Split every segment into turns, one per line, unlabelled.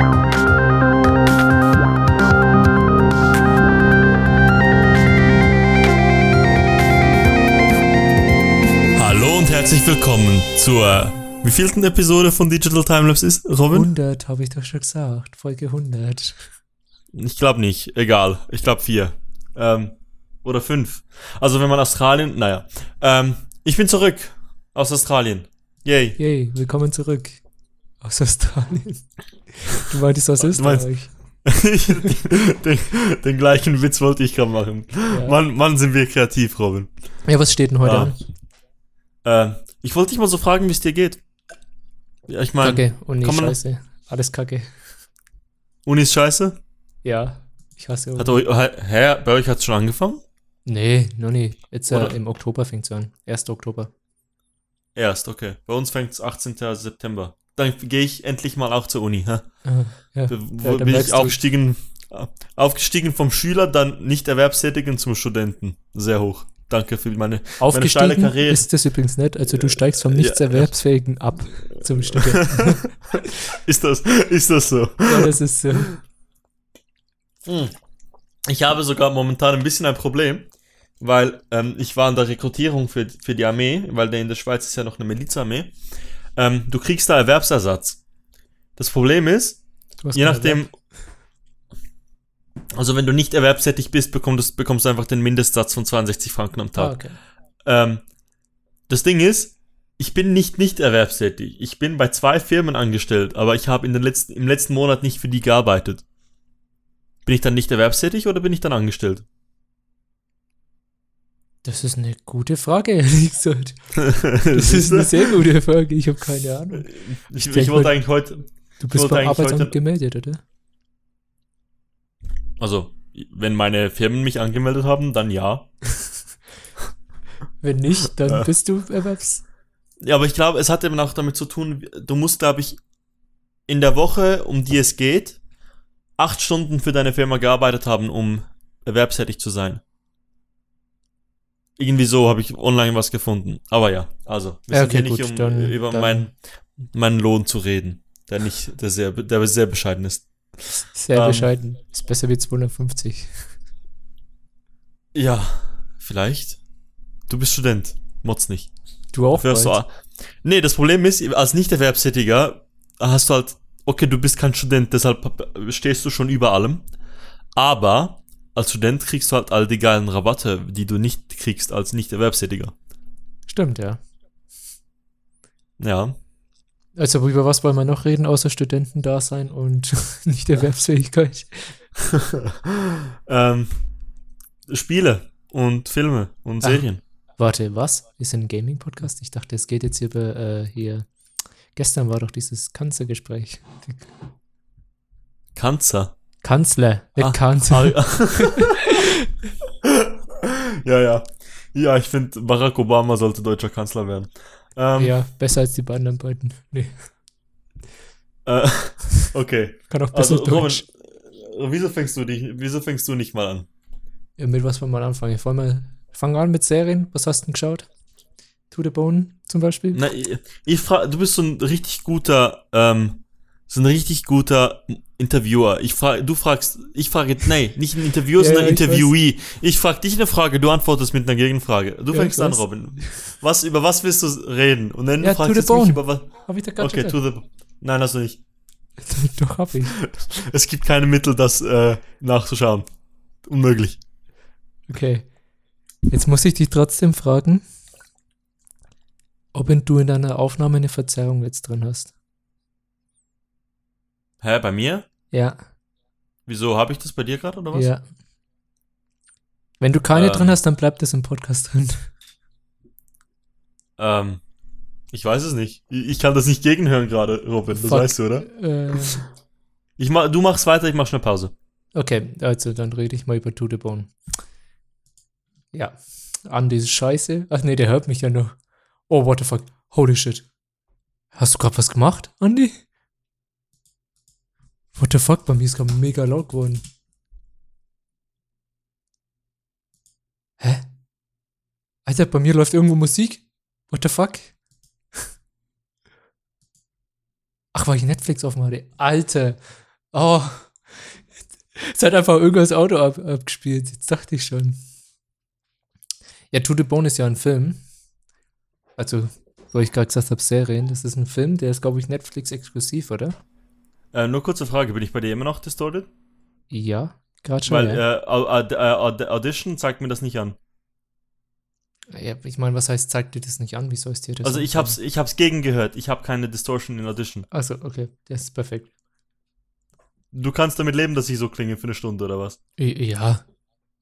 Hallo und herzlich willkommen zur wievielten Episode von Digital Timelapse ist, Robin?
100 habe ich doch schon gesagt. Folge 100.
Ich glaube nicht, egal. Ich glaube vier. Ähm, oder fünf. Also wenn man Australien, naja. Ähm, ich bin zurück aus Australien. Yay.
Yay, willkommen zurück aus Australien. Du meintest aus Österreich.
den, den gleichen Witz wollte ich gerade machen.
Ja.
Mann, Mann, sind wir kreativ, Robin.
Ja, was steht denn heute
Ah.
an?
Ähm, ich wollte dich mal so fragen, wie es dir geht. Ja, ich meine,
Kacke, Uni,
man-
scheiße. Alles kacke.
Uni ist scheiße.
Ja, ich hasse
Hat
Uni.
euch, hä, bei euch hat es schon angefangen?
Nee, noch nie. Jetzt äh, im Oktober fängt es an. 1. Oktober.
Erst, okay. Bei uns fängt es 18. September. Dann gehe ich endlich mal auch zur Uni.
Ah, ja.
Wo
Ja,
bin ich aufgestiegen, aufgestiegen vom Schüler, dann nicht Erwerbstätigen zum Studenten. Sehr hoch. Danke für meine, steile
Aufgestiegen
Karriere.
ist das übrigens nicht. Also du steigst vom
Ja,
Nichtserwerbsfähigen ab zum Studenten.
ist das, ist das so?
ja, das ist so.
Hm. Ich habe sogar momentan ein bisschen ein Problem, weil ähm, ich war in der Rekrutierung für, für die Armee, weil in der Schweiz ist ja noch eine Milizarmee. Ähm, du kriegst da Erwerbsersatz. Das Problem ist, je nachdem,
Erwerb.
also wenn du nicht erwerbstätig bist, bekommst, bekommst du einfach den Mindestsatz von 62 Franken am
Ah,
Tag.
okay.
Ähm, das Ding ist, ich bin nicht nicht erwerbstätig. Ich bin bei zwei Firmen angestellt, aber ich habe in den letzten, im letzten Monat nicht für die gearbeitet. Bin ich dann nicht erwerbstätig oder bin ich dann angestellt?
Das ist eine gute Frage, ehrlich gesagt. Das ist eine sehr gute Frage. Ich habe keine Ahnung.
ich,
denk
ich wollte
mal-
eigentlich heute,
Du bist beim Arbeitsamt
heute-
gemeldet, oder?
also wenn meine Firmen mich angemeldet haben, dann ja.
Wenn nicht, dann
Ja.
bist du Erwerbs.
Ja, aber ich glaube, es hat eben auch damit zu tun, du musst, glaube ich, in der Woche, um die es geht, acht Stunden für deine Firma gearbeitet haben, um erwerbstätig zu sein. Irgendwie so habe ich online was gefunden. Aber ja, also, wir
Ja,
sind hier
okay,
nicht,
gut,
um
dann-
über
dann-
meinen, meinen Lohn zu reden, der nicht, der sehr, der sehr bescheiden ist.
Sehr
Ähm.
bescheiden. Ist besser wie 250.
Ja, vielleicht. Du bist Student, Mods nicht.
Du auch?
Dafür du,
bald.
nee, das Problem ist, als Nicht-Erwerbstätiger hast du halt, okay, du bist kein Student, deshalb stehst du schon über allem. Aber als Student kriegst du halt all die geilen Rabatte, die du nicht kriegst als Nicht-Erwerbstätiger.
Stimmt, ja.
Ja.
Also über was wollen wir noch reden, außer Studentendasein und nicht Erwerbsfähigkeit?
ähm, Spiele und Filme und
Ah.
Serien.
Warte, was? Ist ein Gaming-Podcast? Ich dachte, es geht jetzt über äh, hier. Gestern war doch dieses Kanzlergespräch.
Kanzer.
Kanzler, nicht
Ah,
Kanzler.
ja, ja. Ja, ich finde, Barack Obama sollte deutscher Kanzler werden. Ähm,
Ja, besser als die anderen beiden. Nee,
äh, okay.
kann auch besser
Also, Robin,
Deutsch.
äh, wieso fängst du dich, wieso fängst du nicht mal an?
Ja, mit was wollen wir anfangen? Wollen wir fangen an mit Serien? Was hast du denn geschaut? To the Bone zum Beispiel?
Na, ich, ich frage, du bist so ein richtig guter, ähm, so ein richtig guter Interviewer. Ich frage, du fragst, ich frage, nee, nicht ein Interviewer,
Ja,
sondern
ja, ich
Interviewee. Ich frage dich eine Frage, du antwortest mit einer Gegenfrage. Du
Ja,
fängst an,
weiß.
Robin. Was, über was willst du reden? Und dann
Ja,
fragst du mich über was.
Hab ich da gerade
Okay, to the, nein, hast du nicht.
Doch, hab ich.
Es gibt keine Mittel, das, äh, nachzuschauen. Unmöglich.
Okay. Jetzt muss ich dich trotzdem fragen, ob du in deiner Aufnahme eine Verzerrung jetzt drin hast.
Hä, bei mir?
Ja,
Wieso habe ich das bei dir gerade oder was?
ja. Wenn du keine
Ähm.
drin hast, dann bleibt das im Podcast drin.
Ähm, ich weiß es nicht. Ich, kann das nicht gegenhören gerade, Robin. Das
Fuck.
weißt du, oder?
Äh,
Ich mach, du machst weiter, ich mach schnell Pause.
okay, also dann rede ich mal über To the Bone. Ja. Andi ist scheiße. Ach nee, der hört mich ja noch. Oh, what the fuck. Holy shit. Hast du gerade was gemacht, Andi? What the fuck, bei mir ist gerade mega laut geworden. Hä? Alter, bei mir läuft irgendwo Musik. What the fuck? Ach, weil ich Netflix offen hatte. Alter. Oh. Es hat einfach irgendwas Auto ab, abgespielt. Jetzt dachte ich schon. Ja, To the Bone ist ja ein Film. Also, wo ich gerade gesagt habe, Serien. Das ist ein Film, der ist, glaube ich, Netflix exklusiv, oder?
Äh, nur kurze Frage, bin ich bei dir immer noch distorted?
Ja, gerade schon.
Weil
ja.
äh, Aud- äh, Aud- Audition zeigt mir das nicht an.
ja, ich meine, was heißt, zeigt dir das nicht an? Wie soll es dir das
Also ich
anzeigen?
hab's, ich hab's gegengehört. Ich habe keine Distortion in Audition.
Achso, okay. Das ist perfekt.
Du kannst damit leben, dass ich so klinge für eine Stunde oder was?
Ja.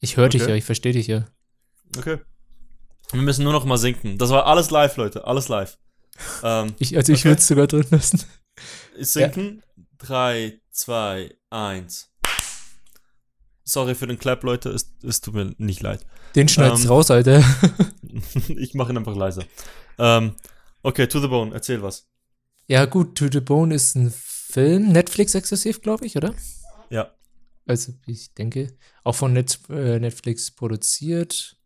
Ich höre dich
Okay.
ja, ich verstehe dich ja.
Okay. Wir müssen nur noch mal sinken. Das war alles live, Leute. Alles live. Ähm,
Ich, also ich
Okay.
würde es sogar drin lassen.
sinken. 3, 2, 1. Sorry für den Clap, Leute. Es, es tut mir nicht leid.
Den schneidest
Ähm,
raus, Alter.
ich mache ihn einfach leiser. Ähm, okay, to the bone. Erzähl was.
Ja, gut, To the Bone ist ein Film, Netflix-exklusiv, glaube ich, oder?
Ja.
Also, ich denke, auch von Net äh, Netflix produziert.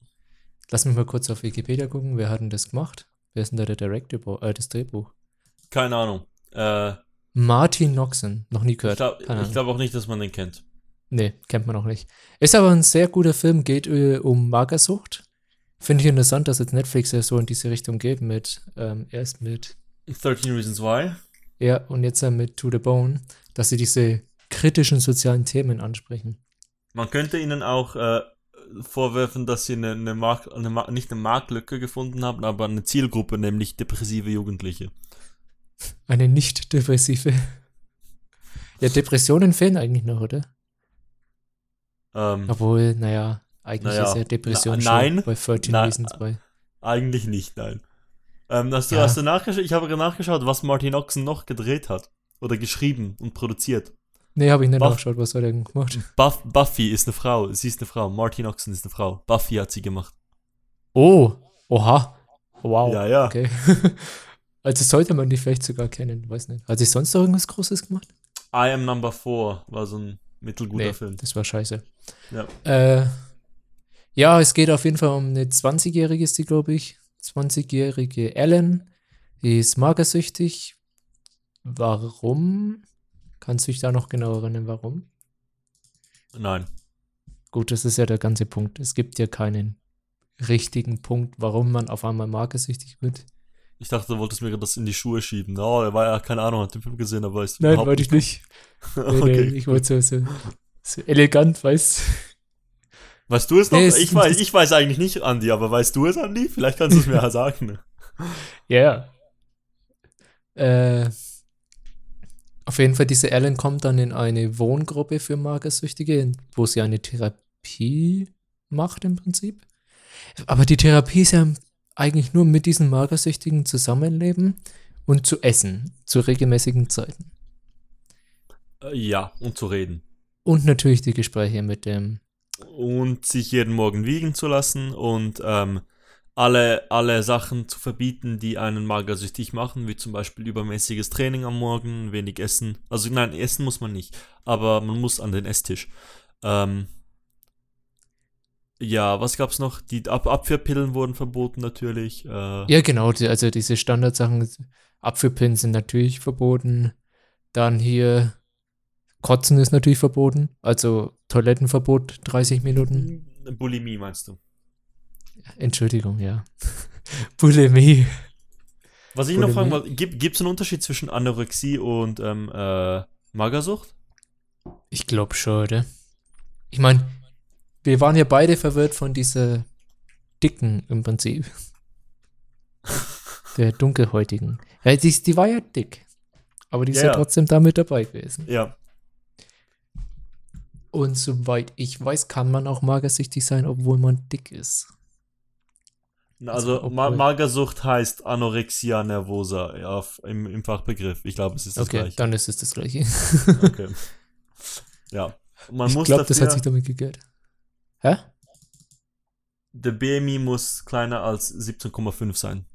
Lass mich mal kurz auf Wikipedia gucken, wer hat denn das gemacht? Wer ist denn da der Director, äh, das Drehbuch?
Keine Ahnung. Äh,
Martin Noxon, noch nie
ich
gehört.
glaube
Keine Ahnung.
glaub auch nicht, dass man den kennt.
Nee, kennt man auch nicht. Ist aber ein sehr guter Film, geht äh, um Magersucht. Finde ich interessant, dass jetzt Netflix ja so in diese Richtung geht mit, ähm, erst mit
13 Reasons Why.
Ja, und jetzt dann mit To the Bone, dass sie diese kritischen sozialen Themen ansprechen.
Man könnte ihnen auch äh, vorwerfen, dass sie eine, eine, Mark, eine nicht eine Marktlücke gefunden haben, aber eine Zielgruppe, nämlich depressive Jugendliche.
Eine nicht depressive. Ja, Depressionen fehlen eigentlich noch, oder?
Ähm,
Obwohl, naja, eigentlich
Naja,
ist ja Depression
na-
schon
nein.
bei 13
Na-
Reasons bei.
eigentlich nicht, nein. Ähm, hast du,
Ja.
hast du nachgeschaut? Ich habe nachgeschaut, was Martin Oxen noch gedreht hat. Oder geschrieben und produziert.
Nee, habe ich nicht
Buff-
nachgeschaut, was hat er denn gemacht?
Buff, Buffy ist eine Frau. Sie ist eine Frau. Martin Oxen ist eine Frau. Buffy hat sie gemacht.
Oh, oha. Wow.
Ja, ja.
Okay. also sollte man die vielleicht sogar kennen, weiß nicht. Hat sie sonst noch irgendwas Großes gemacht?
I Am Number 4 war so ein mittelguter
nee,
Film.
das war scheiße.
Ja.
Äh, ja, es geht auf jeden Fall um eine 20-Jährige, ist die, glaube ich. 20-jährige Ellen. Die ist magersüchtig. Warum? Kannst du dich da noch genau erinnern, warum?
Nein.
Gut, das ist ja der ganze Punkt. Es gibt ja keinen richtigen Punkt, warum man auf einmal magersüchtig wird.
Ich dachte, du wolltest mir das in die Schuhe schieben. Oh, er war ja, keine Ahnung, hat den Film gesehen, aber ist
Nein, wollte ich nicht. Nee, nee,
okay.
ich wollte so, so, so elegant, weißt
Weißt du es noch?
Nee, es-
ich, weiß, ich weiß eigentlich nicht, Andi, aber weißt du es, Andi? Vielleicht kannst du es mir ja sagen.
Ja. Äh, auf jeden Fall, diese Ellen kommt dann in eine Wohngruppe für Magersüchtige, wo sie eine Therapie macht im Prinzip. Aber die Therapie ist ja eigentlich nur mit diesen Magersüchtigen zusammenleben und zu essen zu regelmäßigen Zeiten.
Äh, ja, und zu reden.
Und natürlich die Gespräche mit dem.
Und sich jeden Morgen wiegen zu lassen und ähm, alle, alle Sachen zu verbieten, die einen magersüchtig machen, wie zum Beispiel übermäßiges Training am Morgen, wenig Essen. Also nein, essen muss man nicht, aber man muss an den Esstisch. Ähm, ja, was gab's noch? Die Ab Abführpillen wurden verboten natürlich. Äh,
Ja, genau, die, also diese Standardsachen, Apfelpillen sind natürlich verboten. Dann hier Kotzen ist natürlich verboten. Also Toilettenverbot 30 Minuten.
Bulimie meinst du?
Entschuldigung, ja. Bulimie.
Was ich noch
Bulimie?
fragen wollte, gibt es einen Unterschied zwischen Anorexie und ähm, äh, Magersucht?
Ich glaube schon, oder? Ich meine, wir waren ja beide verwirrt von dieser Dicken im Prinzip. Der Dunkelhäutigen. Ja, die, die war ja dick. Aber die ist
Ja,
ja
ja.
trotzdem da mit dabei gewesen.
Ja.
Und soweit ich weiß, kann man auch magersüchtig sein, obwohl man dick ist.
Also,
Also,
Ma Magersucht heißt Anorexia nervosa auf, im, im Fachbegriff. Ich glaube, es ist das
okay,
gleiche.
dann ist es das gleiche.
Okay. ja. Man
ich glaube, das hat sich damit geklärt. Hä?
der BMI muss kleiner als 17,5 sein.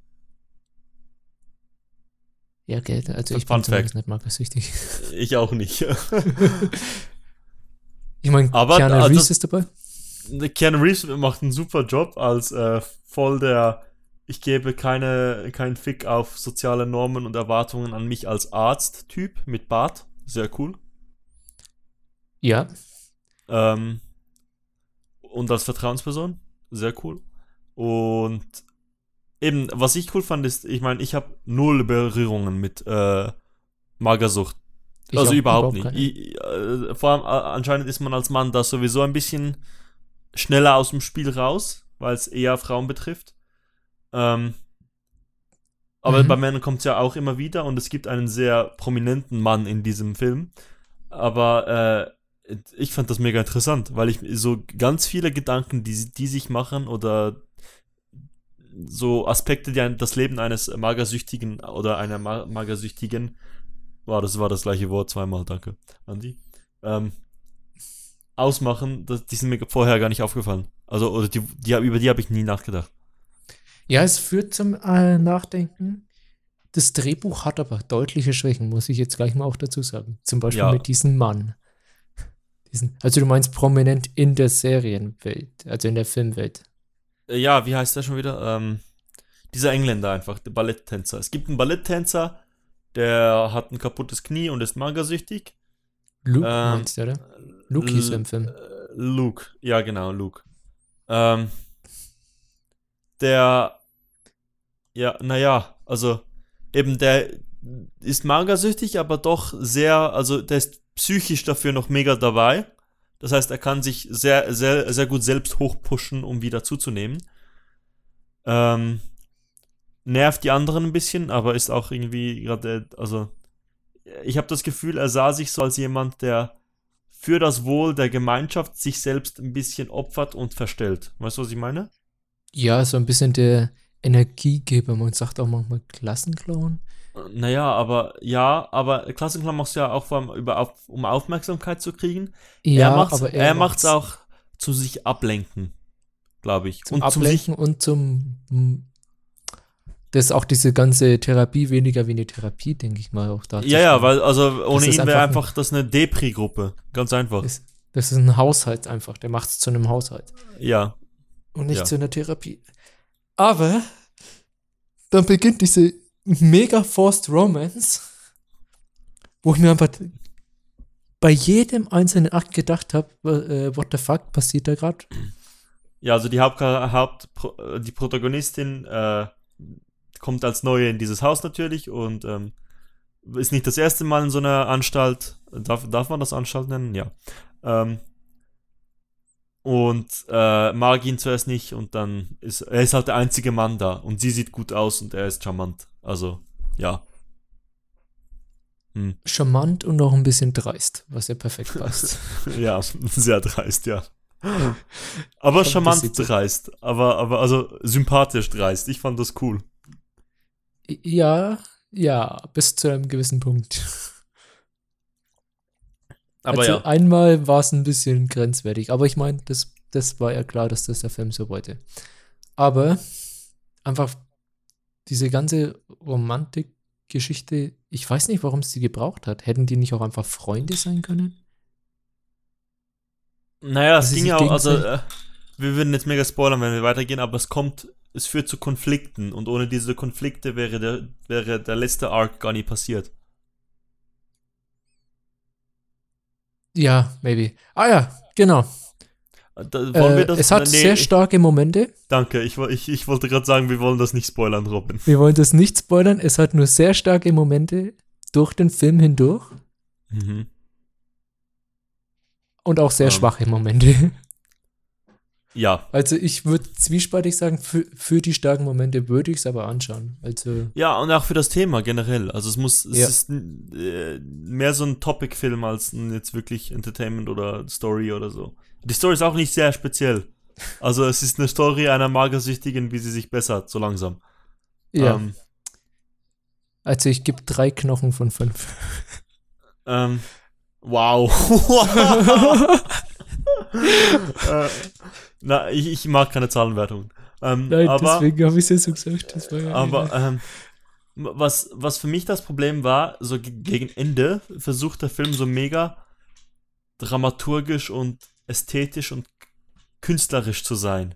Ja, okay, also
Fun
ich bin
Fact.
zumindest nicht magersüchtig.
Ich auch nicht.
Ich meine,
Aber,
Keanu
also-
Reeves ist dabei.
Keanu Reeves macht einen super Job als äh, voll der ich gebe keine, keinen Fick auf soziale Normen und Erwartungen an mich als Arzt-Typ mit Bart. Sehr cool.
Ja.
Ähm, und als Vertrauensperson. Sehr cool. Und eben, was ich cool fand, ist, ich meine, ich habe null Berührungen mit äh, Magersucht.
Ich
also
auch
überhaupt, nicht. Ich, äh, vor allem äh, anscheinend ist man als Mann da sowieso ein bisschen schneller aus dem Spiel raus, weil es eher Frauen betrifft. Ähm, aber
Mhm.
bei Männern kommt es ja auch immer wieder und es gibt einen sehr prominenten Mann in diesem Film. Aber äh, ich fand das mega interessant, weil ich so ganz viele Gedanken, die, die sich machen oder so Aspekte, die das Leben eines Magersüchtigen oder einer Ma Magersüchtigen, wow, das war das gleiche Wort zweimal, danke, Andi, ähm, ausmachen, das, die sind mir vorher gar nicht aufgefallen. Also, oder die, die, über die habe ich nie nachgedacht.
Ja, es führt zum äh, Nachdenken. Das Drehbuch hat aber deutliche Schwächen, muss ich jetzt gleich mal auch dazu sagen. Zum Beispiel
Ja.
mit diesem Mann. Diesen, also du meinst prominent in der Serienwelt, also in der Filmwelt.
Äh, Ja, wie heißt der schon wieder? Ähm, dieser Engländer einfach, der Balletttänzer. Es gibt einen Balletttänzer, der hat ein kaputtes Knie und ist magersüchtig.
Luke
Ähm,
meinst du, oder? Luke hieß im Film.
Äh, Luke, ja genau, Luke. Ähm, der, ja, naja, also eben der ist magersüchtig, aber doch sehr, also der ist psychisch dafür noch mega dabei. Das heißt, er kann sich sehr, sehr, sehr gut selbst hochpushen, um wieder zuzunehmen. Ähm, nervt die anderen ein bisschen, aber ist auch irgendwie gerade, also ich habe das Gefühl, er sah sich so als jemand, der für das Wohl der Gemeinschaft sich selbst ein bisschen opfert und verstellt. Weißt du, was ich meine?
Ja, so ein bisschen der Energiegeber. Man sagt auch manchmal Klassenclown.
Naja, aber ja, aber Klassenclown machst du ja auch vor allem über, auf, um Aufmerksamkeit zu kriegen.
Ja,
er macht's,
aber
er, macht's auch zu sich ablenken, glaube ich.
zum
und
Ablenken und zum hm, das ist auch diese ganze Therapie weniger wie eine Therapie, denke ich mal auch da.
ja, ja, weil also ohne
ist
ihn wäre
einfach ein-
das eine Depri-Gruppe. Ganz einfach.
das, das ist ein Haushalt einfach. Der macht es zu einem Haushalt
Ja.
und nicht
Ja.
zu einer Therapie. Aber dann beginnt diese mega forced Romance, wo ich mir einfach bei jedem einzelnen Akt gedacht habe, äh, what the fuck passiert da gerade?
Ja, also die Haupt, Haupt äh, die Protagonistin äh, kommt als neue in dieses Haus natürlich und ähm, ist nicht das erste Mal in so einer Anstalt. Darf, darf man das Anstalt nennen? Ja. Ähm, und äh, mag ihn zuerst nicht und dann ist er ist halt der einzige Mann da und sie sieht gut aus und er ist charmant. Also, ja. Hm.
Charmant und noch ein bisschen dreist, was ja perfekt passt.
Ja, sehr dreist, ja. Aber
Schon
charmant dreist. Aber, aber also sympathisch dreist. Ich fand das cool.
ja, ja, bis zu einem gewissen Punkt.
Aber
also
ja.
einmal war es ein bisschen grenzwertig, aber ich meine, das, das war ja klar, dass das der Film so wollte. Aber einfach diese ganze Romantikgeschichte, ich weiß nicht, warum es die gebraucht hat. Hätten die nicht auch einfach Freunde sein können?
Naja, es
Also
ging ja auch, also äh, wir würden jetzt mega spoilern, wenn wir weitergehen, aber es kommt, es führt zu Konflikten und ohne diese Konflikte wäre der, wäre der letzte Arc gar nie passiert.
Ja, maybe. Ah ja, genau.
Da,
Äh,
das?
es hat
Nee,
sehr starke Momente.
Danke, ich, ich, ich wollte gerade sagen, wir wollen das nicht spoilern, Robin.
Wir wollen das nicht spoilern. Es hat nur sehr starke Momente durch den Film hindurch
Mhm.
und auch sehr
Ja.
schwache Momente.
Ja.
Also ich würde zwiespaltig sagen, für, für die starken Momente würde ich es aber anschauen. Also
Ja, und auch für das Thema generell. Also es muss, es
Ja.
ist äh, mehr so ein Topic-Film als ein jetzt wirklich Entertainment oder Story oder so. Die Story ist auch nicht sehr speziell. Also es ist eine Story einer Magersüchtigen, wie sie sich bessert, so langsam.
ja,
Ähm,
also ich gebe drei Knochen von fünf.
ähm, wow. äh, na, ich, ich mag keine Zahlenwertungen. Ähm,
Nein,
aber,
deswegen habe ich es ja so gesagt. Das war ja
Aber ähm, was, was für mich das Problem war, so ge- gegen Ende versucht der Film so mega dramaturgisch und ästhetisch und künstlerisch zu sein.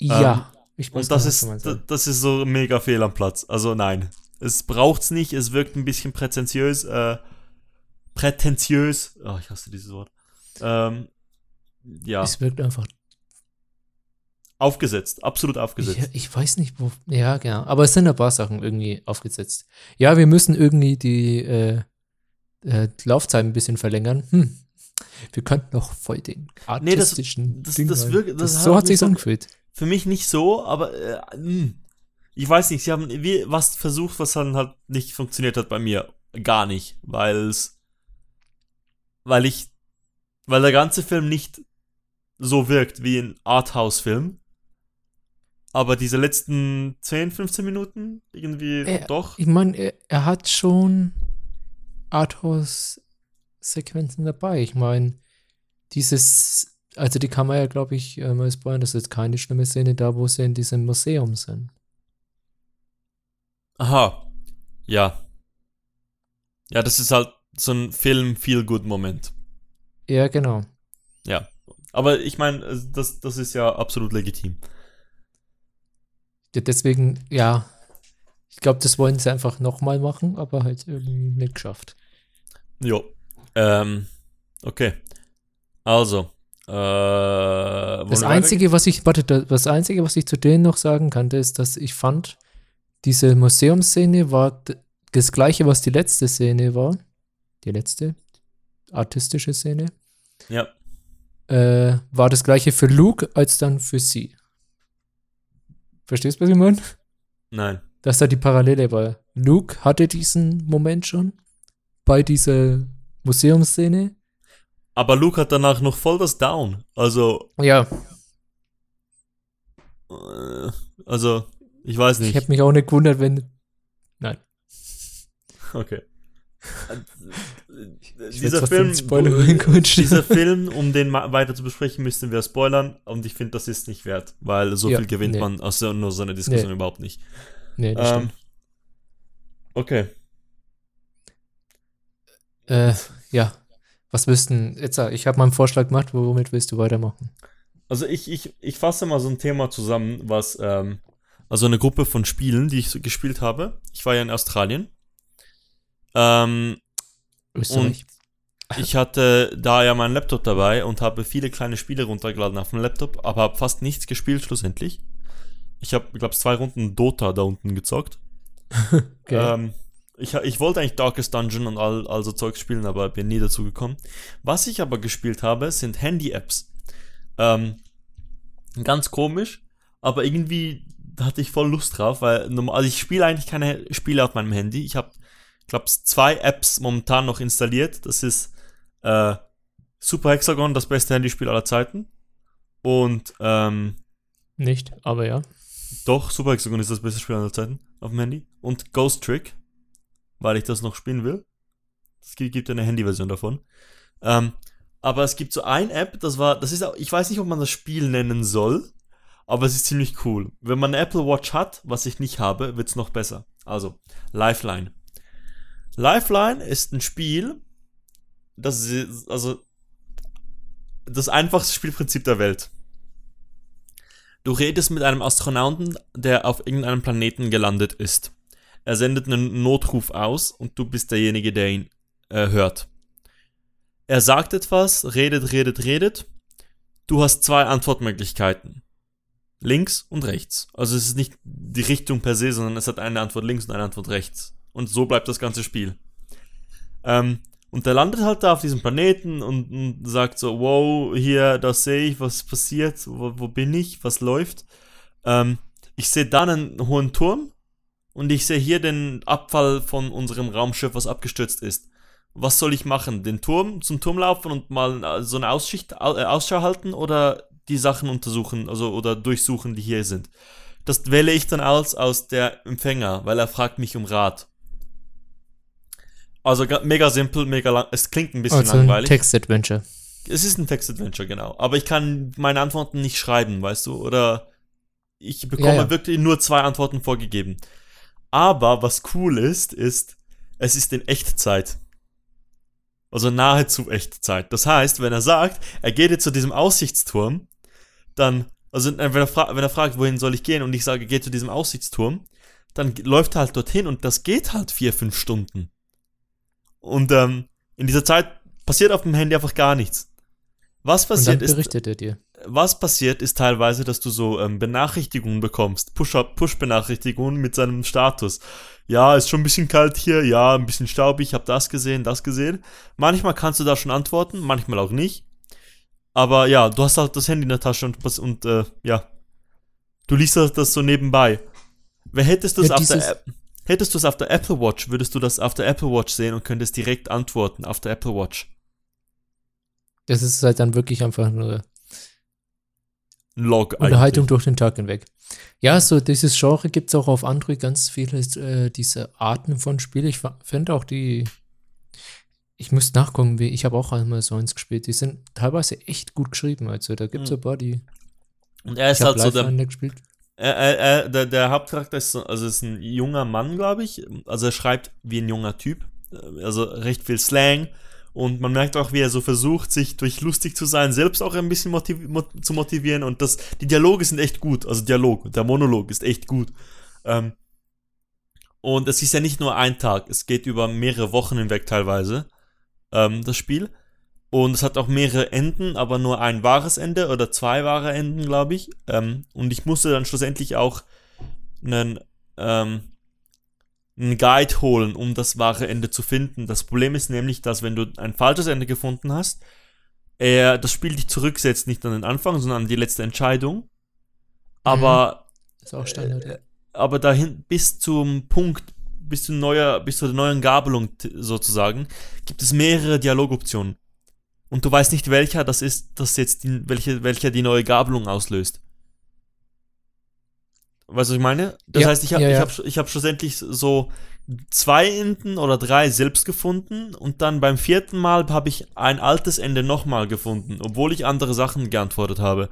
ja. ich weiß
Und das
genau,
ist, das ist so mega fehl am Platz. Also nein. Es braucht's nicht, es wirkt ein bisschen prätentiös, äh, prätentiös. Oh, ich hasse dieses Wort. Ähm, ja,
Es wirkt einfach.
Aufgesetzt, absolut aufgesetzt.
Ich, ich weiß nicht, wo. Ja, genau. Aber es sind ein paar Sachen irgendwie aufgesetzt. Ja, wir müssen irgendwie die, äh, äh, Laufzeit ein bisschen verlängern. Hm. Wir könnten noch voll den
Nee, das-
artistischen
das-
Ding
das
rein.
wirkt- das
das, So hat sich's angefühlt.
Für mich nicht so, aber äh, mh. ich weiß nicht, sie haben wie, was versucht, was dann halt nicht funktioniert hat bei mir. Gar nicht, weil es, weil ich, weil der ganze Film nicht so wirkt wie ein Arthouse-Film. Aber diese letzten 10, 15 Minuten irgendwie
Äh,
doch.
Ich meine, er, er hat schon Arthouse-Sequenzen dabei. Ich meine, dieses, also die kann man ja, glaube ich, äh, mal spoilern, das ist keine schlimme Szene da, wo sie in diesem Museum sind.
Aha. Ja. Ja, das ist halt so ein Film-Feel-Good-Moment.
Ja, genau.
Ja. Aber ich meine, äh, das, das ist ja absolut legitim.
Ja, Deswegen, ja, ich glaube, das wollen sie einfach nochmal machen, aber halt irgendwie nicht geschafft.
Jo. Ähm, okay. Also. Äh,
Das Einzige, was ich, warte, da- das Einzige, was ich zu denen noch sagen kann, ist, dass ich fand, diese Museumsszene war das gleiche, was die letzte Szene war. Die letzte artistische Szene.
weitergehen?
Äh, war das gleiche für Luke als dann für sie. Verstehst du, was ich meine?
Nein.
Dass da die Parallele war. Luke hatte diesen Moment schon bei dieser Museumsszene.
Aber Luke hat danach noch voll das Down. Also,
Ja,
äh, also, ich weiß
ich
nicht.
hätte mich auch nicht gewundert, wenn. Nein.
Okay.
Ich
dieser Film, dieser Film, um den weiter zu besprechen, müssten wir spoilern. Und ich finde, das ist nicht wert, weil so
Ja,
viel gewinnt
nee.
man aus so- nur so einer Diskussion
Nee.
überhaupt nicht.
Nee, das
Ähm,
stimmt.
okay.
Äh, ja. Was denn? Jetzt, sag, ich habe mal einen Vorschlag gemacht, womit willst du weitermachen?
Also ich, ich, ich fasse mal so ein Thema zusammen, was, ähm, also eine Gruppe von Spielen, die ich so gespielt habe. Ich war ja in Australien. Ähm,
Österreich.
ich hatte da ja meinen Laptop dabei und habe viele kleine Spiele runtergeladen auf dem Laptop, aber habe fast nichts gespielt schlussendlich. Ich habe, glaube zwei Runden Dota da unten gezockt.
okay.
Ähm, ich, ich wollte eigentlich Darkest Dungeon und all, all so Zeugs spielen, aber bin nie dazu gekommen. Was ich aber gespielt habe, sind Handy-Apps. Ähm, ganz komisch, aber irgendwie hatte ich voll Lust drauf, weil normal, also ich spiele eigentlich keine Spiele auf meinem Handy. Ich habe, glaube zwei Apps momentan noch installiert. Das ist äh, Super Hexagon, das beste Handyspiel aller Zeiten. Und ähm,
Nicht, aber ja.
doch, Super Hexagon ist das beste Spiel aller Zeiten auf dem Handy. Und Ghost Trick, weil ich das noch spielen will. Es gibt, eine Handyversion davon. Ähm, aber es gibt so ein App, das war, das ist auch, ich weiß nicht, ob man das Spiel nennen soll, aber es ist ziemlich cool. Wenn man eine Apple Watch hat, was ich nicht habe, wird's noch besser. Also, Lifeline. Lifeline ist ein Spiel, das ist, also, das einfachste Spielprinzip der Welt. Du redest mit einem Astronauten, der auf irgendeinem Planeten gelandet ist. Er sendet einen Notruf aus und du bist derjenige, der ihn äh, hört. Er sagt etwas, redet, redet, redet. Du hast zwei Antwortmöglichkeiten. Links und rechts. Also es ist nicht die Richtung per se, sondern es hat eine Antwort links und eine Antwort rechts. Und so bleibt das ganze Spiel. Ähm, und der landet halt da auf diesem Planeten und, und sagt so, wow, hier, das sehe ich, was passiert, wo, wo bin ich, was läuft. Ähm, ich sehe dann einen hohen Turm und ich sehe hier den Abfall von unserem Raumschiff, was abgestürzt ist. Was soll ich machen? Den Turm zum Turm laufen und mal äh, so eine Ausschicht, au- äh, Ausschau halten oder die Sachen untersuchen, also oder durchsuchen, die hier sind? Das wähle ich dann aus aus der Empfänger, weil er fragt mich um Rat. Also ga- mega simpel, mega lang. Es klingt ein bisschen
Also ein
langweilig.
Text-Adventure.
Es ist ein Text-Adventure, genau. Aber ich kann meine Antworten nicht schreiben, weißt du? Oder ich bekomme
Ja, ja.
wirklich nur zwei Antworten vorgegeben. Aber was cool ist, ist, es ist in Echtzeit. Also nahezu Echtzeit. Das heißt, wenn er sagt, er geht jetzt zu diesem Aussichtsturm, dann, also wenn er, fra wenn er fragt, wohin soll ich gehen und ich sage, geh zu diesem Aussichtsturm, dann läuft er halt dorthin und das geht halt vier, fünf Stunden. Und ähm, in dieser Zeit passiert auf dem Handy einfach gar nichts. Was passiert ist, was passiert ist teilweise, dass du so ähm, Benachrichtigungen bekommst, Push-Benachrichtigungen mit seinem Status. Ja, ist schon ein bisschen kalt hier, ja, ein bisschen staubig, hab das gesehen, das gesehen. Manchmal kannst du da schon antworten, manchmal auch nicht. Aber ja, du hast halt das Handy in der Tasche und, und äh, ja, du liest das, das so nebenbei. Wer hättest du es
Ja,
auf der App? Hättest du es auf der Apple Watch, würdest du das auf der Apple Watch sehen und könntest direkt antworten auf der Apple Watch.
Das ist halt dann wirklich einfach nur
Log
Unterhaltung
eigentlich.
durch den Tag hinweg. Ja, so dieses Genre gibt es auch auf Android ganz viele äh, diese Arten von Spielen. Ich finde auch die, ich müsste nachgucken, wie, ich habe auch einmal so eins gespielt. Die sind teilweise echt gut geschrieben. Also da gibt es
Mhm.
ein paar, die
Und er ist halt so der,
gespielt.
Er, er, er, der, der Hauptcharakter ist, so, also ist ein junger Mann, glaube ich. Also er schreibt wie ein junger Typ. Also recht viel Slang. Und man merkt auch, wie er so versucht, sich durch lustig zu sein, selbst auch ein bisschen motiv mo zu motivieren. Und das, die Dialoge sind echt gut. Also Dialog, der Monolog ist echt gut. Ähm, und es ist ja nicht nur ein Tag, es geht über mehrere Wochen hinweg teilweise, ähm, das Spiel. Und es hat auch mehrere Enden, aber nur ein wahres Ende oder zwei wahre Enden, glaube ich. Ähm, und ich musste dann schlussendlich auch einen, ähm, einen Guide holen, um das wahre Ende zu finden. Das Problem ist nämlich, dass wenn du ein falsches Ende gefunden hast, er das Spiel dich zurücksetzt, nicht an den Anfang, sondern an die letzte Entscheidung. Aber
Ist auch Standard. ja.
aber dahin bis zum Punkt, bis zu neuer, bis zu der neuen Gabelung sozusagen, gibt es mehrere Dialogoptionen. Und du weißt nicht, welcher das ist, das jetzt die, welche, welcher die neue Gabelung auslöst. Weißt du, was ich meine? Das
Ja,
heißt, ich habe
ja,
ich
ja.
hab, ich hab schlussendlich so zwei Enden oder drei selbst gefunden und dann beim vierten Mal habe ich ein altes Ende nochmal gefunden, obwohl ich andere Sachen geantwortet habe.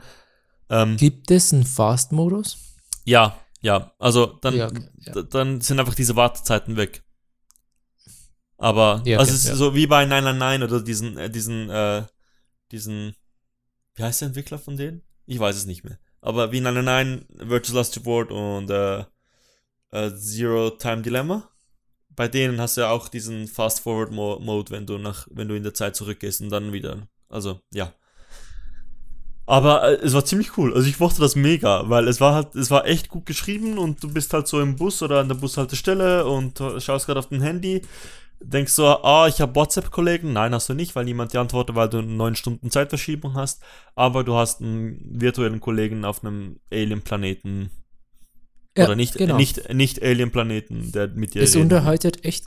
Ähm,
Gibt es einen Fast-Modus?
ja, ja, also dann,
okay,
dann sind einfach diese Wartezeiten weg. Aber,
Ja,
also
okay,
es ist
ja.
so wie bei 999 oder diesen, äh, diesen, äh, diesen, wie heißt der Entwickler von denen? Ich weiß es nicht mehr. Aber wie 999, Virtual Last Reward und äh, äh, Zero Time Dilemma. Bei denen hast du ja auch diesen Fast Forward Mo Mode, wenn du nach, wenn du in der Zeit zurückgehst und dann wieder. Also, ja. Aber äh, es war ziemlich cool. Also ich mochte das mega, weil es war halt, es war echt gut geschrieben und du bist halt so im Bus oder an der Bushaltestelle und schaust gerade auf dein Handy, denkst so, ah, ich habe WhatsApp-Kollegen. Nein, hast du nicht, weil niemand dir antwortet, weil du neun Stunden Zeitverschiebung hast. Aber du hast einen virtuellen Kollegen auf einem Alien-Planeten.
Ja,
oder nicht,
genau.
nicht, nicht Alien-Planeten, der mit dir
Es unterhaltet echt.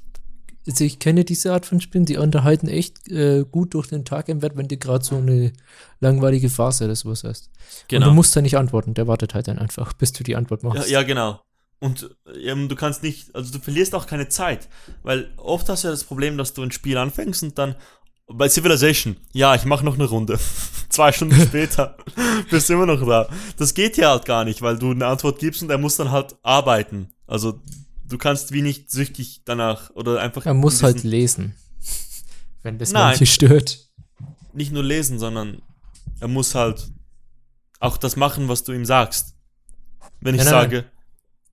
Also ich kenne diese Art von Spielen, die unterhalten echt äh, gut durch den Tag hinweg, wenn du gerade so eine langweilige Phase oder sowas hast. Und du musst da nicht antworten, der wartet halt dann einfach, bis du die Antwort
Ja,
machst.
ja, genau. Und ähm, du kannst nicht, also du verlierst auch keine Zeit, weil oft hast du ja das Problem, dass du ein Spiel anfängst und dann bei Civilization, ja, ich mache noch eine Runde. Zwei Stunden später bist du immer noch da. Das geht ja halt gar nicht, weil du eine Antwort gibst und er muss dann halt arbeiten. Also du kannst wie nicht süchtig danach oder einfach
Er muss halt lesen, wenn das
Nein.
manche stört.
nicht nur lesen, sondern er muss halt auch das machen, was du ihm sagst. Wenn ich
Nein, nein,
sage,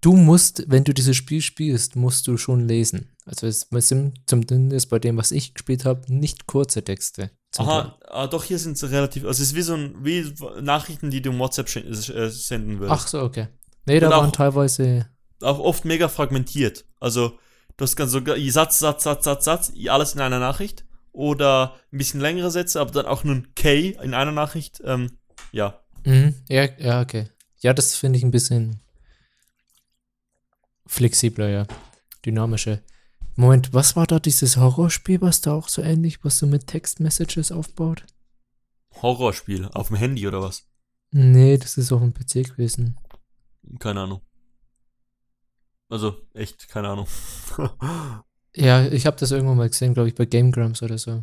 Du musst, wenn du dieses Spiel spielst, musst du schon lesen. Also es sind zumindest bei dem, was ich gespielt habe, nicht kurze Texte.
Aha, ah, doch, hier sind sie relativ. Also, es ist wie so ein, wie Nachrichten, die du im WhatsApp sch- äh, senden würdest.
Ach so, okay. Nee, da
Und auch-
waren teilweise.
Auch oft mega fragmentiert. Also, du hast ganz sogar Satz, Satz, Satz, Satz, Satz, alles in einer Nachricht. Oder ein bisschen längere Sätze, aber dann auch nur ein K in einer Nachricht. Ähm, ja.
Mhm, ja, ja, okay. Ja, das finde ich ein bisschen flexibler, ja. Dynamischer. Moment, was war da dieses Horrorspiel, was da auch so ähnlich, was so mit Text-Messages aufbaut?
Horrorspiel. Auf dem Handy oder was?
Nee, das ist auf dem PC gewesen.
Keine Ahnung. Also, echt, keine Ahnung.
Ja, ich habe das irgendwann mal gesehen, glaube ich, bei Game Grumps oder so.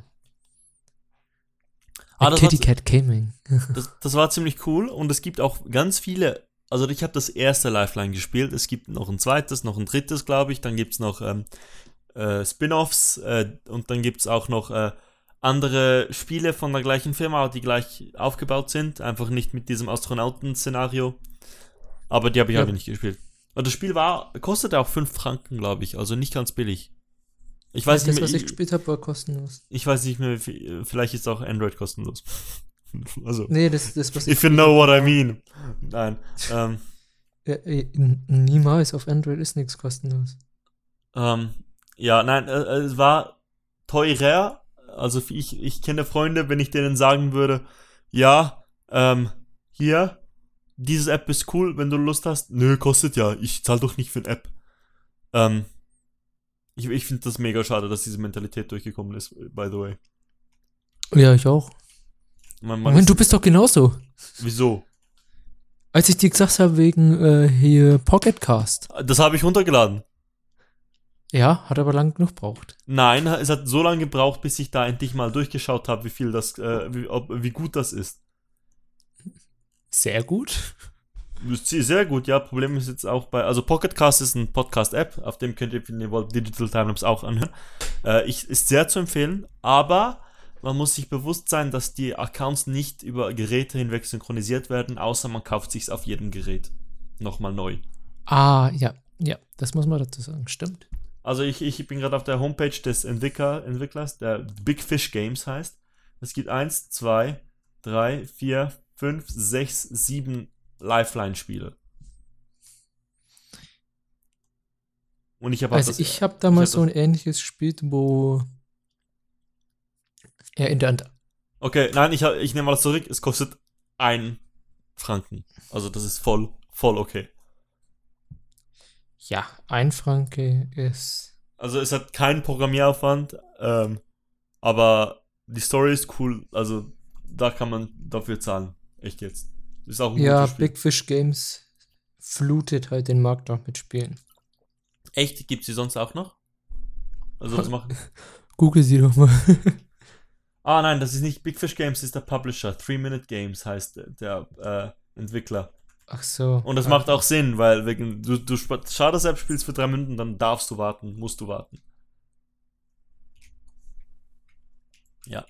Ah,
Kitty Cat Gaming.
Das, das war ziemlich cool und es gibt auch ganz viele. Also ich habe das erste Lifeline gespielt. Es gibt noch ein zweites, noch ein drittes, glaube ich. Dann gibt es noch ähm, äh, Spin-offs äh, und dann gibt es auch noch äh, andere Spiele von der gleichen Firma, die gleich aufgebaut sind. Einfach nicht mit diesem Astronauten-Szenario. Aber die habe ich
Ja.
aber nicht gespielt. Und das Spiel war, kostete auch 5 Franken, glaube ich. Also nicht ganz billig. Ich weiß
das,
nicht mehr,
was ich gespielt habe, war kostenlos.
ich weiß nicht mehr, vielleicht ist auch Android kostenlos. Also,
Nee, das, das was
if you know what I mean. Nein. Ähm,
äh, niemals auf Android ist nichts kostenlos.
ähm, ja, nein, äh, äh, es war teurer. Also ich, ich kenne Freunde, wenn ich denen sagen würde, ja, ähm, hier, diese App ist cool, wenn du Lust hast. Nö, kostet ja. Ich zahl doch nicht für eine App. Ähm, ich ich finde das mega schade, dass diese Mentalität durchgekommen ist, by the way.
Ja, ich auch.
Man, man
Moment, du bist doch genauso.
wieso?
Als ich dir gesagt habe, wegen äh, hier Pocketcast.
Das habe ich runtergeladen.
Ja, hat aber lang genug gebraucht.
Nein, es hat so lange gebraucht, bis ich da endlich mal durchgeschaut habe, wie viel das, äh, wie, ob, wie gut das ist.
Sehr gut.
Sehr gut, ja. Problem ist jetzt auch bei, also Pocketcast ist ein Podcast-App, auf dem könnt ihr, wenn ihr wollt, Digital Timelapse auch anhören. Äh, ich, ist sehr zu empfehlen, aber man muss sich bewusst sein, dass die Accounts nicht über Geräte hinweg synchronisiert werden, außer man kauft sich's auf jedem Gerät. Nochmal neu.
Ah, ja. Ja, das muss man dazu sagen. Stimmt.
Also ich, ich bin gerade auf der Homepage des Entwickler, Entwicklers, der Big Fish Games heißt. Es gibt eins, zwei, drei, vier, fünf, sechs, sieben Lifeline-Spiele. Und ich habe
Also ich habe damals
ich
so
hab
ein ähnliches Spiel, wo er in der Ant
Okay, nein, ich, ich nehme alles zurück. Es kostet ein Franken. Also das ist voll, voll okay.
Ja, ein Franke ist.
Also es hat keinen Programmieraufwand, ähm, aber die Story ist cool. Also da kann man dafür zahlen. Echt jetzt. Ist auch ein
Ja,
gutes Spiel.
Big Fish Games flutet halt den Markt auch mit Spielen.
Echt? Gibt's die sonst auch noch? Also was machen?
Google sie doch mal.
Ah nein, das ist nicht Big Fish Games, das ist der Publisher. Three Minute Games heißt der, äh, Entwickler.
Ach so.
Und das macht auch Sinn, weil wegen du, du Sharders App spielst für drei Minuten, dann darfst du warten, musst du warten. Ja.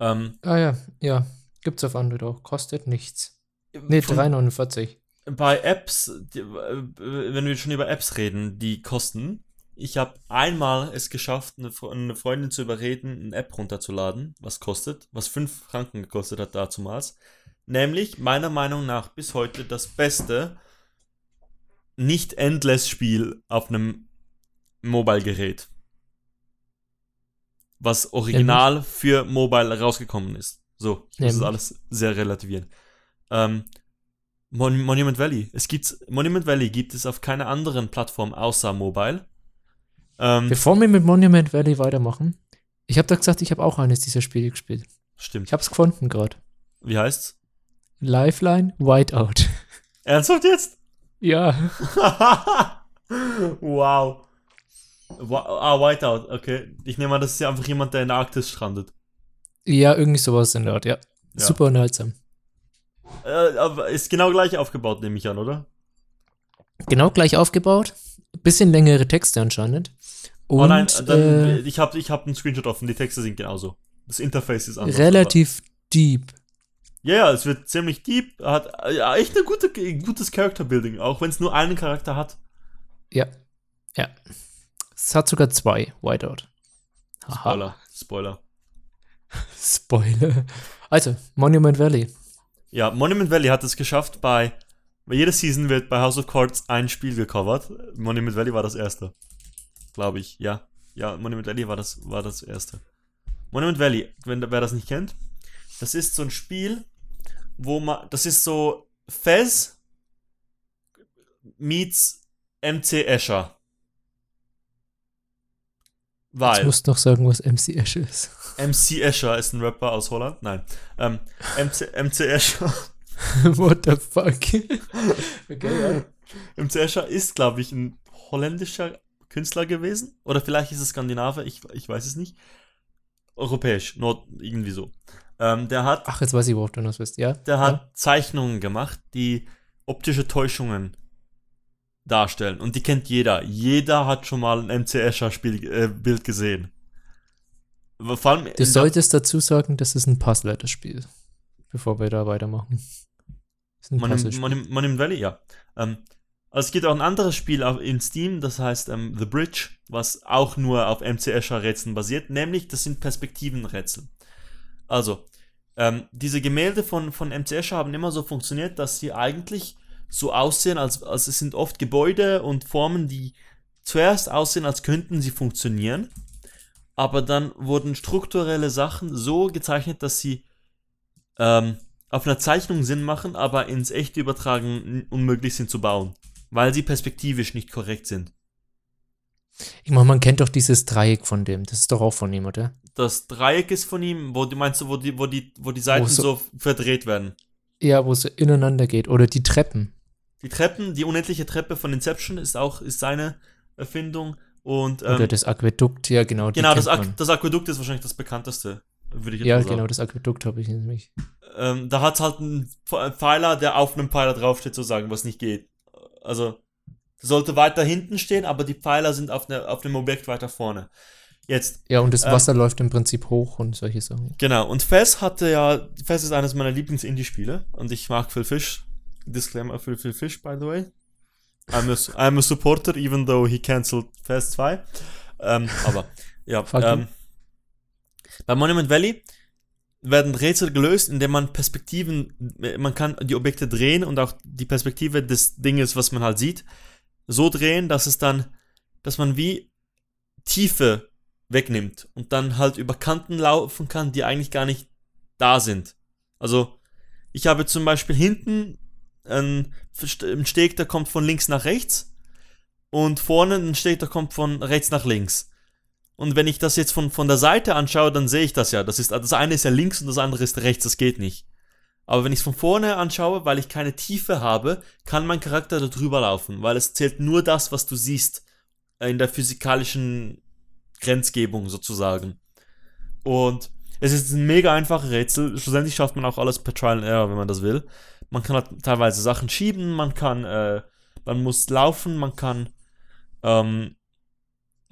Ähm,
Ah ja, ja. Gibt's auf Android auch. Kostet nichts. Nee,
von-
3,49.
bei Apps, die, äh, wenn wir schon über Apps reden, die kosten. Ich habe einmal es geschafft, eine, Fre- eine Freundin zu überreden, eine App runterzuladen, was kostet, was 5 Franken gekostet hat dazumals. Nämlich, meiner Meinung nach, bis heute das beste Nicht-Endless-Spiel auf einem Mobile-Gerät. Was original für Mobile rausgekommen ist. So, ich muss das
Nämlich?
alles sehr relativieren. Ähm, Mon Monument Valley. Es gibt Monument Valley gibt es auf keiner anderen Plattform außer Mobile. Ähm,
Bevor wir mit Monument Valley weitermachen, ich habe da gesagt, ich habe auch eines dieser Spiele gespielt.
stimmt.
Ich habe es gefunden gerade.
Wie heißt's?
Lifeline Whiteout.
Ernsthaft jetzt?
ja.
wow. Ah, Whiteout, okay. Ich nehme an, das ist ja einfach jemand, der in der Arktis strandet.
Ja, irgendwie sowas in der Art, ja.
Ja.
Super unterhaltsam.
Äh, ist genau gleich aufgebaut, nehme ich an, oder?
Genau gleich aufgebaut. Bisschen längere Texte anscheinend. Und
oh nein, dann,
äh,
ich habe ich hab einen Screenshot offen, die Texte sind genauso. Das Interface ist anders.
relativ deep.
aber- Ja, ja, es wird ziemlich deep, hat äh, ja, echt ein gute, gutes Character Building, auch wenn es nur einen Charakter hat.
Ja. Ja. Es hat sogar zwei Whiteout. Haha.
Spoiler, Spoiler.
Spoiler. Also, Monument Valley.
Ja, Monument Valley hat es geschafft, bei, bei jeder Season wird bei House of Cards ein Spiel gecovert. Monument Valley war das erste. Glaube ich, ja. Ja, Monument Valley war das, war das erste. Monument Valley, wenn wer das nicht kennt, das ist so ein Spiel, wo man, das ist so Fez meets MC Escher. Weil.
musst du noch sagen, was MC Ash ist.
MC Escher ist ein Rapper aus Holland. Nein. Ähm, MC, MC Escher.
What the fuck? okay, ja.
MC Escher ist, glaube ich, ein holländischer Künstler gewesen. Oder vielleicht ist es Skandinavier, ich, ich weiß es nicht. Europäisch, Nord, irgendwie so. Ähm, der hat,
Ach, jetzt weiß ich, worauf du noch bist, ja?
der hat Zeichnungen gemacht, die optische Täuschungen darstellen. Und die kennt jeder. Jeder hat schon mal ein MC Escher Spiel, äh, gesehen. Vor allem
Du solltest dazu sagen, das ist ein Puzzler, das Spiel. Bevor wir da weitermachen. Das ist ein
Monument,
Puzzlespiel.
Monument, Monument Valley, ja. Ähm, also es gibt auch ein anderes Spiel in Steam, das heißt ähm, The Bridge, was auch nur auf MC Escher Rätseln basiert, nämlich das sind Perspektivenrätsel. Also, ähm, diese Gemälde von, von MC Escher haben immer so funktioniert, dass sie eigentlich so aussehen, als, als es sind oft Gebäude und Formen, die zuerst aussehen, als könnten sie funktionieren, aber dann wurden strukturelle Sachen so gezeichnet, dass sie ähm, auf einer Zeichnung Sinn machen, aber ins echte Übertragen unmöglich sind zu bauen, weil sie perspektivisch nicht korrekt sind.
Ich meine, man kennt doch dieses Dreieck von dem. Das ist doch auch von ihm, oder?
Das Dreieck ist von ihm, wo du meinst du, wo die, wo die, wo die Seiten
Wo
so,
so-
verdreht werden.
Ja, wo es ineinander geht. Oder die Treppen.
Die Treppen, die unendliche Treppe von Inception ist auch ist seine Erfindung und ähm,
Oder das Aquädukt, ja, genau.
genau das,
man.
das Aquädukt ist wahrscheinlich das bekannteste, würde ich jetzt
Ja,
mal sagen.
genau, das Aquädukt habe ich nämlich.
ähm, da hat es halt einen Pf- Pfeiler, der auf einem Pfeiler draufsteht, sozusagen, was nicht geht. Also, sollte weiter hinten stehen, aber die Pfeiler sind auf, ne, auf einem Objekt weiter vorne. Jetzt,
Ja, und das
Ähm,
Wasser läuft im Prinzip hoch und solche Sachen.
genau, und Fez hatte ja, Fez ist eines meiner Lieblings-Indie-Spiele und ich mag Phil Fish. Disclaimer für Phil Fish, by the way. I'm a, I'm a supporter, even though he cancelled Fez 2. Ähm, aber, ja, ähm, bei Monument Valley werden Rätsel gelöst, indem man Perspektiven, man kann die Objekte drehen und auch die Perspektive des Dinges, was man halt sieht, so drehen, dass es dann, dass man wie Tiefe wegnimmt und dann halt über Kanten laufen kann, die eigentlich gar nicht da sind. Also, ich habe zum Beispiel hinten einen einen Steg, der kommt von links nach rechts und vorne ein Steg, der kommt von rechts nach links. Und wenn ich das jetzt von, von der Seite anschaue, dann sehe ich das ja. Das, ist, das eine ist ja links und das andere ist rechts, das geht nicht. Aber wenn ich es von vorne anschaue, weil ich keine Tiefe habe, kann mein Charakter da drüber laufen, weil es zählt nur das, was du siehst äh, in der physikalischen Grenzgebung sozusagen. Und es ist ein mega einfaches Rätsel. Schlussendlich schafft man auch alles per Trial and Error, wenn man das will. Man kann halt teilweise Sachen schieben, man kann, äh, man muss laufen, man kann, ähm,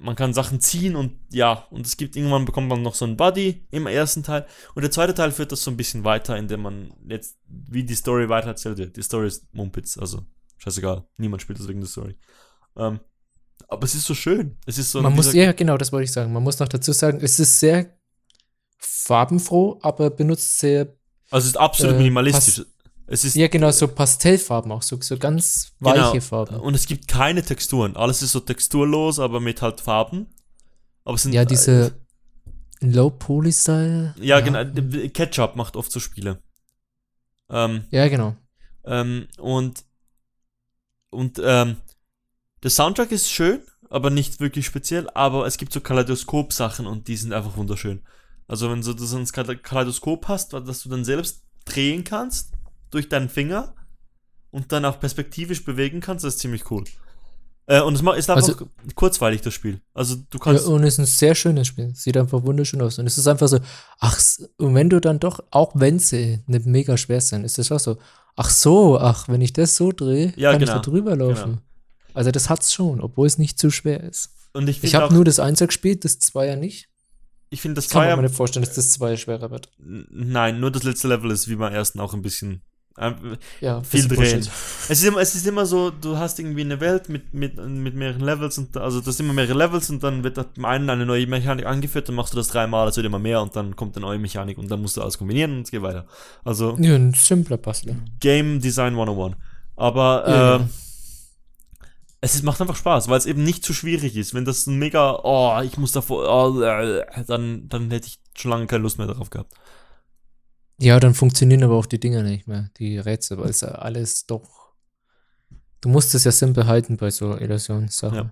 man kann Sachen ziehen und ja, und es gibt irgendwann bekommt man noch so einen Buddy im ersten Teil. Und der zweite Teil führt das so ein bisschen weiter, indem man jetzt, wie die Story weiter erzählt wird. Die Story ist Mumpitz, also scheißegal. Niemand spielt das wegen der Story. Ähm, aber es ist so schön. Es ist so
man muss, ja, genau, das wollte ich sagen. Man muss noch dazu sagen, es ist sehr farbenfroh, aber benutzt sehr,
also es ist absolut
äh,
minimalistisch. Es ist
ja, genau, so Pastellfarben auch, so, so ganz
Genau.
weiche Farben.
Und es gibt keine Texturen. Alles ist so texturlos, aber mit halt Farben. Aber sind
Ja, diese Low-Poly-Style.
Ja, genau. Ketchup macht oft so Spiele. Ähm,
Ja, genau.
ähm, und und ähm, der Soundtrack ist schön, aber nicht wirklich speziell. Aber es gibt so Kaleidoskop-Sachen und die sind einfach wunderschön. Also wenn so, du so ein Kale- Kaleidoskop hast, das du dann selbst drehen kannst durch deinen Finger und dann auch perspektivisch bewegen kannst, das ist ziemlich cool. Äh, und es ist einfach
Also-
kurzweilig, das Spiel. Also du
Ja,
kannst.
und es ist ein sehr schönes Spiel. Sieht einfach wunderschön aus. Und es ist einfach so, ach, und wenn du dann doch, auch wenn sie nicht mega schwer sind, ist es auch so, ach so, ach, wenn ich das so drehe,
Ja,
kann
genau,
ich da drüber laufen.
genau.
Also das hat's schon, obwohl es nicht zu schwer ist.
und ich
Ich habe nur das Einser gespielt, das Zweier nicht.
ich finde das
Ich kann
Zweier,
mir nicht vorstellen, dass das Zweier schwerer wird.
Nein, nur das letzte Level ist wie beim ersten auch ein bisschen. Ähm,
Ja,
Viel drehen. Es ist, immer, es ist immer so, du hast irgendwie eine Welt mit, mit, mit mehreren Levels und also das sind immer mehrere Levels und dann wird beim einen eine neue Mechanik angeführt, dann machst du das dreimal, es wird immer mehr und dann kommt eine neue Mechanik und dann musst du alles kombinieren und es geht weiter. Also
Ja, ein simpler Puzzler.
Game Design 101. Aber
Ja, genau.
es ist, macht einfach Spaß, weil es eben nicht zu schwierig ist. Wenn das ein mega, oh, ich muss davor, oh, äh, dann, dann hätte ich schon lange keine Lust mehr darauf gehabt.
Ja, dann funktionieren aber auch die Dinger nicht mehr, die Rätsel, weil es ja alles doch. Du musst es ja simpel halten bei so Illusionssachen.
Ja.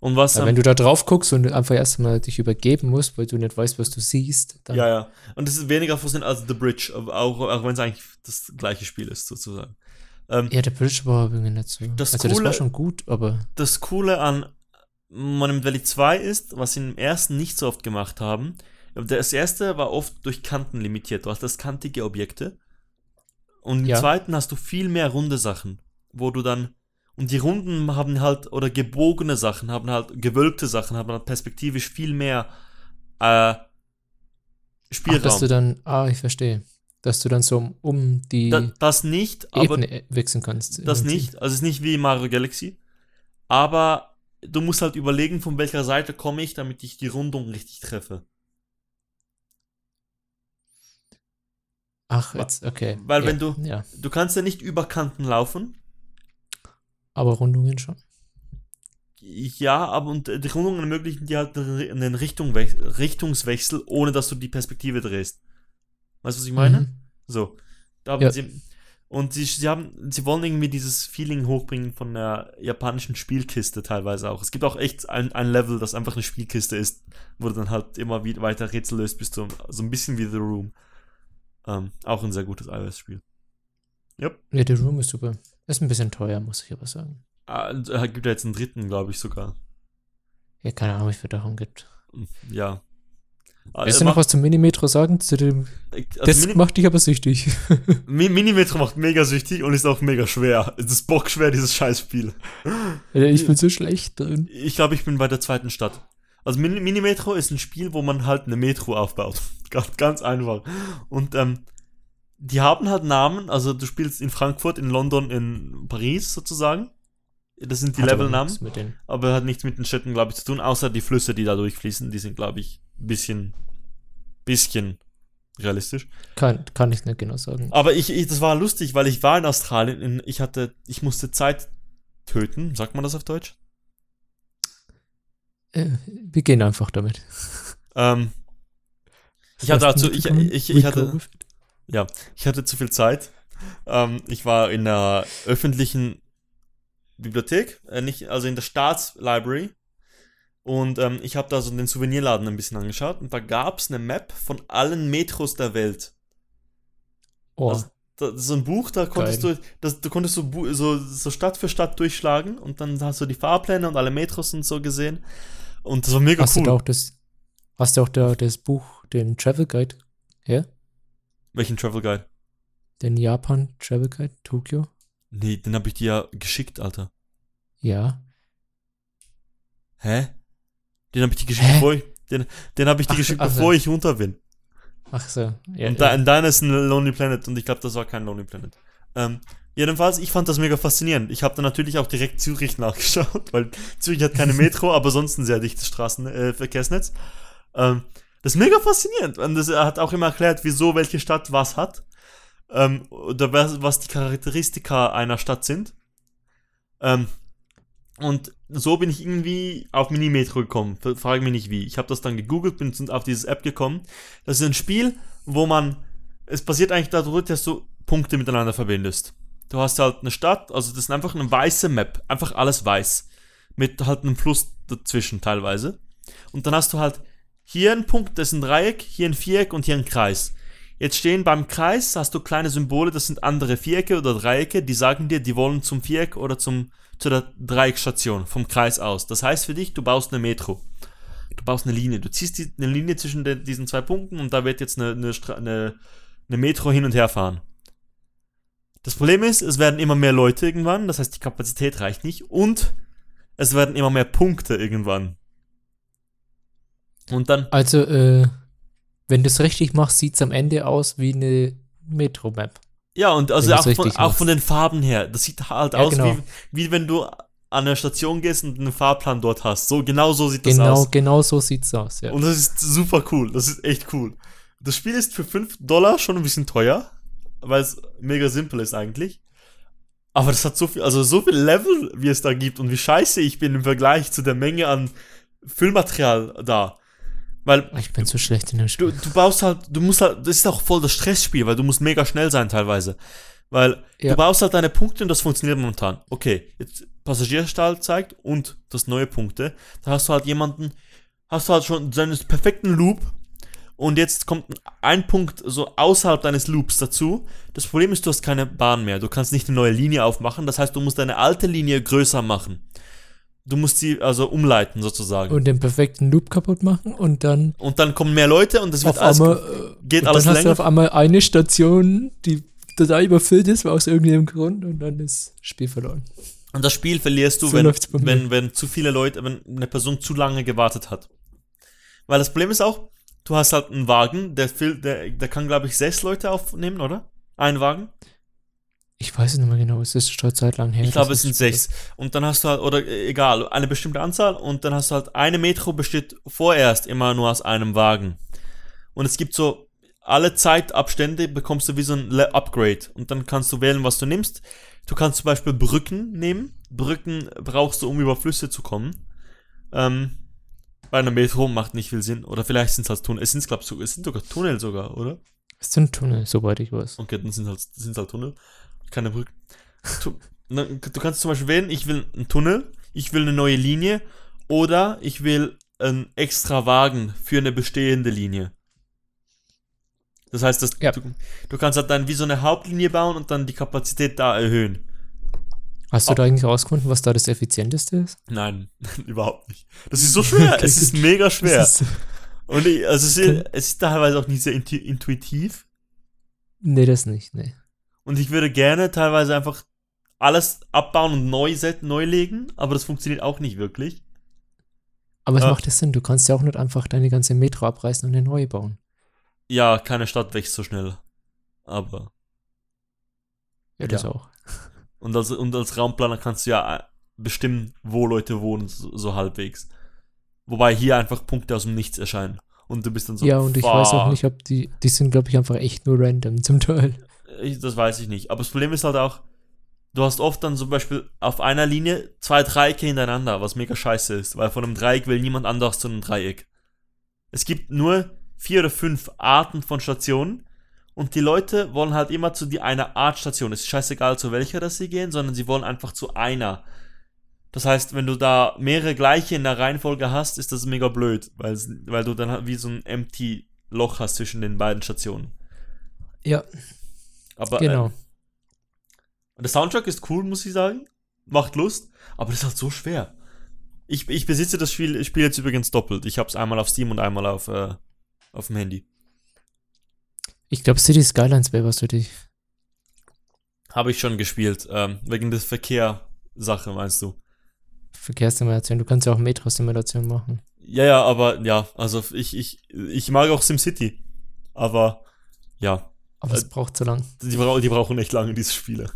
Und was ähm,
wenn du da drauf guckst und einfach erstmal dich übergeben musst, weil du nicht weißt, was du siehst, dann.
Ja, ja. Und es ist weniger faszinierend als The Bridge, auch, auch wenn es eigentlich das gleiche Spiel ist, sozusagen. Ähm,
Ja, der Bridge war irgendwie nicht so.
Das
also das
Coole-
war schon gut, aber
Das Coole an Monument Valley 2 ist, was sie im ersten nicht so oft gemacht haben. Das erste war oft durch Kanten limitiert. Du hast das kantige Objekte. Und im
Ja.
zweiten hast du viel mehr runde Sachen, wo du dann. Und die Runden haben halt, oder gebogene Sachen haben halt, gewölbte Sachen haben halt perspektivisch viel mehr äh,
ach,
Spielraum.
dass du dann, ah, ich verstehe, dass du dann so um, die
da, das nicht, aber
Ebene wechseln kannst.
Das nicht, also es ist nicht wie Mario Galaxy, aber du musst halt überlegen, von welcher Seite komme ich, damit ich die Rundung richtig treffe.
Ach, jetzt, okay.
Weil
ja,
wenn du-
Ja,
Du kannst ja nicht über Kanten laufen.
aber Rundungen schon.
Ja, aber und die Rundungen ermöglichen dir halt einen Richtungwech- Richtungswechsel, ohne dass du die Perspektive drehst. Weißt du, was ich meine?
Mhm.
So.
Ja.
sie, und sie, sie haben, sie wollen irgendwie dieses Feeling hochbringen von der japanischen Spielkiste teilweise auch. Es gibt auch echt ein, ein Level, das einfach eine Spielkiste ist, wo du dann halt immer wieder weiter Rätsel löst, bis du so ein bisschen wie The Room. Ähm, auch ein sehr gutes iOS-Spiel.
Ja, The Room ist super. Ist ein bisschen teuer, muss ich aber sagen.
Ah, äh, gibt ja jetzt einen dritten, glaube ich sogar.
Ja, keine Ahnung, wie viel darum gibt.
Ja. Ah,
Willst du noch was zum Minimetro sagen? Zu dem,
also
das
Mini-
macht dich aber süchtig.
Mi Minimetro macht mega süchtig und ist auch mega schwer. Es ist bockschwer, dieses Scheißspiel.
Ja, ich bin so schlecht drin.
Ich glaube, ich bin bei der zweiten Stadt. Also Min Minimetro ist ein Spiel, wo man halt eine Metro aufbaut. ganz, ganz einfach. Und ähm, die haben halt Namen. Also du spielst in Frankfurt, in London, in Paris sozusagen. Das sind die Levelnamen. Aber hat nichts mit den Städten, glaube ich, zu tun, außer die Flüsse, die da durchfließen. Die sind, glaube ich, ein bisschen, bisschen realistisch.
kann, kann ich nicht genau sagen.
Aber ich, ich, das war lustig, weil ich war in Australien, in, ich hatte, ich musste Zeit töten, sagt man das auf Deutsch?
Äh, wir gehen einfach damit.
Ähm, ich hatte dazu, ich, ich, ich, hatte,
Rico?
ich hatte zu viel Zeit. Ähm, ich war in der öffentlichen Bibliothek, äh, nicht, also in der Staatslibrary. Und ähm, ich habe da so den Souvenirladen ein bisschen angeschaut und da gab es eine Map von allen Metros der Welt.
Oh,
Also, so ein Buch, da konntest
Geil.
du, das, du konntest so, so, so Stadt für Stadt durchschlagen und dann hast du die Fahrpläne und alle Metros und so gesehen. Und das war mega
hast du
cool.
da auch das, hast du auch da das Buch, den Travel Guide? Ja?
Welchen Travel Guide?
Den Japan Travel Guide, Tokio?
Nee, den habe ich dir ja geschickt, Alter.
Ja.
Hä? Den habe ich dir geschickt,
Hä?
bevor ich, den, den habe ich dir
Ach,
geschickt,
ach so.
bevor ich runter bin.
Ach so. Ja,
und
ja.
da, deiner ist ein Lonely Planet und ich glaube, das war kein Lonely Planet. Ähm, jedenfalls, ich fand das mega faszinierend. Ich habe dann natürlich auch direkt Zürich nachgeschaut, weil Zürich hat keine Metro, aber sonst ein sehr dichtes Straßenverkehrsnetz. Äh, ähm, das ist mega faszinierend. Und das, er hat auch immer erklärt, wieso welche Stadt was hat. Ähm, oder was, was die Charakteristika einer Stadt sind. Ähm, und so bin ich irgendwie auf Minimetro gekommen. Frage mich nicht wie. Ich habe das dann gegoogelt, bin auf dieses App gekommen. Das ist ein Spiel, wo man. Es basiert eigentlich darüber, dass du Punkte miteinander verbindest. Du hast halt eine Stadt, also das ist einfach eine weiße Map. Einfach alles weiß. Mit halt einem Fluss dazwischen teilweise. Und dann hast du halt hier einen Punkt, das ist ein Dreieck, hier ein Viereck und hier ein Kreis. Jetzt stehen beim Kreis, hast du kleine Symbole, das sind andere Vierecke oder Dreiecke, die sagen dir, die wollen zum Viereck oder zum, zu der Dreieckstation vom Kreis aus. Das heißt für dich, du baust eine Metro. Du baust eine Linie. Du ziehst die, eine Linie zwischen den, diesen zwei Punkten und da wird jetzt eine, eine, eine, eine Metro hin und her fahren. Das Problem ist, es werden immer mehr Leute irgendwann, das heißt, die Kapazität reicht nicht und es werden immer mehr Punkte irgendwann. Und dann
Also, äh, wenn du es richtig machst, sieht es am Ende aus wie eine Metro-Map.
Ja, und also auch von, auch von den Farben her. Das sieht halt
Ja,
aus
genau.
wie, wie wenn du an der Station gehst und einen Fahrplan dort hast. So, genau so sieht das
Genau,
aus.
genau so sieht's aus, ja.
Und das ist super cool. Das ist echt cool. Das Spiel ist für 5 Dollar schon ein bisschen teuer, weil es mega simpel ist eigentlich. Aber das hat so viel, also so viel Level, wie es da gibt und wie scheiße ich bin im Vergleich zu der Menge an Füllmaterial da. Weil
Ich bin so schlecht in dem
du,
Spiel.
du baust halt, du musst halt, das ist auch voll das Stressspiel, weil du musst mega schnell sein teilweise. Weil
Ja.
du baust halt deine Punkte und das funktioniert momentan. Okay, jetzt Passagierstall zeigt und das neue Punkte. Da hast du halt jemanden, hast du halt schon seinen perfekten Loop und jetzt kommt ein Punkt so außerhalb deines Loops dazu. Das Problem ist, du hast keine Bahn mehr. Du kannst nicht eine neue Linie aufmachen. Das heißt, du musst deine alte Linie größer machen. Du musst sie also umleiten sozusagen.
Und den perfekten Loop kaputt machen und dann
Und dann kommen mehr Leute und das wird alles
einmal, äh,
geht alles
dann hast du
länger.
auf einmal eine Station, die total überfüllt ist, aus irgendeinem Grund und dann ist das Spiel verloren.
Und das Spiel verlierst du,
So
wenn, wenn, wenn zu viele Leute, wenn eine Person zu lange gewartet hat. Weil das Problem ist auch, du hast halt einen Wagen, der, fil- der, der kann, glaube ich, sechs Leute aufnehmen, oder? Ein Wagen?
Ich weiß es nicht mehr genau, es ist schon Zeit lang her.
Ich glaube, es sind sechs. Und dann hast du halt, oder äh, egal, eine bestimmte Anzahl und dann hast du halt eine Metro besteht vorerst immer nur aus einem Wagen. Und es gibt so alle Zeitabstände bekommst du wie so ein Upgrade. Und dann kannst du wählen, was du nimmst. Du kannst zum Beispiel Brücken nehmen. Brücken brauchst du, um über Flüsse zu kommen. Ähm, bei einer Metro macht nicht viel Sinn. Oder vielleicht sind es halt Tunnel. Es sind, glaube ich, es sind sogar Tunnel sogar, oder?
Es ein Tunnel, soweit ich weiß.
Okay, dann sind halt, sind halt Tunnel. Keine Brücken. Tu, na, du kannst zum Beispiel wählen, ich will einen Tunnel, ich will eine neue Linie oder ich will einen extra Wagen für eine bestehende Linie. Das heißt, dass
Ja.
du, du kannst halt dann wie so eine Hauptlinie bauen und dann die Kapazität da erhöhen.
Hast
Oh.
du da eigentlich rausgefunden, was da das effizienteste ist?
Nein, überhaupt nicht. Das ist so schwer. Es ist mega schwer.
Ist,
und ich, also es ist, es ist teilweise auch nicht sehr intu intuitiv.
nee, das nicht, nee.
Und ich würde gerne teilweise einfach alles abbauen und neu set, neu legen, aber das funktioniert auch nicht wirklich.
Aber es
Ja.
macht ja Sinn, du kannst ja auch nicht einfach deine ganze Metro abreißen und eine neue bauen.
Ja, keine Stadt wächst so schnell. Aber.
Ja, das
Ja.
auch.
Und als, und als Raumplaner kannst du ja äh, bestimmen, wo Leute wohnen, so, so halbwegs. Wobei hier einfach Punkte aus dem Nichts erscheinen. Und du bist dann so.
ja, und ich weiß auch nicht, ob die, die sind, glaube ich, einfach echt nur random zum Teil.
Ich, das weiß ich nicht. Aber das Problem ist halt auch, du hast oft dann zum Beispiel auf einer Linie zwei Dreiecke hintereinander, was mega scheiße ist, weil von einem Dreieck will niemand anders zu einem Dreieck. Es gibt nur vier oder fünf Arten von Stationen und die Leute wollen halt immer zu die einer Art Station. Es ist scheißegal, zu welcher das sie gehen, sondern sie wollen einfach zu einer. Das heißt, wenn du da mehrere gleiche in der Reihenfolge hast, ist das mega blöd, weil, weil du dann halt wie so ein empty Loch hast zwischen den beiden Stationen.
Ja,
Aber
genau.
ähm, der Soundtrack ist cool, muss ich sagen. Macht Lust, aber das ist halt so schwer. Ich, ich besitze das Spiel, ich spiele jetzt übrigens doppelt. Ich habe es einmal auf Steam und einmal auf, äh, auf dem Handy.
Ich glaube, City Skylines wäre was für dich.
Habe ich schon gespielt, ähm, wegen der Verkehr-Sache, meinst du?
Verkehrssimulation. Du kannst ja auch Metro-Simulation machen.
Ja, ja, aber ja, also ich, ich, ich mag auch SimCity. Aber ja,
Aber es
Äh,
braucht zu lang.
die, brau die brauchen echt lange, diese Spiele.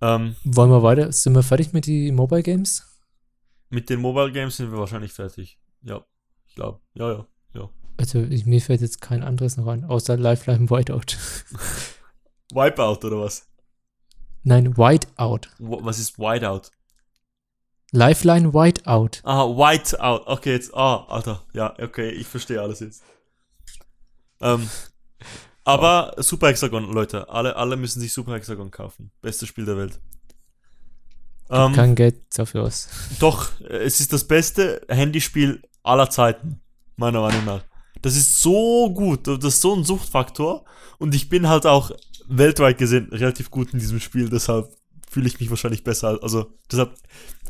Ähm,
Wollen wir weiter? Sind wir fertig mit den Mobile Games?
mit den Mobile Games sind wir wahrscheinlich fertig. Ja, ich glaube. Ja, ja, ja.
Also ich, mir fällt jetzt kein anderes noch an, außer Lifeline Whiteout.
Wipeout oder was?
Nein, Whiteout.
Was ist Whiteout?
Lifeline Whiteout.
Ah, Whiteout. Okay, jetzt. Ah, Alter. Ja, okay, ich verstehe alles jetzt. Ähm, aber Super Hexagon, Leute. Alle, alle müssen sich Super Hexagon kaufen. Bestes Spiel der Welt. Ähm,
Kein Geld dafür aus.
doch, äh, es ist das beste Handyspiel aller Zeiten. Meiner Meinung nach. Das ist so gut. Das ist so ein Suchtfaktor. Und ich bin halt auch weltweit gesehen relativ gut in diesem Spiel. Deshalb fühle ich mich wahrscheinlich besser. Also, deshalb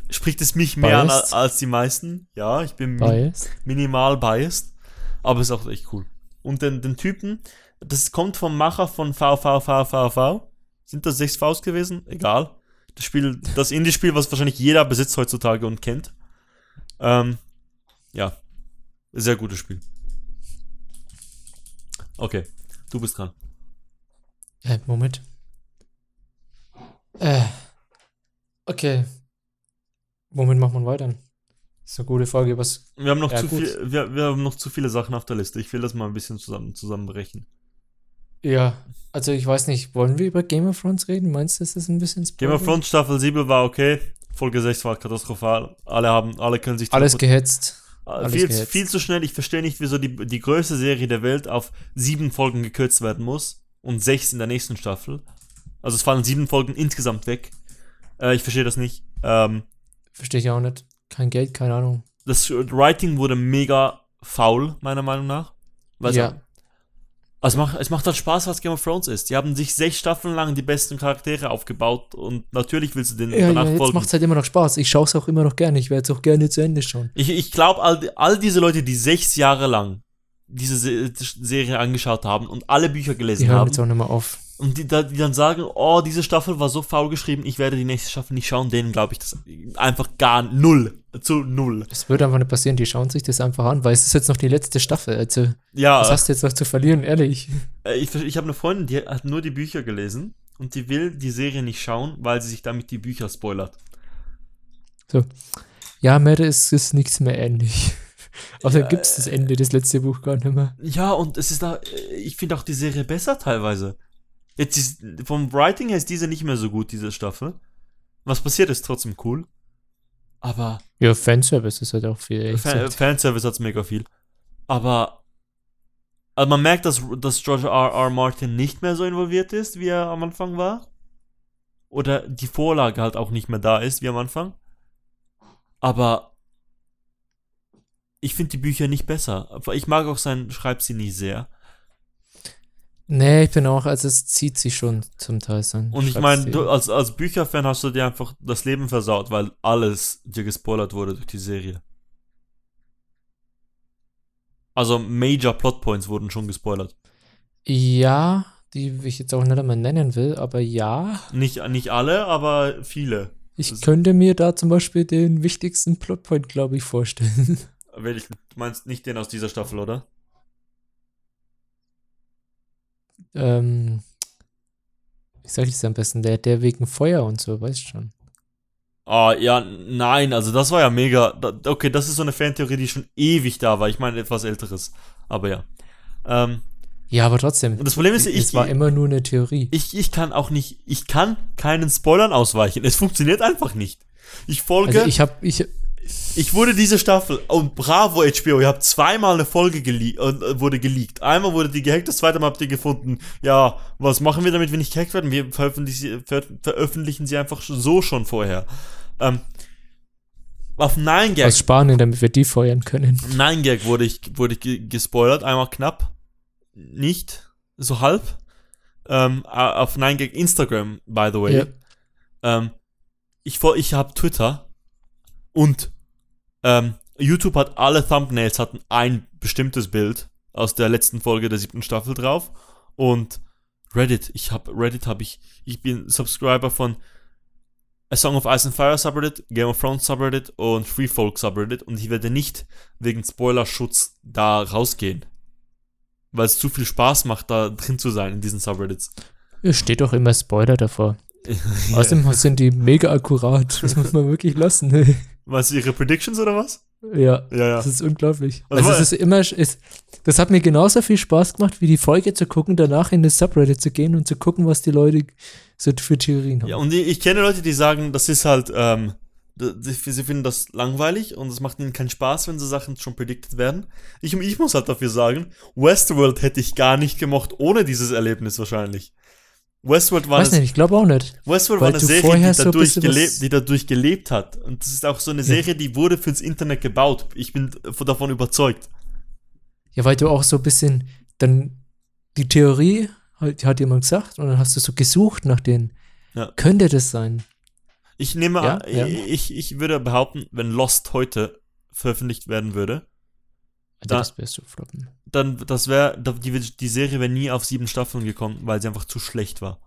spricht es mich mehr an
Biased?
als die meisten. Ja, ich bin mi
Bias.
minimal biased. Aber es ist auch echt cool. Und den, den Typen, das kommt vom Macher von VVVVV. Sind das sechs Vs gewesen? Egal. Das Spiel, das Indie-Spiel, was wahrscheinlich jeder besitzt heutzutage und kennt. Ähm, ja. Sehr gutes Spiel. Okay, du bist dran.
Äh, Moment. Äh. Okay. Womit macht man weiter? Das ist eine gute Frage. Was.
Wir haben noch,
Ja,
zu,
gut.
viel, wir, wir haben noch zu viele Sachen auf der Liste. Ich will das mal ein bisschen zusammen, zusammenbrechen.
Ja, also ich weiß nicht, wollen wir über Game of Thrones reden? Meinst du, ist das ein bisschen
Game of
Spoiler?
Thrones Staffel 7 war okay. Folge 6 war katastrophal. Alle haben, alle können sich
Alles gehetzt. Alles
viel,
gehetzt.
viel zu schnell. Ich verstehe nicht, wieso die, die größte Serie der Welt auf sieben Folgen gekürzt werden muss und sechs in der nächsten Staffel. Also es fallen sieben Folgen insgesamt weg. Äh, ich verstehe das nicht. Ähm,
Verstehe ich auch nicht. Kein Geld, keine Ahnung.
das Writing wurde mega faul, meiner Meinung nach. Weil
Ja.
Also es macht, es macht halt Spaß, was Game of Thrones ist. Die haben sich sechs Staffeln lang die besten Charaktere aufgebaut und natürlich willst du den
Ja,
danach
ja jetzt
folgen.
macht es halt immer noch Spaß. Ich schaue es auch immer noch gerne. Ich werde es auch gerne zu Ende schauen.
Ich, ich glaube, all, all diese Leute, die sechs Jahre lang diese Se Serie angeschaut haben und alle Bücher gelesen
Die
haben
jetzt auch nicht mehr auf.
Und die, die dann sagen, oh, diese Staffel war so faul geschrieben, ich werde die nächste Staffel nicht schauen, denen glaube ich das einfach gar null. Zu null.
Das wird einfach nicht passieren. Die schauen sich das einfach an, weil es ist jetzt noch die letzte Staffel. Also,
Ja,
was hast du jetzt noch zu verlieren, ehrlich?
äh, ich, ich habe eine Freundin, die hat nur die Bücher gelesen und die will die Serie nicht schauen, weil sie sich damit die Bücher spoilert.
Ja, Merde ist, ist nichts mehr ähnlich. Außerdem ja, gibt es das Ende des letzten Buch gar nicht mehr.
Ja, und es ist da, ich finde auch die Serie besser teilweise. Jetzt ist, vom Writing her ist diese nicht mehr so gut, diese Staffel. Was passiert, ist trotzdem cool. Aber.
Ja, Fanservice ist halt auch viel.
Fan, Fanservice hat's mega viel. Aber. Also man merkt, dass, dass George R. R. Martin nicht mehr so involviert ist, wie er am Anfang war. Oder die Vorlage halt auch nicht mehr da ist, wie am Anfang. Aber ich finde die Bücher nicht besser. Ich mag auch sein Schreibstil nicht sehr.
Nee, ich bin auch, also es zieht sich schon zum Teil sein.
Und ich meine, du als, als Bücherfan hast du dir einfach das Leben versaut, weil alles dir gespoilert wurde durch die Serie. Also Major Plotpoints wurden schon gespoilert.
Ja, die ich jetzt auch nicht einmal nennen will, aber ja.
Nicht, nicht alle, aber viele.
Ich das könnte mir da zum Beispiel den wichtigsten Plotpoint, glaube ich, vorstellen.
Du meinst nicht den aus dieser Staffel, oder?
Ähm, wie sag ich das am besten, der, der wegen Feuer und so, weißt schon.
Ah, ja, nein, also das war ja mega. Okay, das ist so eine Fantheorie, die schon ewig da war. Ich meine etwas älteres. Aber ja. Ähm,
ja, aber trotzdem.
Und das Problem ist,
ich. Es war immer nur eine Theorie.
Ich, ich kann auch nicht, ich kann keinen Spoilern ausweichen. Es funktioniert einfach nicht. Ich folge.
Also ich habe ich,
ich wurde diese Staffel und bravo HBO, ihr habt zweimal eine Folge gele äh, wurde geleakt. Einmal wurde die gehackt, das zweite Mal habt ihr gefunden, ja, was machen wir damit, wenn nicht gehackt werden? Wir veröffentlichen, ver veröffentlichen sie einfach so schon vorher. Ähm, auf 9gag.
Aus Spanien, damit wir die feuern können.
9gag wurde ich, wurde ich gespoilert, einmal knapp. Nicht, so halb. Ähm, auf 9gag Instagram, by the way. Ja. Ähm, ich, ich habe Twitter und ähm, YouTube hat alle Thumbnails hatten ein bestimmtes Bild aus der letzten Folge der siebten Staffel drauf und Reddit, ich habe Reddit habe ich, ich bin Subscriber von A Song of Ice and Fire Subreddit, Game of Thrones Subreddit und Free Folk Subreddit und ich werde nicht wegen Spoilerschutz da rausgehen, weil es zu viel Spaß macht, da drin zu sein in diesen Subreddits.
Es steht doch immer Spoiler davor. Außerdem sind die mega akkurat. Das muss man wirklich lassen.
Was, ihre Predictions oder was?
Ja, ja, ja. das ist unglaublich. Also, also es ist immer, es, das hat mir genauso viel Spaß gemacht, wie die Folge zu gucken, danach in das Subreddit zu gehen und zu gucken, was die Leute so für Theorien haben.
Ja, und ich, ich kenne Leute, die sagen, das ist halt, ähm, sie finden das langweilig und es macht ihnen keinen Spaß, wenn so Sachen schon predicted werden. Ich, ich muss halt dafür sagen, Westworld hätte ich gar nicht gemocht ohne dieses Erlebnis wahrscheinlich. Westworld war
Weiß eine, nicht, ich glaube auch nicht.
Westworld war eine Serie, die dadurch, so gelebt, die dadurch gelebt hat. Und das ist auch so eine Serie, ja. die wurde fürs Internet gebaut. Ich bin davon überzeugt.
Ja, weil du auch so ein bisschen dann die Theorie hat, hat jemand gesagt und dann hast du so gesucht nach den. Ja. Könnte das sein?
Ich nehme ja, an, ja. Ich, ich würde behaupten, wenn Lost heute veröffentlicht werden würde,
dann, das wärst du floppen.
Dann, das wäre, die, die Serie wäre nie auf sieben Staffeln gekommen, weil sie einfach zu schlecht war.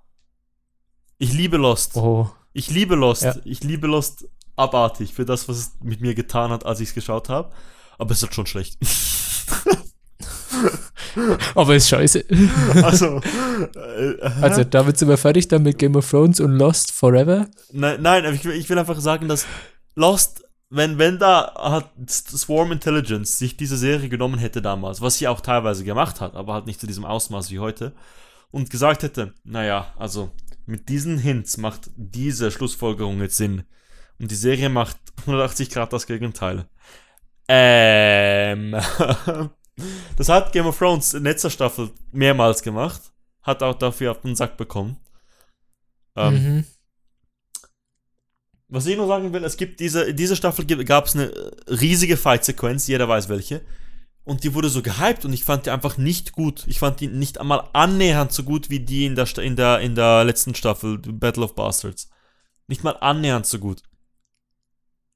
Ich liebe Lost.
Oh.
Ich liebe Lost. Ja. Ich liebe Lost abartig für das, was es mit mir getan hat, als ich es geschaut habe. Aber es ist schon schlecht.
Aber ist scheiße.
Also,
äh, also damit sind wir fertig dann mit Game of Thrones und Lost Forever.
Nein, nein, ich ich will einfach sagen, dass Lost wenn, wenn da hat Swarm Intelligence sich diese Serie genommen hätte damals, was sie auch teilweise gemacht hat, aber halt nicht zu diesem Ausmaß wie heute, und gesagt hätte, naja, also mit diesen Hints macht diese Schlussfolgerung jetzt Sinn. Und die Serie macht 180 Grad das Gegenteil. Ähm. das hat Game of Thrones in letzter Staffel mehrmals gemacht. Hat auch dafür auf den Sack bekommen. Ähm, mhm. Was ich nur sagen will, es gibt diese, in dieser Staffel gab es eine riesige Fight-Sequenz, jeder weiß welche. Und die wurde so gehypt und ich fand die einfach nicht gut. Ich fand die nicht einmal annähernd so gut wie die in der, in der, in der letzten Staffel, Battle of Bastards. Nicht mal annähernd so gut.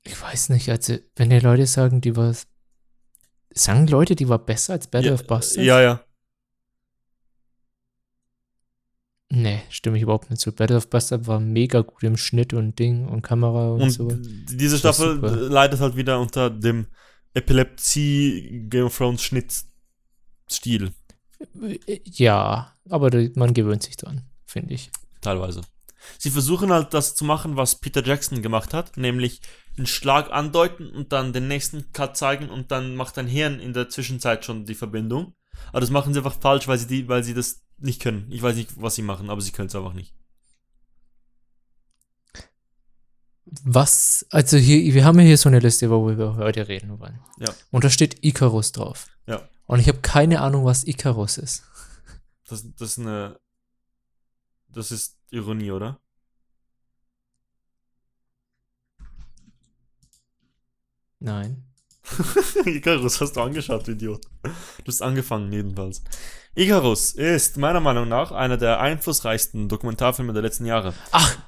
Ich weiß nicht, also, wenn die Leute sagen, die war. Sagen Leute, die war besser als Battle
ja,
of Bastards?
Ja, ja.
Nee, stimme ich überhaupt nicht zu. Battle of Bastard war mega gut im Schnitt und Ding und Kamera und, und so.
Diese Staffel leidet halt wieder unter dem Epilepsie Game of Thrones Schnittstil.
Ja, aber man gewöhnt sich dran, finde ich.
Teilweise. Sie versuchen halt das zu machen, was Peter Jackson gemacht hat, nämlich den Schlag andeuten und dann den nächsten Cut zeigen und dann macht dein Hirn in der Zwischenzeit schon die Verbindung. Aber das machen sie einfach falsch, weil sie die, weil sie das nicht können. Ich weiß nicht, was sie machen, aber sie können es einfach nicht.
Was, also hier, wir haben ja hier so eine Liste, wo wir heute reden wollen.
Ja.
Und da steht Icarus drauf.
Ja.
Und ich habe keine Ahnung, was Icarus ist.
Das, das ist eine. Das ist Ironie, oder?
Nein.
Icarus hast du angeschaut, du Idiot. Du hast angefangen, jedenfalls. Icarus ist meiner Meinung nach einer der einflussreichsten Dokumentarfilme der letzten Jahre.
Ach,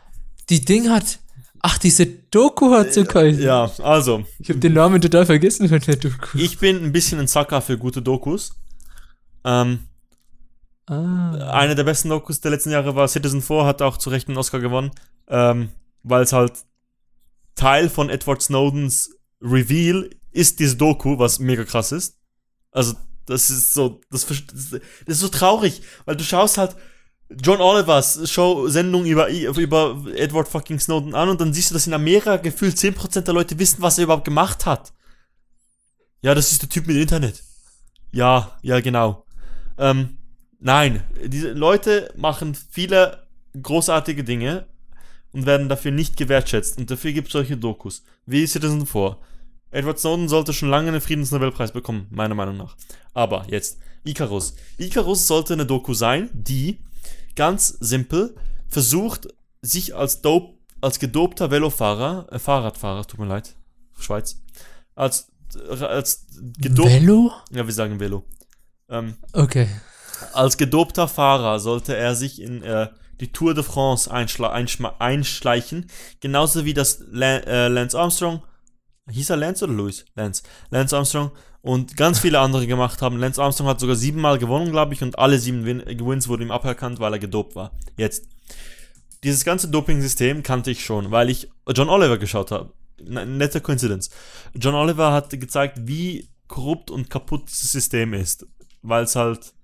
die Ding hat. Ach, diese Doku hat so geheißen.
Ja, also,
Ich habe den Namen total vergessen von der Doku.
ich bin ein bisschen ein Sucker für gute Dokus. Ähm,
ah.
eine der besten Dokus der letzten Jahre war Citizen 4, hat auch zu Recht einen Oscar gewonnen, ähm, weil es halt Teil von Edward Snowdens Reveal ist diese Doku, was mega krass ist. Also, das ist so, das, das ist so traurig, weil du schaust halt John Olivers Show, Sendung über, über Edward fucking Snowden an und dann siehst du, dass in Amerika gefühlt 10% der Leute wissen, was er überhaupt gemacht hat. Ja, das ist der Typ mit Internet. Ja, ja, genau. Ähm, nein, diese Leute machen viele großartige Dinge und werden dafür nicht gewertschätzt. Und dafür gibt es solche Dokus. Wie Citizen 4. Edward Snowden sollte schon lange einen Friedensnobelpreis bekommen, meiner Meinung nach. Aber jetzt, Icarus. Icarus sollte eine Doku sein, die ganz simpel versucht, sich als dope, als gedopter Velofahrer, äh, Fahrradfahrer, tut mir leid, Schweiz, als, als gedopt,
Velo?
ja, wir sagen Velo, ähm,
Okay.
als gedopter Fahrer sollte er sich in äh, die Tour de France einschleichen, genauso wie das Lan äh, Lance Armstrong, hieß er Lance oder Louis? Lance. Lance Armstrong und ganz viele andere gemacht haben. Lance Armstrong hat sogar siebenmal gewonnen, glaube ich, und alle sieben Win Wins wurden ihm aberkannt, weil er gedopt war. Jetzt. Dieses ganze Doping-System kannte ich schon, weil ich John Oliver geschaut habe. Ne- Nette Coincidence. John Oliver hat gezeigt, wie korrupt und kaputt dieses System ist. Weil es halt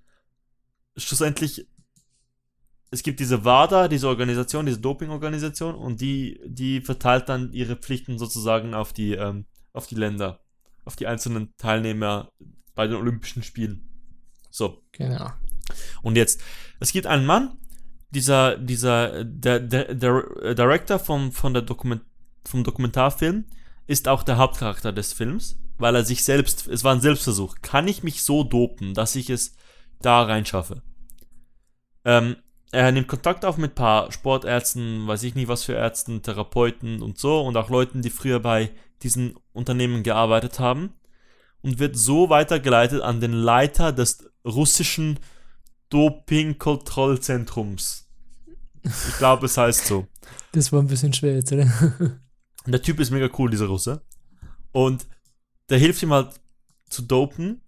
schlussendlich es gibt diese WADA, diese Organisation, diese Doping-Organisation und die, die verteilt dann ihre Pflichten sozusagen auf die, ähm, auf die Länder, auf die einzelnen Teilnehmer bei den Olympischen Spielen. So,
Genau.
und jetzt, es gibt einen Mann, dieser, dieser, der, der, der Director vom, von der Dokument, vom Dokumentarfilm ist auch der Hauptcharakter des Films, weil er sich selbst, es war ein Selbstversuch. Kann ich mich so dopen, dass ich es da reinschaffe? Ähm, er nimmt Kontakt auf mit ein paar Sportärzten, weiß ich nicht was für Ärzten, Therapeuten und so und auch Leuten, die früher bei diesen Unternehmen gearbeitet haben und wird so weitergeleitet an den Leiter des russischen Dopingkontrollzentrums. Ich glaube, es heißt so.
Das war ein bisschen schwer jetzt, oder?
Und der Typ ist mega cool, dieser Russe. Und der hilft ihm halt zu dopen.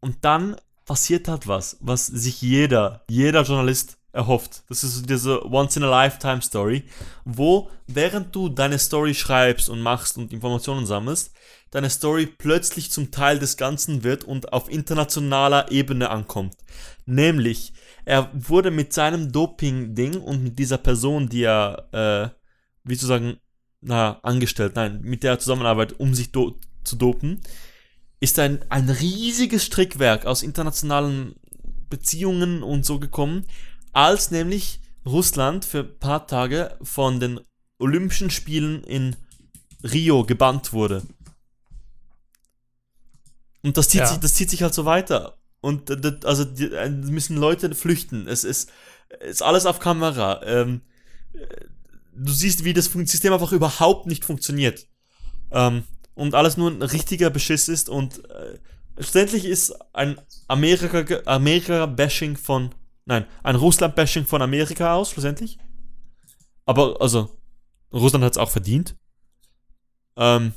Und dann passiert halt was, was sich jeder, jeder Journalist erhofft. Das ist diese Once-in-a-Lifetime-Story, wo während du deine Story schreibst und machst und Informationen sammelst, deine Story plötzlich zum Teil des Ganzen wird und auf internationaler Ebene ankommt. Nämlich, er wurde mit seinem Doping-Ding und mit dieser Person, die er, äh, wie zu sagen, na, angestellt, nein, mit der er zusammenarbeitet, um sich do zu dopen, ist ein, ein riesiges Strickwerk aus internationalen Beziehungen und so gekommen, als nämlich Russland für ein paar Tage von den Olympischen Spielen in Rio gebannt wurde. Und das zieht,
Ja.
sich, das zieht sich halt so weiter. Und das- also die, äh, müssen Leute flüchten. Es ist, ist alles auf Kamera. Ähm, äh, du siehst, wie das System einfach überhaupt nicht funktioniert. Ähm, und alles nur ein richtiger Beschiss ist und äh, schlussendlich ist ein Amerika- Amerika-Bashing von, nein, ein Russland-Bashing von Amerika aus, schlussendlich. Aber, also, Russland hat es auch verdient. Ähm,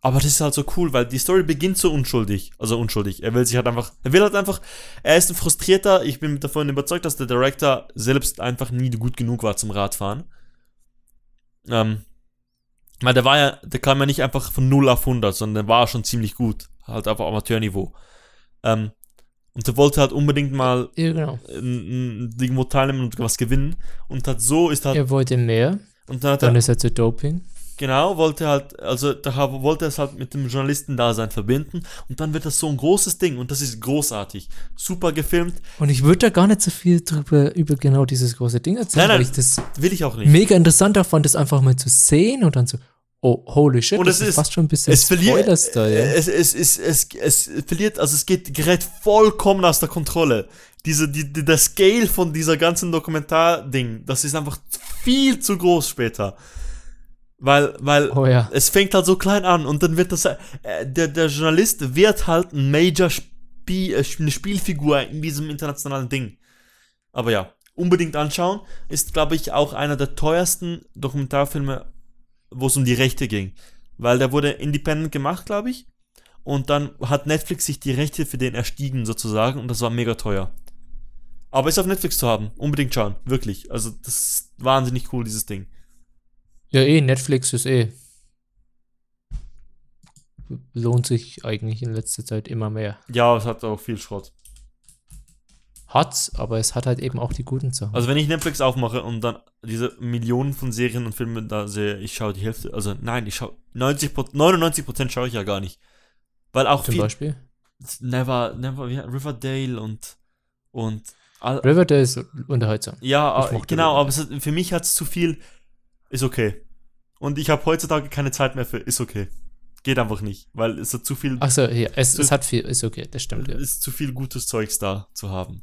aber das ist halt so cool, weil die Story beginnt so unschuldig. Also unschuldig. Er will sich halt einfach, er will halt einfach, er ist ein frustrierter, ich bin davon überzeugt, dass der Director selbst einfach nie gut genug war zum Radfahren. Ähm, weil der war ja, der kam ja nicht einfach von 0 auf 100, sondern der war schon ziemlich gut. Halt auf Amateurniveau. Ähm, und der wollte halt unbedingt mal
Ja, genau.
n- n- irgendwo teilnehmen und was gewinnen. Und hat so ist halt,
Er wollte mehr,
und dann hat
dann
er,
ist er zu Doping.
Genau, wollte halt, also da wollte es halt mit dem Journalistendasein verbinden und dann wird das so ein großes Ding und das ist großartig. Super gefilmt.
Und ich würde da gar nicht so viel drüber, über genau dieses große Ding erzählen,
Nein, nein.
weil ich das
Will ich auch nicht.
mega interessant fand, das einfach mal zu sehen und dann so, oh, holy shit,
Und
das
es
ist fast schon ein bisschen
es verliert,
da, ja.
es, es, es, es, es verliert, also es geht, gerät vollkommen aus der Kontrolle. Diese, die, die, der Scale von dieser ganzen Dokumentar-Ding, das ist einfach viel zu groß später. Weil, weil
Oh ja.
es fängt halt so klein an und dann wird das, äh, der, der Journalist wird halt ein Major Spiel, äh, eine Spielfigur in diesem internationalen Ding. Aber ja, unbedingt anschauen. Ist, glaube ich, auch einer der teuersten Dokumentarfilme, wo es um die Rechte ging. Weil der wurde independent gemacht, glaube ich. Und dann hat Netflix sich die Rechte für den erstiegen, sozusagen. Und das war mega teuer. Aber ist auf Netflix zu haben. Unbedingt schauen. Wirklich. Also, das ist wahnsinnig cool, dieses Ding.
Ja, eh, Netflix ist eh. Lohnt sich eigentlich in letzter Zeit immer mehr.
Ja, es hat auch viel Schrott.
Hat's, aber es hat halt eben auch die guten Sachen.
Also wenn ich Netflix aufmache und dann diese Millionen von Serien und Filmen da sehe, ich schaue die Hälfte, also nein, ich schaue 90 99% schaue ich ja gar nicht. Weil auch
Zum
viel
Beispiel.
Never Never wie- Riverdale und und all,
Riverdale ist unterhaltsam.
ja, genau, aber es, für mich hat es zu viel ist okay. Und ich habe heutzutage keine Zeit mehr für ist okay. Geht einfach nicht, weil es hat zu viel
Achso, ja, es, es hat viel, ist okay, das stimmt, ja.
ist zu viel gutes Zeugs da zu haben.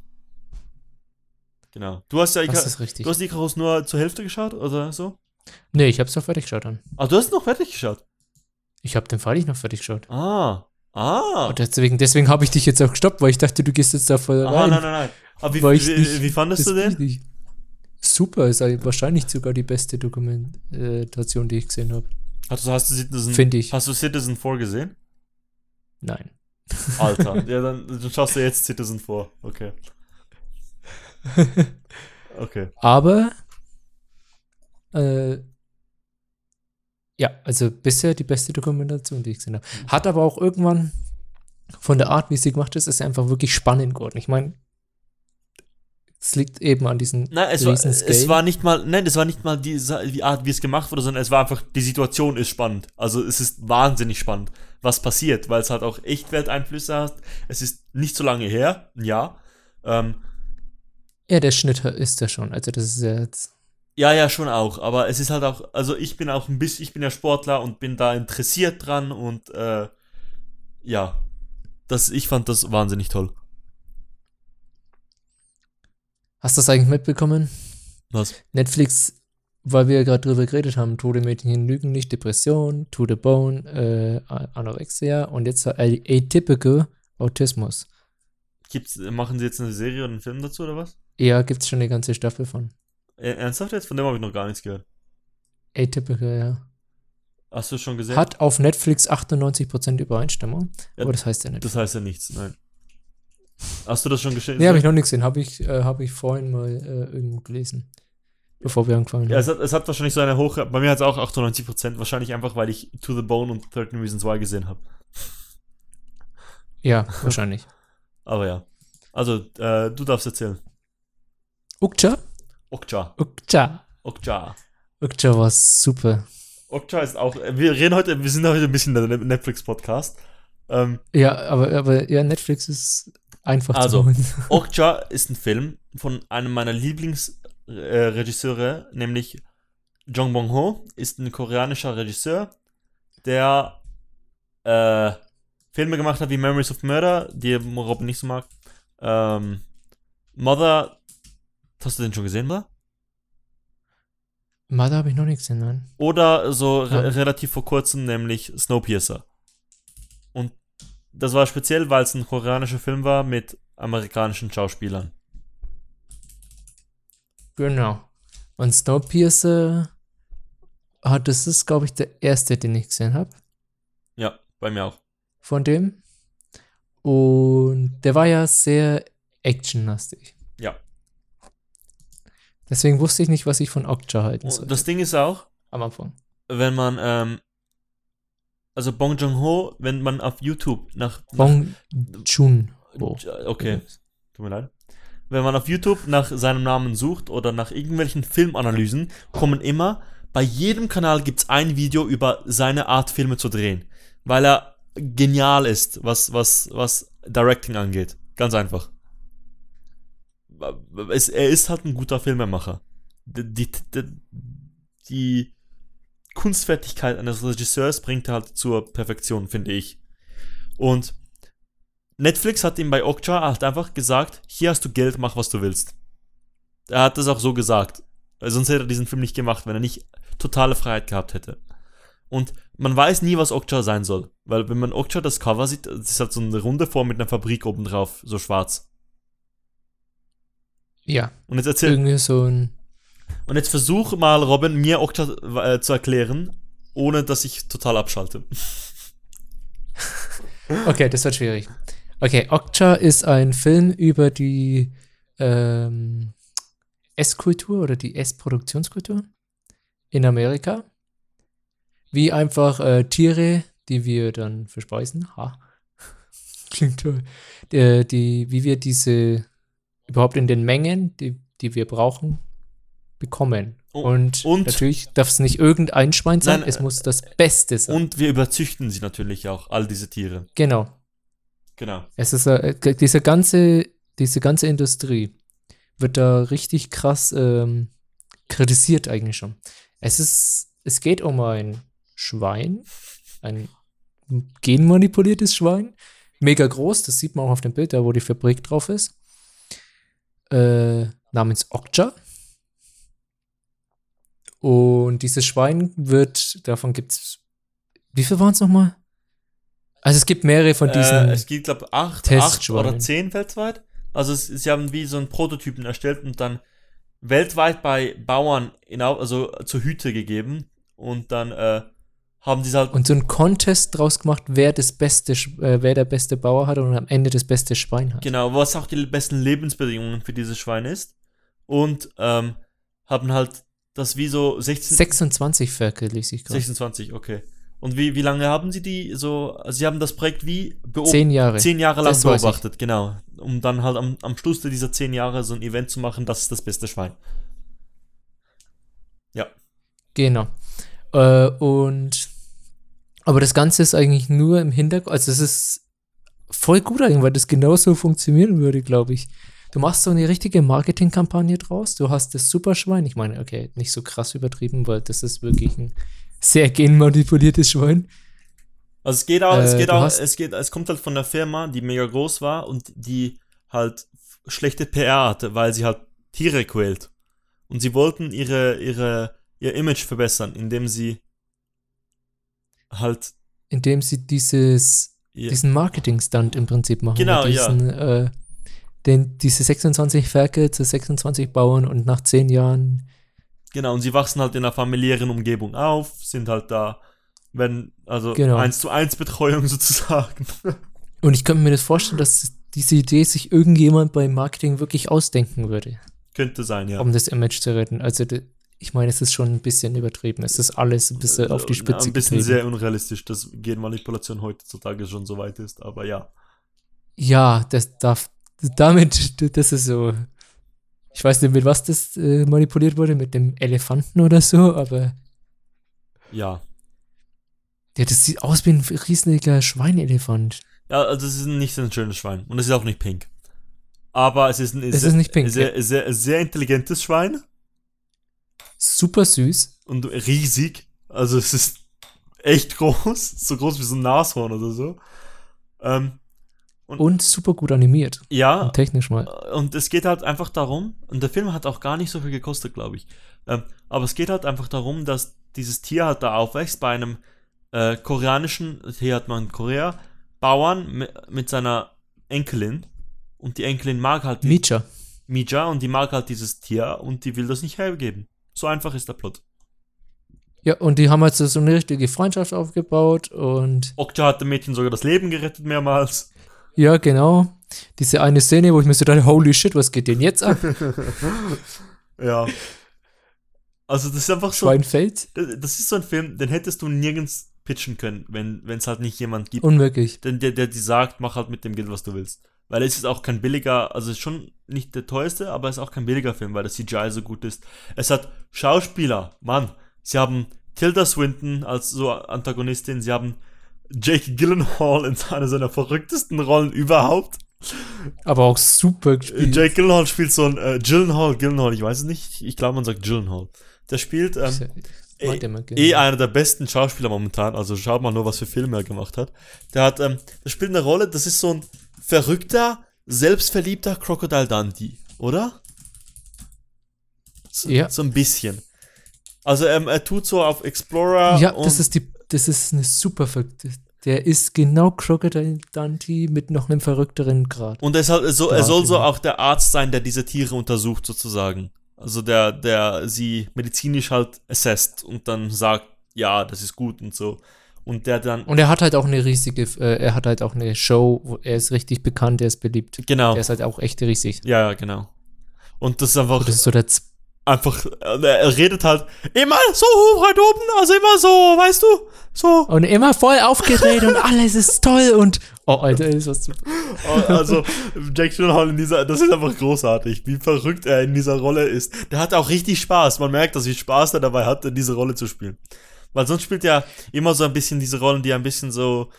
Genau. Du hast ja
Das ist richtig.
du hast Icarus nur zur Hälfte geschaut oder so?
Nee, ich hab's doch fertig geschaut dann.
Ah, du hast noch fertig geschaut.
Ich hab den freilich noch fertig geschaut.
Ah. Ah.
Und deswegen, deswegen habe ich dich jetzt auch gestoppt, weil ich dachte, du gehst jetzt da voll
Aha,
rein.
nein, nein, nein. Aber wie, wie,
nicht-
wie fandest du den?
nicht. Super, ist wahrscheinlich sogar die beste Dokumentation, die ich gesehen habe.
Hast du, hast du Citizen,
Finde ich.
hast du Citizen 4 gesehen?
Nein.
Alter. ja, dann, dann schaust du jetzt Citizen 4. Okay. Okay.
Aber äh, ja, also bisher die beste Dokumentation, die ich gesehen habe. Hat aber auch irgendwann von der Art, wie sie gemacht ist, ist einfach wirklich spannend geworden. Ich meine, es liegt eben an diesen
Nein, es war, es war nicht mal, nein, es war nicht mal die, die Art, wie es gemacht wurde, sondern es war einfach, die Situation ist spannend. Also es ist wahnsinnig spannend, was passiert, weil es halt auch Echtwelteinflüsse hat. Es ist nicht so lange her, ein Jahr. Ähm,
ja, der Schnitt ist da schon. Also das ist ja jetzt
Ja, ja, schon auch. Aber es ist halt auch, also ich bin auch ein bisschen, ich bin ja Sportler und bin da interessiert dran und äh, ja, das, ich fand das wahnsinnig toll.
Hast du das eigentlich mitbekommen?
Was?
Netflix, weil wir ja gerade drüber geredet haben, Tode Mädchen lügen nicht, Depression, To the Bone, äh, Anorexia und jetzt Atypical Autismus.
Gibt's, machen sie jetzt eine Serie oder einen Film dazu oder was?
Ja, gibt's schon eine ganze Staffel von.
Äh, ernsthaft jetzt? Von dem habe ich noch gar nichts gehört.
Atypical, ja.
Hast du schon gesehen?
Hat auf Netflix 98% Übereinstimmung,
Ja,
aber das heißt ja nicht.
Das heißt ja nichts, nein. Hast du das schon gesehen?
Nee, habe ich noch nicht gesehen. Habe ich, äh, hab ich vorhin mal äh, irgendwo gelesen. Bevor wir angefangen
Ja,
haben.
es hat, es hat wahrscheinlich so eine hohe, bei mir hat es auch 98%, wahrscheinlich einfach, weil ich To the Bone und 13 Reasons Why gesehen habe.
Ja, wahrscheinlich.
Aber ja. Also, äh, du darfst erzählen.
Ukcha?
Okja.
Ukcha.
Okja.
Ukcha war super.
Okja ist auch, äh, wir reden heute, wir sind heute ein bisschen der Netflix-Podcast. Ähm,
Ja, aber, aber ja, Netflix ist einfach
Also.
zu holen.
Okja ist ein Film von einem meiner Lieblingsregisseure, nämlich Jong Bong-ho, ist ein koreanischer Regisseur, der äh, Filme gemacht hat wie Memories of Murder, die Robin nicht so mag. Ähm, Mother, hast du den schon gesehen, oder?
Mother habe ich noch nicht gesehen, nein.
Oder so re
Ja.
relativ vor kurzem, nämlich Snowpiercer. Und das war speziell, weil es ein koreanischer Film war mit amerikanischen Schauspielern.
Genau. Und Snowpiercer hat, das ist, glaube ich, der erste, den ich gesehen habe
Ja, bei mir auch.
von dem. Und der war ja sehr actionlastig. Deswegen wusste ich nicht, was ich von Okja halten soll.
Das Ding ist auch,
am Anfang.
wenn man, ähm, also Bong Joon-ho, wenn man auf YouTube nach,
Bong Joon.
okay, tut mir leid. Wenn man auf YouTube nach seinem Namen sucht oder nach irgendwelchen Filmanalysen, kommen immer bei jedem Kanal gibt's ein Video über seine Art, Filme zu drehen. Weil er genial ist, was, was, was Directing angeht. Ganz einfach. Es, er ist halt ein guter Filmemacher. Die, die, die Kunstfertigkeit eines Regisseurs bringt er halt zur Perfektion, finde ich. Und Netflix hat ihm bei Okja halt einfach gesagt, hier hast du Geld, mach was du willst. Er hat das auch so gesagt. Sonst hätte er diesen Film nicht gemacht, wenn er nicht totale Freiheit gehabt hätte. Und man weiß nie, was Okja sein soll. Weil wenn man Okja das Cover sieht, ist halt so eine runde Form mit einer Fabrik oben drauf, so schwarz.
Ja.
Und jetzt erzähl.
Irgendwie so ein.
Und jetzt versuch mal, Robin, mir Okja äh, zu erklären, ohne dass ich total abschalte.
Okay, das wird schwierig. Okay, Okja ist ein Film über die ähm, Esskultur oder die Essproduktionskultur in Amerika. Wie einfach äh, Tiere, die wir dann verspeisen, ha, klingt toll, äh, die, wie wir diese überhaupt in den Mengen, die, die wir brauchen, bekommen.
Oh,
Und,
und-
natürlich darf es nicht irgendein Schwein sein,
Nein,
es
äh,
muss das Beste sein.
Und wir überzüchten sie natürlich auch, all diese Tiere.
genau.
Genau.
Es ist äh, diese ganze, diese ganze Industrie wird da richtig krass ähm, kritisiert eigentlich schon. Es ist, es geht um ein Schwein, ein genmanipuliertes Schwein, mega groß, das sieht man auch auf dem Bild, da wo die Fabrik drauf ist, äh, namens Okja. Und dieses Schwein wird, davon gibt es, wie viel waren es nochmal? Also es gibt mehrere von diesen.
Äh, es gibt, glaube ich, acht, acht oder zehn weltweit. Also es, sie haben wie so einen Prototypen erstellt und dann weltweit bei Bauern in, also zur Hüte gegeben und dann äh, haben die halt
und so einen Contest draus gemacht, wer das beste, äh, wer der beste Bauer hat und am Ende das beste Schwein hat.
genau, was auch die besten Lebensbedingungen für dieses Schwein ist und ähm, haben halt das wie so 16
26 Ferkel lese ich gerade.
26, okay. Und wie, wie lange haben sie die so, also sie haben das Projekt wie beobachtet?
Zehn Jahre.
zehn Jahre lang
Das
beobachtet, genau. Um dann halt am, am Schluss dieser zehn Jahre so ein Event zu machen, das ist das beste Schwein. Ja.
Genau. Äh, und aber das Ganze ist eigentlich nur im Hintergrund, also es ist voll gut eigentlich, weil das genauso funktionieren würde, glaube ich. Du machst so eine richtige Marketingkampagne draus, du hast das Superschwein, ich meine, okay, nicht so krass übertrieben, weil das ist wirklich ein sehr genmanipuliertes Schwein.
Also es geht auch, es
Äh,
geht
du
auch, es geht, es kommt halt von einer Firma, die mega groß war und die halt schlechte PR hatte, weil sie halt Tiere quält. Und sie wollten ihre, ihre, ihr Image verbessern, indem sie halt
Indem sie dieses
ihr,
diesen Marketing-Stunt im Prinzip machen.
Genau,
diesen, Äh, den, diese 26 Ferkel zu 26 Bauern und nach 10 Jahren,
Genau, und sie wachsen halt in einer familiären Umgebung auf, sind halt da, wenn, also
Genau.
eins zu eins Betreuung sozusagen.
und ich könnte mir das vorstellen, dass diese Idee sich irgendjemand beim Marketing wirklich ausdenken würde,
Könnte sein, ja.
um das Image zu retten. Also ich meine, es ist schon ein bisschen übertrieben. Es ist alles ein bisschen auf die
Ja,
Spitze
Ein bisschen
getrieben.
sehr unrealistisch, dass Genmanipulation heutzutage schon so weit ist, aber ja.
Ja, das darf, damit, das ist so. Ich weiß nicht, mit was das äh, manipuliert wurde, mit dem Elefanten oder so, aber
Ja.
ja, das sieht aus wie ein riesiger Schweinelefant.
Ja, also es ist nicht so ein schönes Schwein. Und es ist auch nicht pink. Aber es ist ein
Es ist nicht pink,
sehr, sehr, sehr intelligentes Schwein
Super süß.
und riesig. Also es ist echt groß. So groß wie so ein Nashorn oder so. Ähm,
Und super gut animiert.
ja,
Und technisch mal.
und es geht halt einfach darum, und der Film hat auch gar nicht so viel gekostet, glaube ich. Ähm, aber es geht halt einfach darum, dass dieses Tier halt da aufwächst bei einem äh, koreanischen, hier hat man in Korea, Bauern mit, mit seiner Enkelin. Und die Enkelin mag halt die,
Micha.
Mija und die mag halt dieses Tier und die will das nicht hergeben. So einfach ist der Plot.
Ja, und die haben halt so eine richtige Freundschaft aufgebaut und
Okja hat dem Mädchen sogar das Leben gerettet mehrmals.
ja, genau. Diese eine Szene, wo ich mir so dachte, holy shit, was geht denn jetzt ab?
Ja. Also das ist einfach so,
Schwein fällt.
das ist so ein Film, den hättest du nirgends pitchen können, wenn es halt nicht jemand gibt,
Unmöglich.
denn der, der dir sagt, mach halt mit dem Geld, was du willst. Weil es ist auch kein billiger, also es ist schon nicht der teuerste, aber es ist auch kein billiger Film, weil das CGI so gut ist. Es hat Schauspieler, Mann, Sie haben Tilda Swinton als so Antagonistin. Sie haben Jake Gyllenhaal in einer seiner verrücktesten Rollen überhaupt.
Aber auch super
Äh,
gespielt.
Jake Gyllenhaal spielt so ein äh, Gyllenhaal, Gyllenhaal, ich weiß es nicht. Ich glaube, man sagt Gyllenhaal. Der spielt ähm, eh, eh einer der besten Schauspieler momentan. Also schaut mal nur, was für Filme er gemacht hat. Der hat, ähm, der spielt eine Rolle, das ist so ein verrückter, selbstverliebter Crocodile Dundee, oder? So,
Ja.
so ein bisschen. Also ähm, er tut so auf Explorer
Ja,
und
das ist die, das ist eine super verrückte. Der ist genau Crocodile Dundee mit noch einem verrückteren Grad.
Und er, ist halt er
Ja,
soll so auch der Arzt sein, der diese Tiere untersucht, sozusagen. Also der, der sie medizinisch halt assesst und dann sagt, ja, das ist gut und so. Und der dann,
Und er hat halt auch eine riesige, äh, er hat halt auch eine Show, wo er ist richtig bekannt, er ist beliebt.
genau.
Er ist halt auch echt riesig.
Ja, ja, genau. Und das ist einfach,
Das ist so der Z
einfach, äh, er redet halt immer so hoch weit oben, also immer so, weißt du, so.
und immer voll aufgedreht und alles ist toll und oh Alter, ist was super.
Also Jack Gyllenhaal in dieser, das ist einfach großartig, wie verrückt er in dieser Rolle ist. Der hat auch richtig Spaß. Man merkt, dass wie Spaß er dabei hat, diese Rolle zu spielen. Weil sonst spielt er immer so ein bisschen diese Rollen, die ein bisschen so,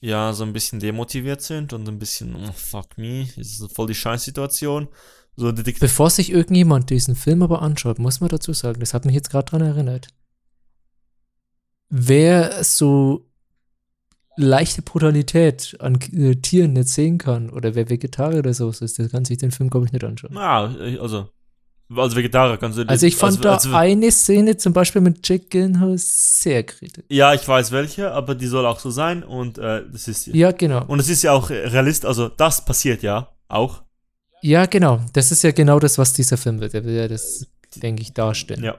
ja, so ein bisschen demotiviert sind und ein bisschen, oh, fuck me, ist voll die Scheißsituation. So.
Bevor sich irgendjemand diesen Film aber anschaut, muss man dazu sagen, das hat mich jetzt gerade dran erinnert. Wer so leichte Brutalität an äh, Tieren nicht sehen kann oder wer Vegetarier oder sowas ist, der kann sich den Film, glaube ich, nicht anschauen.
Ah, also, als Vegetarier kannst du
Also ich fand da
also-
eine Szene zum Beispiel mit Jack Gyllenhaal sehr kritisch.
Ja, ich weiß welche, aber die soll auch so sein und äh, das ist
Ja, genau.
und es ist ja auch realist, also das passiert ja auch.
Ja, genau. Das ist ja genau das, was dieser Film wird. Der will ja das, denke ich, darstellen.
Ja.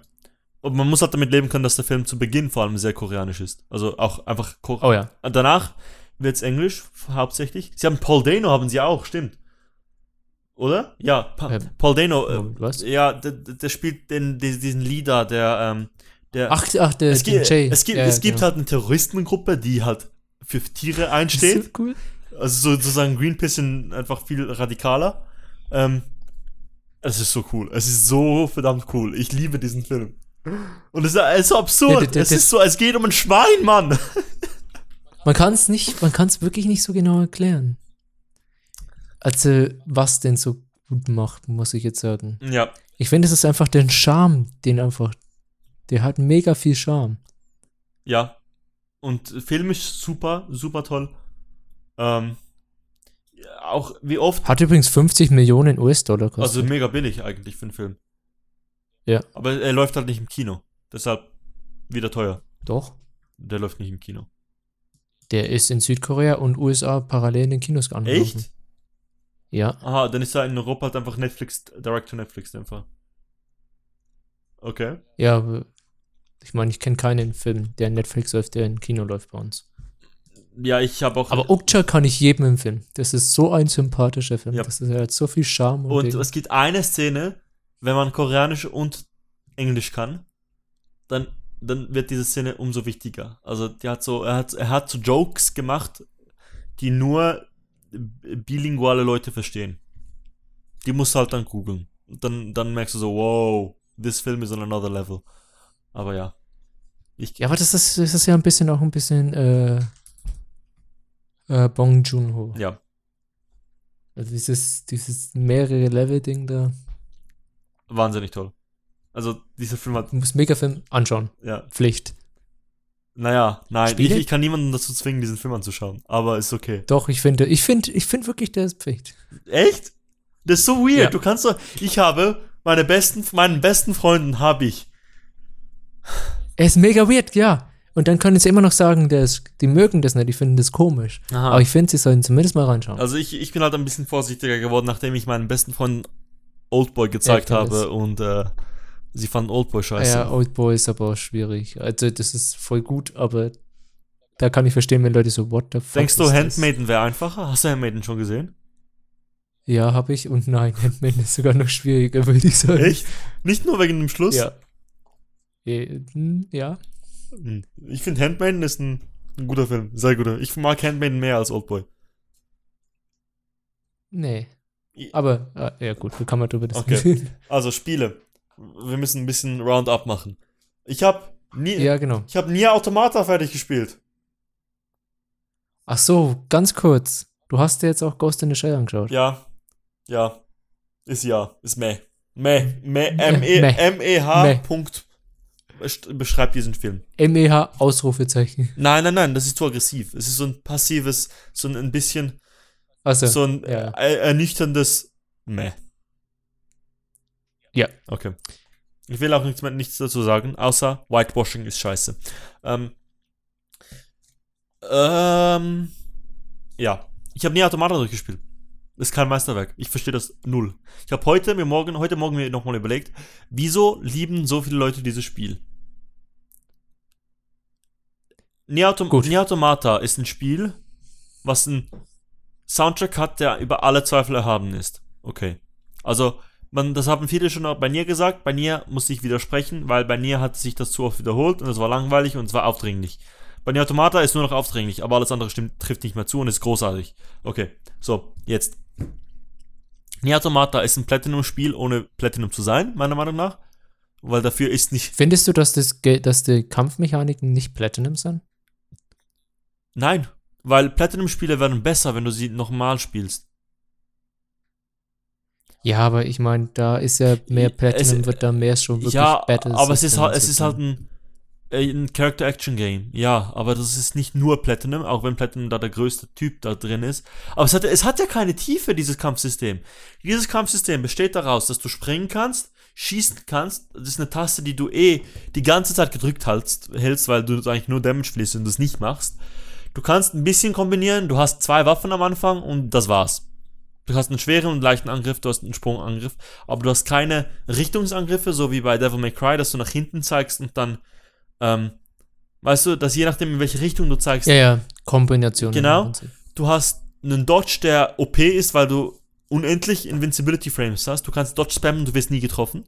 Und man muss halt damit leben können, dass der Film zu Beginn vor allem sehr koreanisch ist. Also auch einfach koreanisch.
Oh ja.
Danach wird's Englisch hauptsächlich. Sie haben Paul Dano, haben sie auch, stimmt. Oder? Ja, pa
Ähm,
Paul Dano. Äh,
was?
Ja, der, der spielt den, diesen Leader, der, ähm, der.
Ach, ach der,
es, gibt,
Jay.
es gibt,
Ja,
es gibt
genau.
halt eine Terroristengruppe, die halt für Tiere
Das
einsteht.
ist so cool.
Also so- sozusagen Greenpeace sind einfach viel radikaler. Ähm, es ist so cool. Es ist so verdammt cool. Ich liebe diesen Film. Und es ist, ist so absurd.
Ja, das-
es
das-
ist so, es geht um ein Schwein, Mann.
Man kann es nicht, man kann es wirklich nicht so genau erklären. Also, was denn so gut macht, muss ich jetzt sagen.
Ja,
Ich finde, es ist einfach den Charme, den einfach, der hat mega viel Charme.
ja. Und filmisch super, super toll. Ähm, auch wie oft,
Hat übrigens 50 Millionen US-Dollar
also
gekostet.
mega billig eigentlich für einen Film.
Ja.
Aber er läuft halt nicht im Kino. Deshalb wieder teuer.
Doch.
Der läuft nicht im Kino.
Der ist in Südkorea und USA parallel in den Kinos angelaufen.
Echt?
Ja.
Aha, dann ist er in Europa halt einfach Netflix, Direct to Netflix einfach. Okay.
Ja, ich meine, ich kenne keinen Film, der in Netflix läuft, der in Kino läuft bei uns.
Ja, ich habe auch.
Aber Okja kann ich jedem empfehlen. Das ist so ein sympathischer Film.
Ja.
Das ist, er hat so viel Charme. Und,
Und es gibt eine Szene, wenn man Koreanisch und Englisch kann, dann, dann wird diese Szene umso wichtiger. Also die hat so, er hat, er hat so Jokes gemacht, die nur bilinguale Leute verstehen. Die musst du halt dann googeln. Und dann, dann merkst du so, wow, this film is on another level. Aber ja. Ich,
ja, aber das ist, das ist ja ein bisschen auch ein bisschen äh, äh, Bong Joon-ho.
ja.
Also dieses, dieses mehrere Level-Ding da.
Wahnsinnig toll. Also dieser Film hat,
Du musst Megafilm anschauen.
ja.
Pflicht.
Naja, nein, ich, ich kann niemanden dazu zwingen, diesen Film anzuschauen. Aber ist okay.
Doch, ich finde, ich finde, ich finde wirklich, der ist Pflicht.
Echt? Das ist so weird.
Ja.
Du kannst doch. Ich habe meine besten, meinen besten Freunden habe ich.
Er ist mega weird, ja. Und dann können sie immer noch sagen, ist, die mögen das nicht, die finden das komisch.
Aha.
Aber ich finde, sie sollen zumindest mal reinschauen.
Also ich, ich bin halt ein bisschen vorsichtiger geworden, nachdem ich meinen besten Freunden Oldboy gezeigt
Ja,
habe
das.
und äh, sie fanden Oldboy scheiße.
ja, Oldboy ist aber auch schwierig. Also, das ist voll gut, aber da kann ich verstehen, wenn Leute so, what the fuck.
Denkst du? Handmaiden wäre einfacher? Hast du Handmaiden schon gesehen?
Ja, habe ich. Und nein, Handmaiden ist sogar noch schwieriger, würde ich sagen.
Echt? Nicht nur wegen dem Schluss?
Ja. Eh, hm, Ja.
Hm. Ich finde Handmaiden ist ein, ein guter Film. Sehr guter. Ich mag Handmaiden mehr als Oldboy.
Nee. Aber, ah, ja gut, wie kann man drüber
Okay.
diskutieren?
Also Spiele. Wir müssen ein bisschen Roundup machen. Ich habe Nie,
Ja, genau.
Ich habe nie Automata fertig gespielt.
Ach so, ganz kurz. Du hast dir jetzt auch Ghost in the Shell angeschaut.
Ja. Ja. Ist ja. Ist meh. Meh. Meh.
Meh.
M-E-
Meh.
M-E-H.
Meh.
Punkt. Beschreibt diesen Film.
MEH Ausrufezeichen.
Nein, nein, nein, das ist zu aggressiv. Es ist so ein passives, so ein, ein bisschen,
Also,
so ein
ja.
ernüchterndes Meh.
Ja.
Okay. Ich will auch nichts, mehr, nichts dazu sagen, außer Whitewashing ist scheiße. Ähm, ähm, ja. Ich habe nie Automata durchgespielt. Ist kein Meisterwerk. Ich verstehe das null. Ich habe heute mir morgen, heute Morgen mir nochmal überlegt, wieso lieben so viele Leute dieses Spiel? Nier, Autom. Nier Automata ist ein Spiel, was ein Soundtrack hat, der über alle Zweifel erhaben ist. Okay. Also, man, das haben viele schon auch bei Nier gesagt. Bei Nier muss ich widersprechen, weil bei Nier hat sich das zu oft wiederholt und es war langweilig und es war aufdringlich. Bei Nier Automata ist nur noch aufdringlich, aber alles andere stimmt, trifft nicht mehr zu und ist großartig. Okay, so, jetzt. Nier Automata ist ein Platinum-Spiel, ohne Platinum zu sein, meiner Meinung nach. Weil dafür ist nicht.
Findest du, dass, das, dass die Kampfmechaniken nicht Platinum sind?
Nein, weil Platinum-Spiele werden besser, wenn du sie nochmal spielst.
Ja, aber ich meine, da ist ja mehr
Es-
Platinum, wird da mehr schon wirklich
ja,
Battles
aber es ist halt, es ist halt ein, äh, ein Character-Action-Game. Ja, aber das ist nicht nur Platinum, auch wenn Platinum da der größte Typ da drin ist. Aber es hat, es hat ja keine Tiefe, dieses Kampfsystem. Dieses Kampfsystem besteht daraus, dass du springen kannst, schießen kannst. Das ist eine Taste, die du eh die ganze Zeit gedrückt hältst, hältst weil du eigentlich nur Damage fließt und das nicht machst. Du kannst ein bisschen kombinieren, du hast zwei Waffen am Anfang und das war's. Du hast einen schweren und leichten Angriff, du hast einen Sprungangriff, aber du hast keine Richtungsangriffe, so wie bei Devil May Cry, dass du nach hinten zeigst und dann, ähm, weißt du, dass je nachdem, in welche Richtung du zeigst,
Ja, ja, Kombination.
Genau. du hast einen Dodge, der OP ist, weil du unendlich Invincibility Frames hast. Du kannst Dodge spammen, du wirst nie getroffen.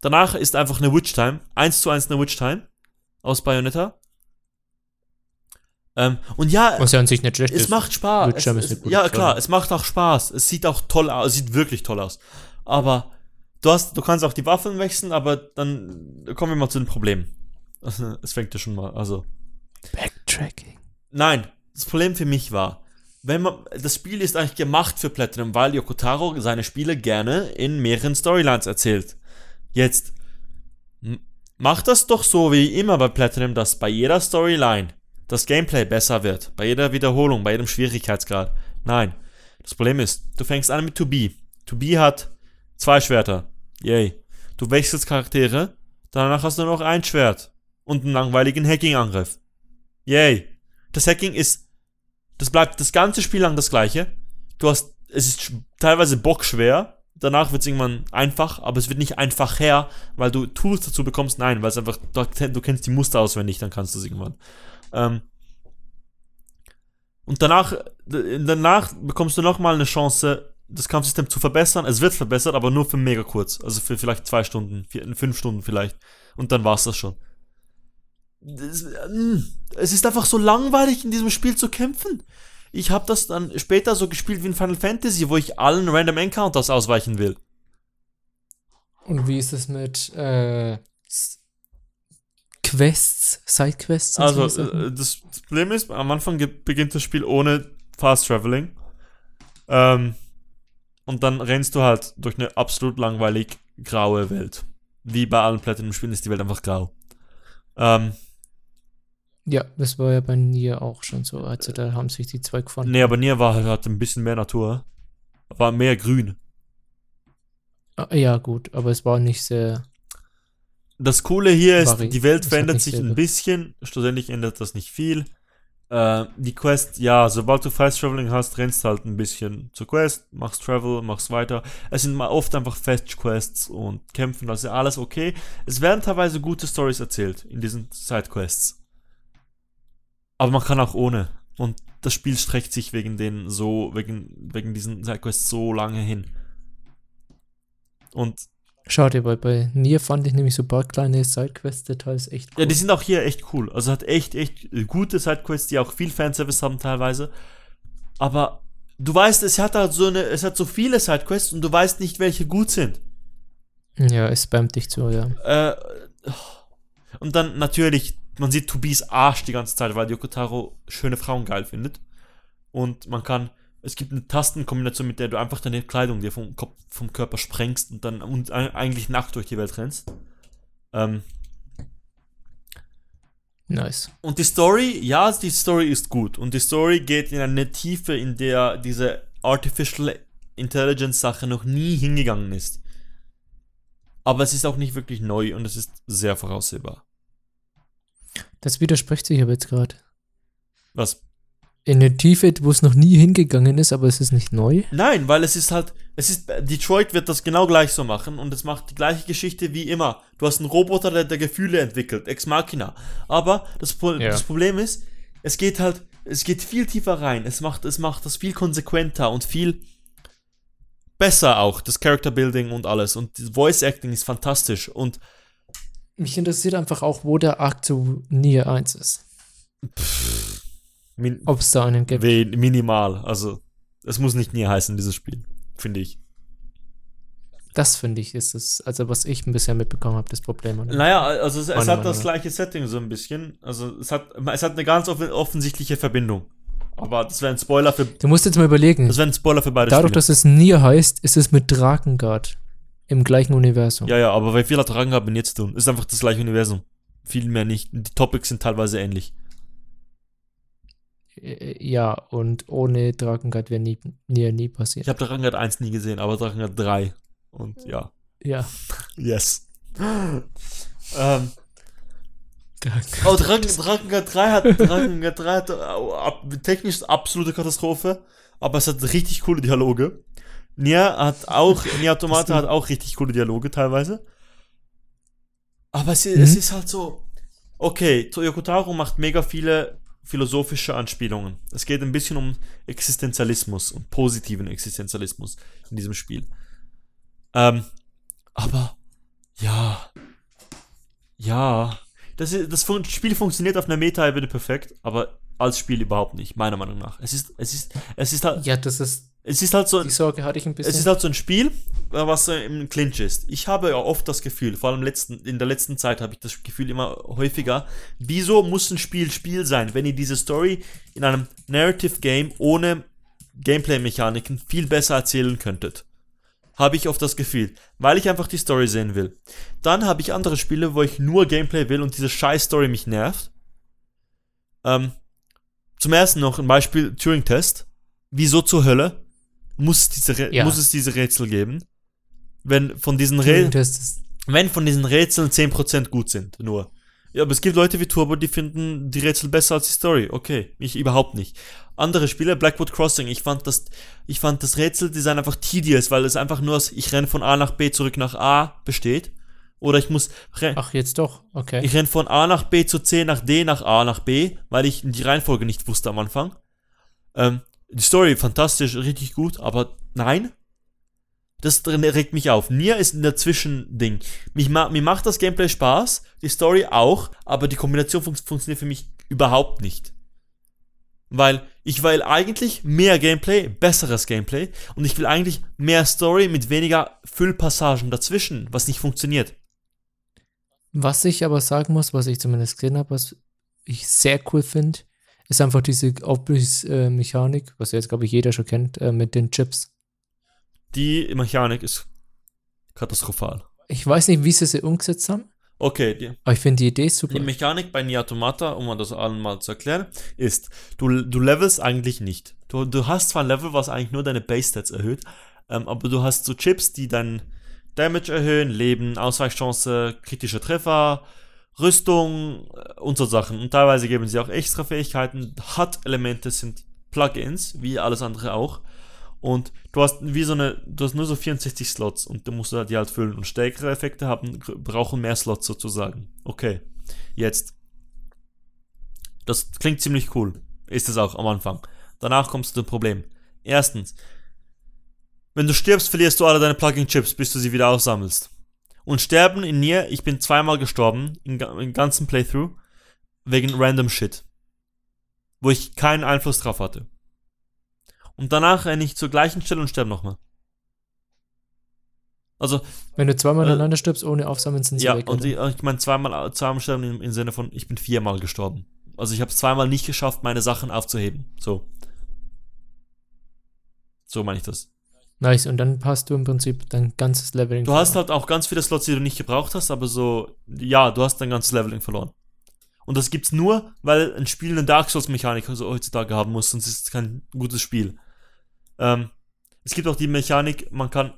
Danach ist einfach eine Witch Time, 1 zu 1 eine Witch Time aus Bayonetta. Ähm, und ja,
Was ja an sich nicht schlecht
es
ist.
macht Spaß. Es, es, ja, klar, es macht auch Spaß. Es sieht auch toll aus, es sieht wirklich toll aus. Aber du hast, du kannst auch die Waffen wechseln, aber dann kommen wir mal zu den Problemen. Es fängt ja schon mal, also.
Backtracking.
Nein, das Problem für mich war, wenn man, das Spiel ist eigentlich gemacht für Platinum, weil Yoko Taro seine Spiele gerne in mehreren Storylines erzählt. Jetzt, m- macht das doch so wie immer bei Platinum, dass bei jeder Storyline das Gameplay besser wird. Bei jeder Wiederholung, bei jedem Schwierigkeitsgrad. Nein. Das Problem ist, du fängst an mit 2B. 2B hat zwei Schwerter. Yay. Du wechselst Charaktere, danach hast du noch ein Schwert und einen langweiligen Hacking-Angriff. Yay. Das Hacking ist, das bleibt das ganze Spiel lang das gleiche. Du hast, es ist teilweise bockschwer. Danach wird es irgendwann einfach, aber es wird nicht einfach her, weil du Tools dazu bekommst. Nein, weil es einfach, du, du kennst die Muster auswendig, dann kannst du es irgendwann. Ähm, und danach, danach bekommst du nochmal eine Chance, das Kampfsystem zu verbessern. Es wird verbessert, aber nur für mega kurz. Also für vielleicht zwei Stunden, vier, fünf Stunden vielleicht. Und dann war's das schon. Mm, es ist einfach so langweilig, in diesem Spiel zu kämpfen. Ich habe das dann später so gespielt wie in Final Fantasy, wo ich allen Random Encounters ausweichen will.
Und wie ist es mit äh, Quests, Sidequests?
Also,
so Sachen?
äh, das Problem ist, am Anfang beginnt das Spiel ohne Fast Traveling. Ähm, und dann rennst du halt durch eine absolut langweilig graue Welt. Wie bei allen Platinum-Spielen ist die Welt einfach grau. Ähm,
ja, das war ja bei Nier auch schon so. Also da haben sich die zwei gefunden.
nee, aber Nier war halt ein bisschen mehr Natur. War mehr grün.
Ah, Ja, gut, aber es war nicht sehr.
Das Coole hier ist,
Vari-
die Welt verändert sich ein bisschen. Schlussendlich ändert das nicht viel. Äh, die Quest, ja, sobald du Fast Traveling hast, rennst halt ein bisschen zur Quest, machst Travel, machst weiter. Es sind mal oft einfach Fetch Quests und Kämpfen, das ist ja alles okay. Es werden teilweise gute Stories erzählt in diesen Sidequests. Aber man kann auch ohne. Und das Spiel streckt sich wegen den so, wegen, wegen diesen Sidequests so lange hin. Und
Schade, weil bei Nier fand ich nämlich so ein paar kleine Sidequest-Details echt cool.
Ja, die sind auch hier echt cool. Also hat echt, echt gute Sidequests, die auch viel Fanservice haben teilweise. Aber du weißt, es hat halt so eine, es hat so viele Sidequests und du weißt nicht, welche gut sind.
ja, es spammt dich so, ja.
Äh, Und dann natürlich, man sieht Tobis Arsch die ganze Zeit, weil Yokotaro schöne Frauen geil findet. Und man kann, es gibt eine Tastenkombination, mit der du einfach deine Kleidung dir vom Kopf, vom Körper sprengst und dann und eigentlich nackt durch die Welt rennst. Ähm,
Nice.
und die Story, ja, die Story ist gut. Und die Story geht in eine Tiefe, in der diese Artificial Intelligence Sache noch nie hingegangen ist. Aber es ist auch nicht wirklich neu und es ist sehr voraussehbar.
Das widerspricht sich aber jetzt gerade.
Was?
In der Tiefe, wo es noch nie hingegangen ist, aber es ist nicht neu.
Nein, weil es ist halt, es ist, Detroit wird das genau gleich so machen und es macht die gleiche Geschichte wie immer. Du hast einen Roboter, der, der Gefühle entwickelt, Ex Machina. Aber das,
Ja.
das Problem ist, es geht halt, es geht viel tiefer rein. Es macht, es macht das viel konsequenter und viel besser auch, das Character Building und alles. Und das Voice Acting ist fantastisch und
Mich interessiert einfach auch, wo der Arc zu Nier 1 ist.
min
Ob es da einen gibt.
minimal. Also, es muss nicht nie heißen, dieses Spiel, finde ich.
Das finde ich ist es, also was ich bisher mitbekommen habe, das Problem. dem-
Naja, also es, es hat das gleiche Setting so ein bisschen. Also es hat, es hat eine ganz offen, offensichtliche Verbindung. Aber das wäre ein Spoiler für,
Du musst jetzt mal überlegen,
das wäre ein Spoiler für beide
dadurch,
Spiele.
dass es Nier heißt, ist es mit Drakengard im gleichen Universum.
Ja, ja, aber bei viel hat Ranga mit jetzt zu tun. Ist einfach das gleiche Universum. Viel mehr nicht. Die Topics sind teilweise ähnlich.
Äh, Ja, und ohne Drakengard wäre nie, nie
Ich
passiert.
habe Drakengard 1 nie gesehen, aber Drakengard 3. Und ja.
Ja.
Yes. ähm,
Drakengard.
oh, Draken, Drakengard 3 hat, Drakengard 3 hat äh, ab, technisch absolute Katastrophe, aber es hat richtig coole Dialoge. Nier hat auch, Nier Automata hat auch richtig coole Dialoge teilweise. Aber es,
Mhm.
es ist halt so, okay, Toyoko Taro macht mega viele philosophische Anspielungen. Es geht ein bisschen um Existenzialismus und positiven Existenzialismus in diesem Spiel. Ähm, aber, ja, ja, das, ist, das Spiel funktioniert auf einer Meta-Ebene perfekt, aber als Spiel überhaupt nicht, meiner Meinung nach. Es ist, es ist, es ist halt,
Ja, das ist,
es ist halt so,
die Sorge hatte ich ein bisschen.
es ist halt so ein Spiel, äh, was im Clinch ist. Ich habe ja oft das Gefühl, vor allem letzten, in der letzten Zeit habe ich das Gefühl immer häufiger, wieso muss ein Spiel Spiel sein, wenn ihr diese Story in einem Narrative Game ohne Gameplay-Mechaniken viel besser erzählen könntet. Habe ich oft das Gefühl, weil ich einfach die Story sehen will. Dann habe ich andere Spiele, wo ich nur Gameplay will und diese scheiß Story mich nervt. Ähm, zum ersten noch ein Beispiel Turing-Test. Wieso zur Hölle muss es diese,
Ja.
muss es diese Rätsel geben? Wenn von diesen Rätseln wenn von diesen Rätseln 10% gut sind, nur. Ja, aber es gibt Leute wie Turbo, die finden die Rätsel besser als die Story. Okay, ich überhaupt nicht. Andere Spiele, Blackwood Crossing, ich fand das, ich fand das Rätseldesign einfach tedious, weil es einfach nur aus, ich renne von A nach B zurück nach A besteht. Oder ich muss,
Ach, jetzt doch. Okay.
ich renne von A nach B zu C nach D nach A nach B, weil ich die Reihenfolge nicht wusste am Anfang. Ähm, die Story fantastisch, richtig gut, aber nein. Das regt mich auf. Nier ist ein Dazwischen-Ding. Ma mir macht das Gameplay Spaß, die Story auch, aber die Kombination fun funktioniert für mich überhaupt nicht. Weil ich will eigentlich mehr Gameplay, besseres Gameplay und ich will eigentlich mehr Story mit weniger Füllpassagen dazwischen, was nicht funktioniert.
Was ich aber sagen muss, was ich zumindest gesehen habe, was ich sehr cool finde, ist einfach diese Aufbruchsmechanik, was jetzt, glaube ich, jeder schon kennt, äh, mit den Chips.
Die Mechanik ist katastrophal.
Ich weiß nicht, wie sie sie umgesetzt haben,
Okay, die,
aber ich finde die Idee super.
die Mechanik bei Nier Automata, um das allen mal zu erklären, ist, du, du levelst eigentlich nicht. Du, du hast zwar ein Level, was eigentlich nur deine Base-Stats erhöht, ähm, aber du hast so Chips, die dein Damage erhöhen, Leben, Ausweichchance, kritische Treffer, Rüstung äh, und so Sachen. Und teilweise geben sie auch extra Fähigkeiten. HUD-Elemente sind Plugins, wie alles andere auch. Und du hast wie so eine, du hast nur so 64 Slots und du musst die halt füllen. Und stärkere Effekte haben, brauchen mehr Slots sozusagen. Okay, jetzt. Das klingt ziemlich cool. Ist es auch am Anfang. Danach kommst du zum Problem. Erstens, wenn du stirbst, verlierst du alle deine Plugin-Chips, bis du sie wieder aufsammelst. Und sterben in Nier, ich bin zweimal gestorben, im, im ganzen Playthrough, wegen random Shit. Wo ich keinen Einfluss drauf hatte. Und danach renne ich zur gleichen Stelle und sterbe nochmal. Also,
Wenn du zweimal
Äh,
hintereinander stirbst, ohne Aufsammeln sind sie
ja,
weg.
und
oder?
ich, ich meine zweimal, zweimal sterben im, im Sinne von, ich bin viermal gestorben. Also ich habe es zweimal nicht geschafft, meine Sachen aufzuheben. So. So meine ich das.
Nice, und dann hast du im Prinzip dein ganzes Leveling.
Du hast halt auch ganz viele Slots, die du nicht gebraucht hast, aber so, ja, du hast dein ganzes Leveling verloren. Und das gibt's nur, weil ein Spiel eine Dark Souls-Mechanik so heutzutage haben muss, sonst ist es kein gutes Spiel. Ähm, es gibt auch die Mechanik, man kann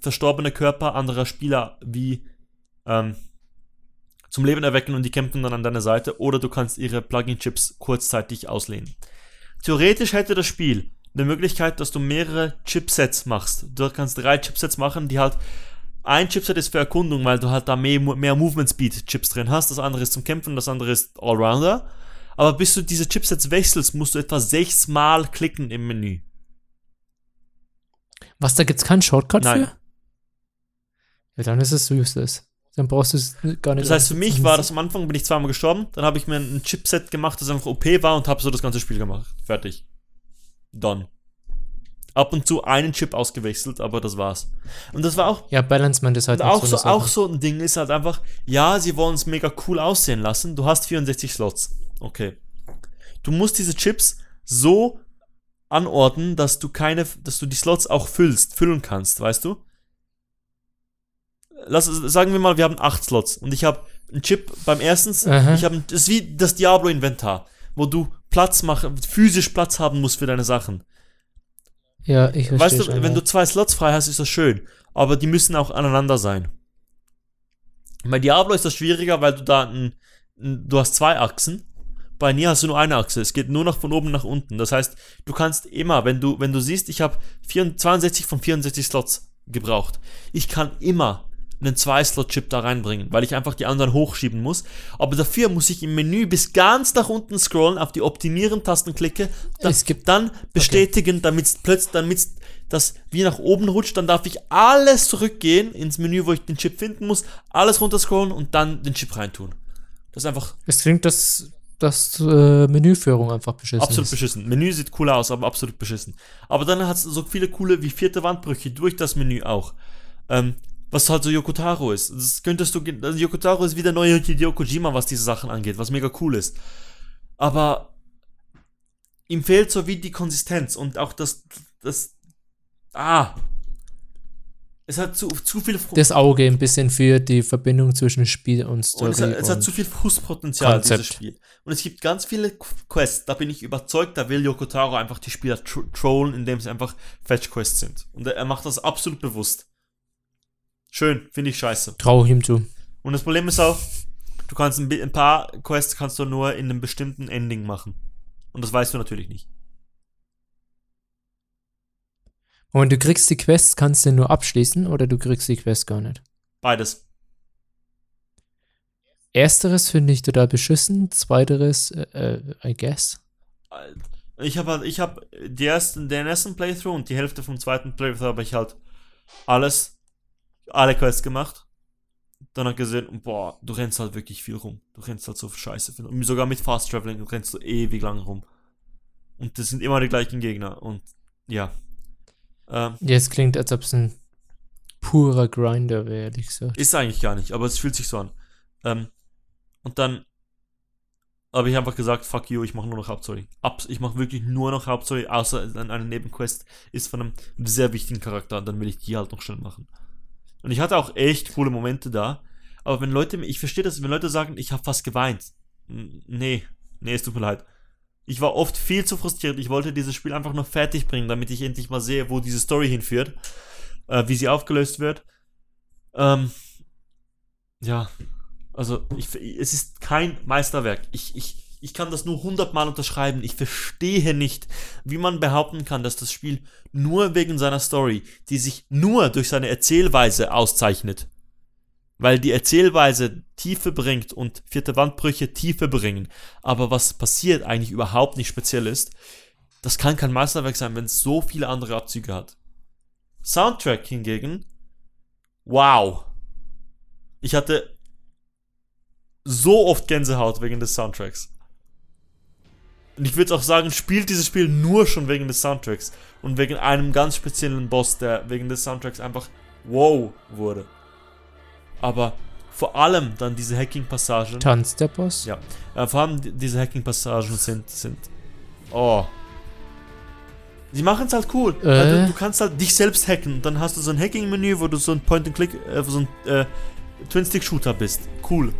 verstorbene Körper anderer Spieler wie ähm, zum Leben erwecken und die kämpfen dann an deiner Seite, oder du kannst ihre Plugin-Chips kurzzeitig auslehnen. Theoretisch hätte das Spiel eine Möglichkeit, dass du mehrere Chipsets machst. Du kannst drei Chipsets machen, die halt ein Chipset ist für Erkundung, weil du halt da mehr, mehr Movement Speed Chips drin hast. Das andere ist zum Kämpfen, das andere ist Allrounder. Aber bis du diese Chipsets wechselst, musst du etwa sechsmal klicken im Menü.
Was, da gibt's keinen Shortcut
Nein.
für? Ja, dann ist es useless. Dann brauchst du es gar nicht.
Das heißt, für mich war das am Anfang, bin ich zweimal gestorben, dann habe ich mir ein Chipset gemacht, das einfach OP war und habe so das ganze Spiel gemacht. Fertig. Done. Ab und zu einen Chip ausgewechselt, aber das war's. Und das war auch
Ja, Balancement ist halt
auch, so,
Sache.
auch so ein Ding ist halt einfach, ja, sie wollen es mega cool aussehen lassen. Du hast 64 Slots. Okay. Du musst diese Chips so anordnen, dass du keine, dass du die Slots auch füllst, füllen kannst, weißt du? Lass, sagen wir mal, wir haben acht Slots und ich habe einen Chip beim ersten, ich habe, das ist wie das Diablo-Inventar, wo du Platz machen, physisch Platz haben musst für deine Sachen.
Ja, ich verstehe
Weißt du,
schon,
wenn
ja.
du zwei Slots frei hast, ist das schön. Aber die müssen auch aneinander sein. Bei Diablo ist das schwieriger, weil du da ein, ein, du hast zwei Achsen. Bei Nier hast du nur eine Achse. Es geht nur noch von oben nach unten. Das heißt, du kannst immer, wenn du, wenn du siehst, ich habe 62 von 64 Slots gebraucht. Ich kann immer einen 2-Slot-Chip da reinbringen, weil ich einfach die anderen hochschieben muss. Aber dafür muss ich im Menü bis ganz nach unten scrollen, auf die Optimieren-Tasten klicke, dann,
Es gibt-
dann bestätigen, damit es plötzlich, damit das wie nach oben rutscht, dann darf ich alles zurückgehen ins Menü, wo ich den Chip finden muss, alles runterscrollen und dann den Chip reintun. Das ist einfach
Es klingt, dass, dass äh, Menüführung einfach beschissen
absolut
ist.
beschissen. Menü sieht cool aus, aber absolut beschissen. Aber dann hat es so viele coole wie vierte Wandbrüche durch das Menü auch. Ähm, was halt so Yokotaro ist. Das könntest du, also Yokotaro ist wie der neue Hideo Kojima, was diese Sachen angeht, was mega cool ist. Aber ihm fehlt so wie die Konsistenz und auch das, das, ah, es hat zu, zu viel, Fru-
Das Auge ein bisschen für die Verbindung zwischen Spiel und Story.
und es, hat, es hat zu viel Frustpotenzial,
Konzept.
dieses Spiel. Und es gibt ganz viele Qu- Quests, da bin ich überzeugt, da will Yoko Taro einfach die Spieler tro trollen, indem sie einfach Fetch-Quests sind. Und er er macht das absolut bewusst. Schön, finde ich scheiße.
Trau ihm zu.
Und das Problem ist auch, du kannst ein, ein paar Quests kannst du nur in einem bestimmten Ending machen. Und das weißt du natürlich nicht.
Und du kriegst die Quests, kannst du nur abschließen oder du kriegst die Quest gar nicht.
Beides.
Ersteres finde ich total beschissen, zweiteres, äh, äh, I guess.
Ich habe halt, ich die ersten, den ersten Playthrough und die Hälfte vom zweiten Playthrough habe ich halt alles, alle Quests gemacht. Dann hat gesehen, boah, du rennst halt wirklich viel rum. Du rennst halt so scheiße. Und sogar mit Fast Traveling du rennst du ewig lang rum. Und das sind immer die gleichen Gegner. Und ja. Ähm,
Ja, es klingt, als ob es ein purer Grinder wäre, ehrlich gesagt.
Ist eigentlich gar nicht, aber es fühlt sich so an. Ähm, und dann habe ich einfach gesagt, fuck you, ich mache nur noch Hauptstory. Abs ich mache wirklich nur noch Hauptstory, außer eine Nebenquest ist von einem sehr wichtigen Charakter, dann will ich die halt noch schnell machen. Und ich hatte auch echt coole Momente da, aber wenn Leute, ich verstehe das, wenn Leute sagen, ich habe fast geweint. Nee, nee, es tut mir leid. Ich war oft viel zu frustriert, ich wollte dieses Spiel einfach nur fertig bringen, damit ich endlich mal sehe, wo diese Story hinführt, äh, wie sie aufgelöst wird. Ähm, ja, also ich, es ist kein Meisterwerk. Ich, ich, ich kann das nur hundertmal unterschreiben. Ich verstehe nicht, wie man behaupten kann, dass das Spiel nur wegen seiner Story, die sich nur durch seine Erzählweise auszeichnet, weil die Erzählweise Tiefe bringt und vierte Wandbrüche Tiefe bringen, aber was passiert eigentlich überhaupt nicht speziell ist, das kann kein Meisterwerk sein, wenn es so viele andere Abzüge hat. Soundtrack hingegen, wow. Ich hatte so oft Gänsehaut wegen des Soundtracks. Und ich würde auch sagen, spielt dieses Spiel nur schon wegen des Soundtracks und wegen einem ganz speziellen Boss, der wegen des Soundtracks einfach wow wurde. Aber vor allem dann diese Hacking-Passagen.
Tanz der Boss?
Ja. Äh, vor allem die- diese Hacking-Passagen sind, sind. Oh. Sie machen es halt cool.
Äh.
Du, du kannst halt dich selbst hacken. Dann hast du so ein Hacking-Menü, wo du so ein Point-and-Click, äh, so ein äh, Twin-Stick-Shooter bist. Cool.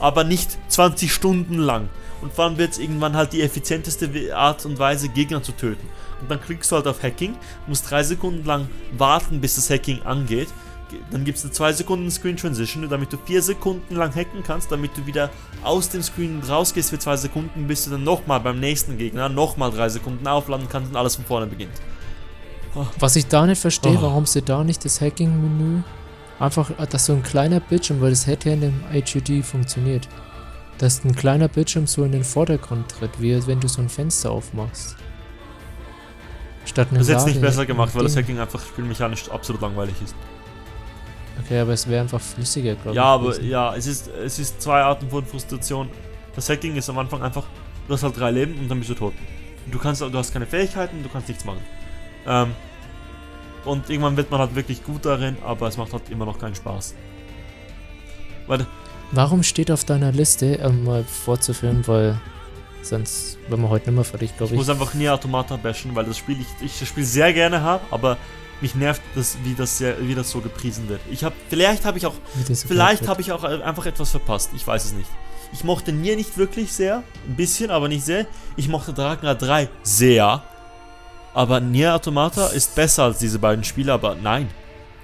Aber nicht 20 Stunden lang. Und vor allem wird es irgendwann halt die effizienteste Art und Weise, Gegner zu töten. Und dann klickst du halt auf Hacking, musst drei Sekunden lang warten, bis das Hacking angeht. Ge- Dann gibt es eine 2 Sekunden Screen Transition, damit du 4 Sekunden lang hacken kannst, damit du wieder aus dem Screen rausgehst für 2 Sekunden, bis du dann nochmal beim nächsten Gegner nochmal 3 Sekunden aufladen kannst und alles von vorne beginnt.
Was ich da nicht verstehe,
Oh.
warum sie da nicht das Hacking-Menü einfach, äh, dass so ein kleiner Bildschirm, weil das hätte ja in dem HUD funktioniert, dass ein kleiner Bildschirm so in den Vordergrund tritt, wie wenn du so ein Fenster aufmachst. Statt
Das ist jetzt nicht besser gemacht, weil das. Hacking einfach spielmechanisch absolut langweilig ist.
Okay, aber es wäre einfach flüssiger, glaube ich.
Ja, aber
gewesen.
ja, es ist, es ist zwei Arten von Frustration. Das Hacking ist am Anfang einfach, du hast halt drei Leben und dann bist du tot. Du kannst, du hast keine Fähigkeiten, du kannst nichts machen. Ähm, und irgendwann wird man halt wirklich gut darin, aber es macht halt immer noch keinen Spaß. Weil,
Warum steht auf deiner Liste, um mal vorzuführen, weil sonst werden wir heute nicht mehr fertig,
ich
glaube ich.
muss einfach nie Automata bashen, weil das Spiel ich, ich das Spiel sehr gerne habe, aber mich nervt das, wie das, sehr, wie das so gepriesen wird. Ich habe, vielleicht habe ich auch
so
Vielleicht habe ich auch einfach etwas verpasst. Ich weiß es nicht. Ich mochte Nier nicht wirklich sehr. Ein bisschen, aber nicht sehr. Ich mochte Dragon 3 sehr. Aber Nier Automata ist besser als diese beiden Spiele, aber nein.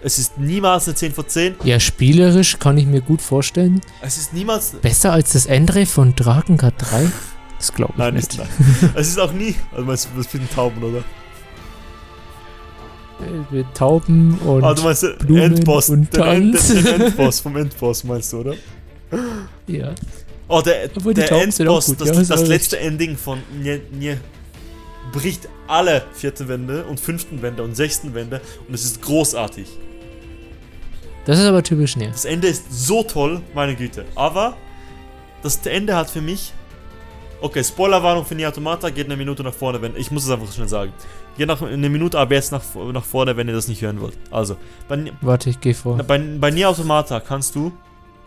Es ist niemals eine 10 von 10.
wird. Ja, spielerisch kann ich mir gut vorstellen.
Es ist niemals.
Besser als das Endre von Dragon 3? Das glaube ich
Nein,
nicht.
ist nein. es ist auch nie. Also meinst du, das den Tauben, oder?
Äh, Mit Tauben und
ah, du meinst den
Blumen
Endboss.
und
den, End,
Tanz.
den, den Endboss vom Endboss, meinst du, oder?
ja.
Oh, der,
Obwohl
der
sind
Endboss,
gut,
das,
ja,
das,
auch
letzte Ending von Nier, Nier bricht alle vierten Wände und fünften Wände und sechsten Wände und es ist großartig.
Das ist aber typisch Nier.
Das Ende ist so toll, meine Güte. Aber das Ende hat für mich. Okay, Spoilerwarnung für Nier Automata, geht eine Minute nach vorne, wenn. Ich muss es einfach schnell sagen. Geht nach eine Minute aber jetzt nach, nach vorne, wenn ihr das nicht hören wollt. Also, bei,
Warte, ich gehe vor.
bei, bei Nier Automata kannst du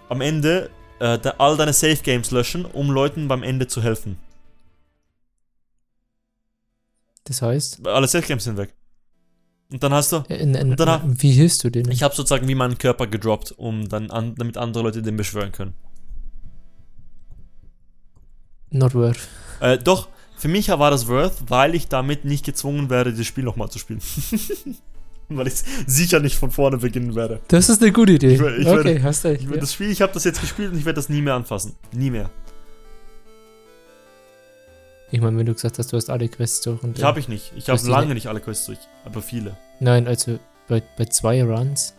am Ende äh, all deine Safe Games löschen, um Leuten beim Ende zu helfen.
Das heißt,
Alle Games sind weg. Und dann hast du.
in, in,
danach-
wie hilfst du denen?
Ich habe sozusagen wie meinen Körper gedroppt, um dann an, damit andere Leute den beschwören können.
Not worth.
Äh, doch, für mich war das worth, weil ich damit nicht gezwungen werde, dieses Spiel nochmal zu spielen. weil ich sicher nicht von vorne beginnen werde.
Das ist eine gute Idee.
Ich ich
okay,
werde-
hast recht.
Ich,
ja.
Das Spiel, ich habe das jetzt gespielt und ich werde das nie mehr anfassen. Nie mehr.
Ich meine, wenn du gesagt hast, du hast alle Quests durch und.
Ich habe ich nicht. Ich habe lange nicht alle Quests durch, aber viele.
Nein, also bei, bei zwei Runs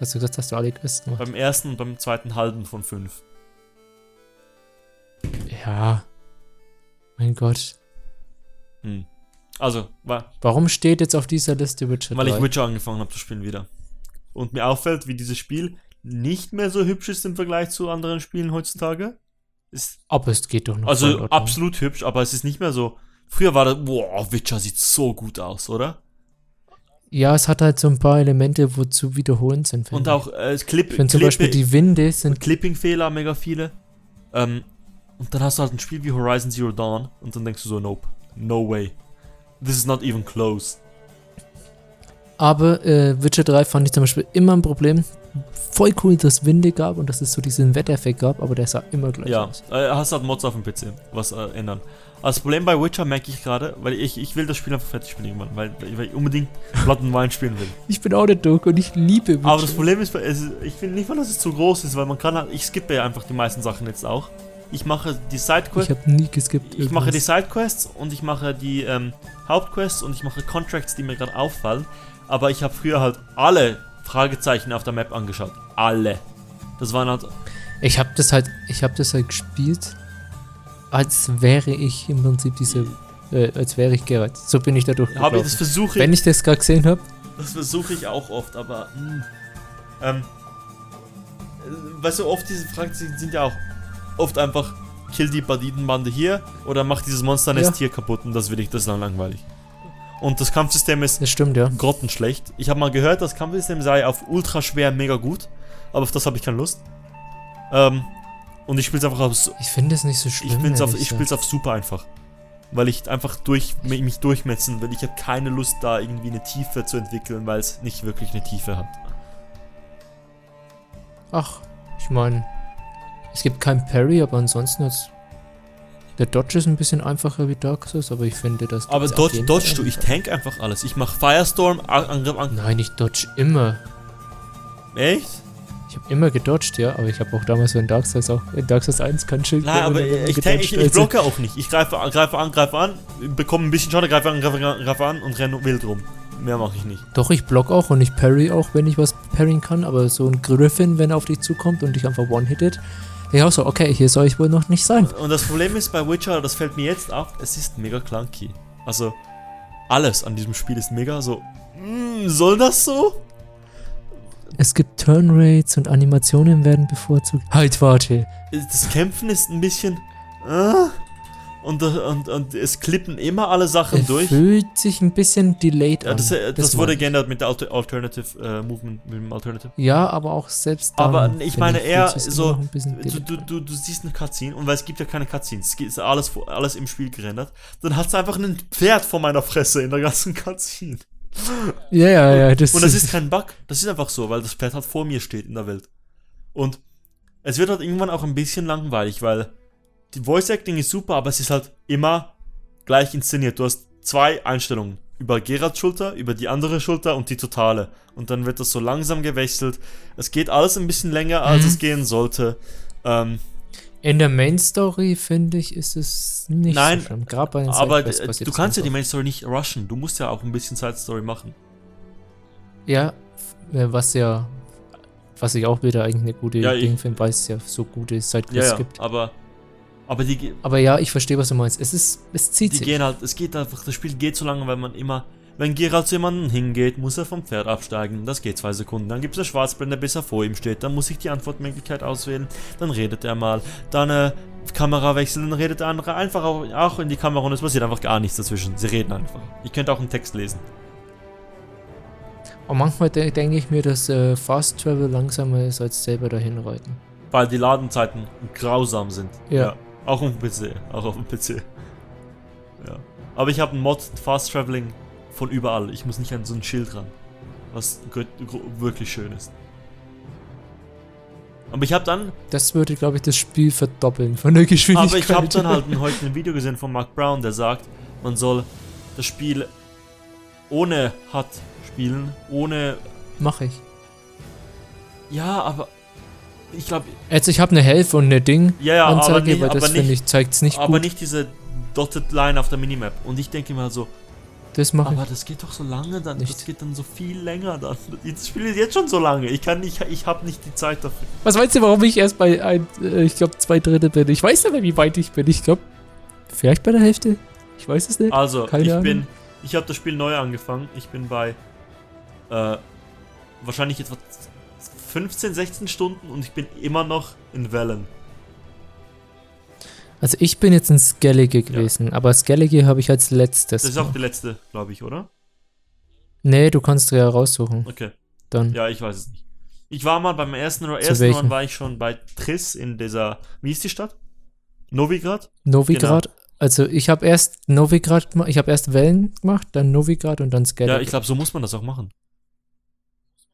hast du gesagt, hast du alle Quests gemacht.
Beim ersten und beim zweiten halben von fünf.
Ja. Mein Gott.
Hm. Also, war,
Warum steht jetzt auf dieser Liste Witcher
weil ich
3?
Witcher angefangen habe zu spielen wieder. Und mir auffällt, wie dieses Spiel nicht mehr so hübsch ist im Vergleich zu anderen Spielen heutzutage. Ist
Aber es geht doch noch.
Also
Ordnung.
absolut hübsch, aber es ist nicht mehr so. Früher war das, boah, Witcher sieht so gut aus, oder?
Ja, es hat halt so ein paar Elemente, wo zu wiederholen sind.
Und auch äh, Clip,
ich. Wenn zum Beispiel die Winde sind.
Clipping-Fehler, mega viele. Ähm, und dann hast du halt ein Spiel wie Horizon Zero Dawn und dann denkst du so, nope, no way. This is not even close.
Aber äh, Witcher 3 fand ich zum Beispiel immer ein Problem. Voll cool, dass es Winde gab und dass es so diesen Wetteffekt gab, aber der sah immer gleich
Ja,
aus.
äh, hast halt Mods auf dem PC, was äh, ändern. Aber das Problem bei Witcher merke ich gerade, weil ich, ich will das Spiel einfach fertig spielen irgendwann, weil, weil ich unbedingt Blood and Wine spielen will.
Ich bin auch nicht durch und ich liebe Witcher.
Aber das Problem ist, ich finde nicht mal, dass es zu groß ist, weil man kann halt, ich skippe ja einfach die meisten Sachen jetzt auch. Ich mache die
ich
Sidequests,
habe nie geskippt.
ich, mache die
irgendwas.
Sidequests und ich mache die ähm, Hauptquests und ich mache Contracts, die mir gerade auffallen. Aber ich habe früher halt alle Fragezeichen auf der Map angeschaut. Alle. Das waren halt,
Ich habe das halt, ich habe das halt gespielt, als wäre ich im Prinzip diese, äh, als wäre ich Geralt. So bin ich da
habe ich, das versuche
Wenn
ich,
das gerade gesehen habe,
das versuche ich auch oft, aber, mh, ähm, äh, weißt du, oft diese Fragezeichen sind ja auch oft einfach, kill die Banditenbande hier oder mach dieses Monsternest
Ja.
hier kaputt und das will ich, das ist dann langweilig. Und das Kampfsystem ist
Das stimmt, ja.
grottenschlecht. Ich habe mal gehört, das Kampfsystem sei auf ultra schwer mega gut. Aber auf das habe ich keine Lust. Ähm, und ich spiele es einfach auf.
Ich finde es nicht so schlimm.
Ich, auf, ich spiele es auf super einfach. Weil ich einfach durch, mich durchmetzen will. Ich habe keine Lust, da irgendwie eine Tiefe zu entwickeln, weil es nicht wirklich eine Tiefe hat.
Ach, ich meine, es gibt kein Parry, aber ansonsten hat's. Der Dodge ist ein bisschen einfacher wie Dark Souls, aber ich finde das.
Aber dodge, dodge du, ich tank einfach alles. Ich mache Firestorm, Angriff, Angriff.
Nein, ich dodge immer.
Echt?
Ich habe immer gedodged, ja, aber ich habe auch damals in Dark Souls auch in Dark Souls 1 kein Schild
Nein, aber ich, tank, ich, ich
also-
blocke auch nicht. Ich greife, an, greife an, greife an, bekomme ein bisschen Schaden, greife an, greife an, greife an und renne wild rum. Mehr mache ich nicht.
Doch, ich block auch und ich parry auch, wenn ich was parryen kann, aber so ein Griffin, wenn er auf dich zukommt und dich einfach one-hittet, ich auch so, okay, hier soll ich wohl noch nicht sein.
Und das Problem ist bei Witcher, das fällt mir jetzt auf, es ist mega clunky. Also, alles an diesem Spiel ist mega so. Mm, soll das so?
Es gibt Turnrates und Animationen werden bevorzugt. Halt, warte.
Das Kämpfen ist ein bisschen. Äh, und, und, und es klippen immer alle Sachen
Er
durch.
fühlt sich ein bisschen delayed
Ja,
an.
das, äh, das,
mag
wurde geändert mit der Alter Alternative äh, Movement, mit dem Alternative.
Ja, aber auch selbst dann,
Aber ich meine eher so, Du, du, du, du siehst eine Cutscene und weil es gibt ja keine Cutscenes, es ist alles, alles im Spiel gerendert, dann hat es einfach ein Pferd vor meiner Fresse in der ganzen Cutscene.
Ja, ja, ja. Das
Und das ist kein Bug, das ist einfach so, weil das Pferd halt vor mir steht in der Welt. Und es wird halt irgendwann auch ein bisschen langweilig, weil die Voice Acting ist super, aber es ist halt immer gleich inszeniert. Du hast zwei Einstellungen. Über Gerards Schulter, über die andere Schulter und die totale. Und dann wird das so langsam gewechselt. Es geht alles ein bisschen länger, als
Mhm.
es gehen sollte. Ähm,
In der Main Story, finde ich, ist es nicht
Nein,
so schlimm. Gerade bei den
aber äh, du kannst ja die. Main Story nicht rushen. Du musst ja auch ein bisschen Side Story machen.
Ja, äh, was ja, was ich auch wieder eigentlich eine gute
Ja,
Ding finde, weil es ja so gute
Ja,
Sidequests
ja,
gibt.
aber, aber die,
Aber ja, ich verstehe, was du meinst. Es ist, es zieht
Die
sich.
gehen halt, es geht einfach, das Spiel geht so lange, weil man immer, wenn Geralt zu jemandem hingeht, muss er vom Pferd absteigen. Das geht zwei Sekunden. Dann gibt es eine Schwarzblende, bis er vor ihm steht. Dann muss ich die Antwortmöglichkeit auswählen. Dann redet er mal. Dann äh, Kamera wechseln, dann redet der andere einfach auch, in die Kamera und es passiert einfach gar nichts dazwischen. Sie reden einfach. Ich könnte auch einen Text lesen.
Und manchmal de denke ich mir, dass äh, Fast Travel langsamer ist als selber dahin reiten.
Weil die Ladenzeiten grausam sind.
Ja.
Auch auf dem PC. Auch auf dem PC. Ja. Aber ich habe einen Mod Fast Traveling von überall. Ich muss nicht an so ein Schild ran. Was wirklich schön ist. Aber ich habe dann,
Das würde, glaube ich, das Spiel verdoppeln von der Geschwindigkeit.
aber ich habe dann halt heute ein Video gesehen von Mark Brown, der sagt, man soll das Spiel ohne HUD spielen, ohne,
Mache ich.
ja, aber ich glaube,
Also ich habe eine Health und eine Ding.
ja, ja, aber nicht,
das finde
nicht,
ich, zeigt es nicht
aber
gut.
nicht diese Dotted Line auf der Minimap. Und ich denke mal so,
das mache ich.
Aber das geht doch so lange dann.
Nicht.
Das geht dann so viel länger dann. Das Spiel ist jetzt schon so lange. Ich kann nicht, ich habe nicht die Zeit dafür.
Was meinst du, warum ich erst bei ein, äh, ich glaube, zwei Drittel bin? Ich weiß aber, wie weit ich bin. Ich glaube, vielleicht bei der Hälfte. Ich weiß es nicht.
Also,
Keine
ich
Ahnung.
bin, ich habe das Spiel neu angefangen. Ich bin bei äh, wahrscheinlich etwa 15, 16 Stunden und ich bin immer noch in Wellen.
Also ich bin jetzt ein Skellige gewesen, aber Skellige habe ich als letztes.
Das ist auch die letzte, glaube ich, oder?
nee, du kannst dir ja raussuchen.
Okay.
Dann.
Ja, ich weiß es nicht. Ich war mal beim ersten ersten
welchem?
Run war ich schon bei Triss in dieser wie ist die Stadt? Novigrad?
Novigrad.
Genau.
Also ich habe erst Novigrad gemacht, ich habe erst Wellen gemacht, dann Novigrad und dann Skellige.
Ja, ich glaube, so muss man das auch machen.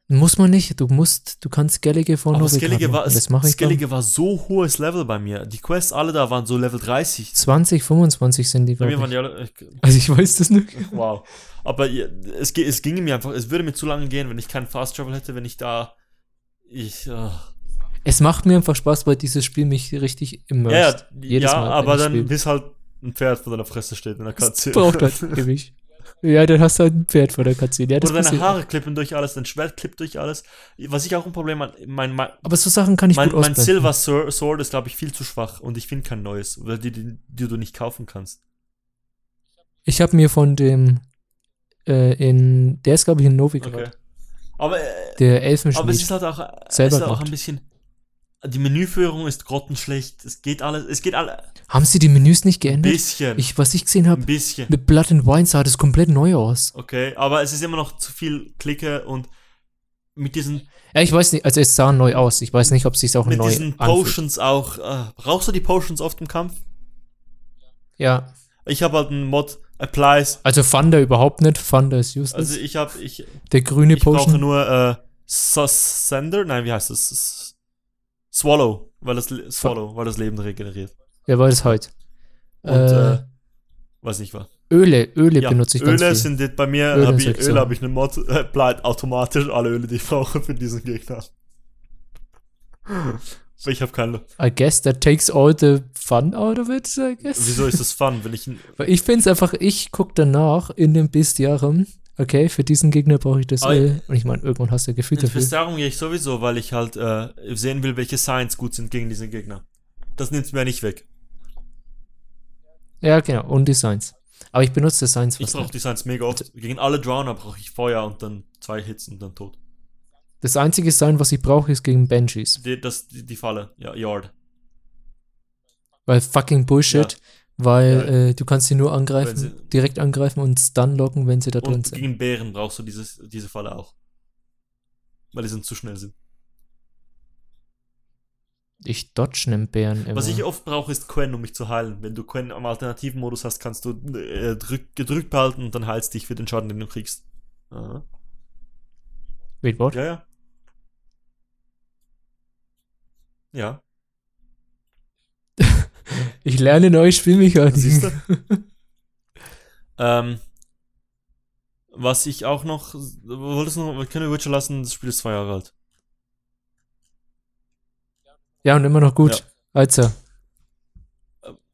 Muss man nicht, du musst, du kannst Skellige vor
Aber Skellige war.
Das mache ich dann.
Skellige war so hohes Level bei mir. Die Quests alle da waren so Level 30.
20, 25 sind die,
Bei mir waren die alle. ich-
Also ich weiß das nicht.
Wow. Aber es, es ginge mir einfach, es würde mir zu lange gehen, wenn ich keinen Fast Travel hätte, wenn ich da. Ich. äh,
Es macht mir einfach Spaß, weil dieses Spiel mich richtig immerst.
ja, ja,
Jedes
ja
Mal,
aber dann bis halt ein Pferd vor deiner Fresse steht in der Katze.
braucht halt ewig. Ja, dann hast du halt ein Pferd vor der Katze. Ja,
Oder deine Haare klippen durch alles, dein Schwert klippt durch alles. Was ich auch ein Problem habe, mein, mein,
Aber so Sachen kann ich
mein,
gut
mein. Silver Sword ist, glaube ich, viel zu schwach und ich finde kein neues, weil die, die, die du nicht kaufen kannst.
Ich habe mir von dem äh, in der ist glaube ich in Novigrad.
Okay. Aber, äh,
Der
aber es
Elfenschmied.
ist halt auch, es
Selber
ist halt auch ein bisschen. Die Menüführung ist grottenschlecht. Es geht alles, es geht alle
Haben sie die Menüs nicht
ein
geändert?
bisschen.
Ich, was ich gesehen
ein
habe,
bisschen.
mit Blood and Wine sah das komplett neu aus.
Okay, aber es ist immer noch zu viel Klicke und mit diesen,
Ja, ich weiß nicht, also es sah neu aus. Ich weiß nicht, ob es sich auch
mit
neu
diesen
anfühlt.
Potions auch. Äh, brauchst du die Potions oft im Kampf?
Ja,
Ich habe halt einen Mod Applies.
also Thunder überhaupt nicht. Thunder ist useless.
Also ich habe ich
Der grüne
ich brauche
Potion.
nur äh, Sussender, nein, wie heißt das? Swallow, weil das Le- Swallow, weil das Leben regeneriert.
Wer war das heute?
Und
Äh,
äh, weiß nicht was.
Öle, Öle
Ja,
benutze ich
Öle
ganz viel.
sind bei mir,
Öle
hab ich. Öle habe ich eine Mod, äh, bleibt automatisch alle Öle, die ich brauche für diesen Gegner. Ich habe keine.
I guess that takes all the fun out of it, I guess.
Wieso ist das fun, wenn ich
Weil ich finde es einfach, ich gucke danach in dem Bestiarum, okay, für diesen Gegner brauche ich das Öl. Und ich meine, irgendwann hast du ja Gefühl dafür.
Festarum gehe ich sowieso, weil ich halt äh, sehen will, welche Signs gut sind gegen diesen Gegner. Das nimmt's mir nicht weg.
Ja, genau, und Designs. Aber ich benutze Designs
Ich
fast
brauche die Signs mega oft. Gegen alle Drowner brauche ich Feuer und dann zwei Hits und dann tot.
Das einzige Design, was ich brauche, ist gegen Banshees.
Die, das, die, die Falle, ja, Yard.
Weil fucking Bullshit, weil
Ja.
äh, du kannst sie nur angreifen,
sie-
direkt angreifen und Stun locken, wenn sie da drin sind.
gegen Bären brauchst du dieses, diese Falle auch. Weil die sind zu schnell sind.
Ich dodge einen Bären immer.
Was ich oft brauche, ist Quen, um mich zu heilen. Wenn du Quen am alternativen Modus hast, kannst du äh, drück, gedrückt behalten und dann heilst dich für den Schaden, den du kriegst. Aha.
Wait, what?
Ja, ja. Ja,
Ich lerne neue Spielmechaniken.
ähm, was ich auch noch, wolltest du noch, wir können Witcher lassen, das Spiel ist zwei Jahre alt.
Ja, und immer noch gut.
Ja.
Also.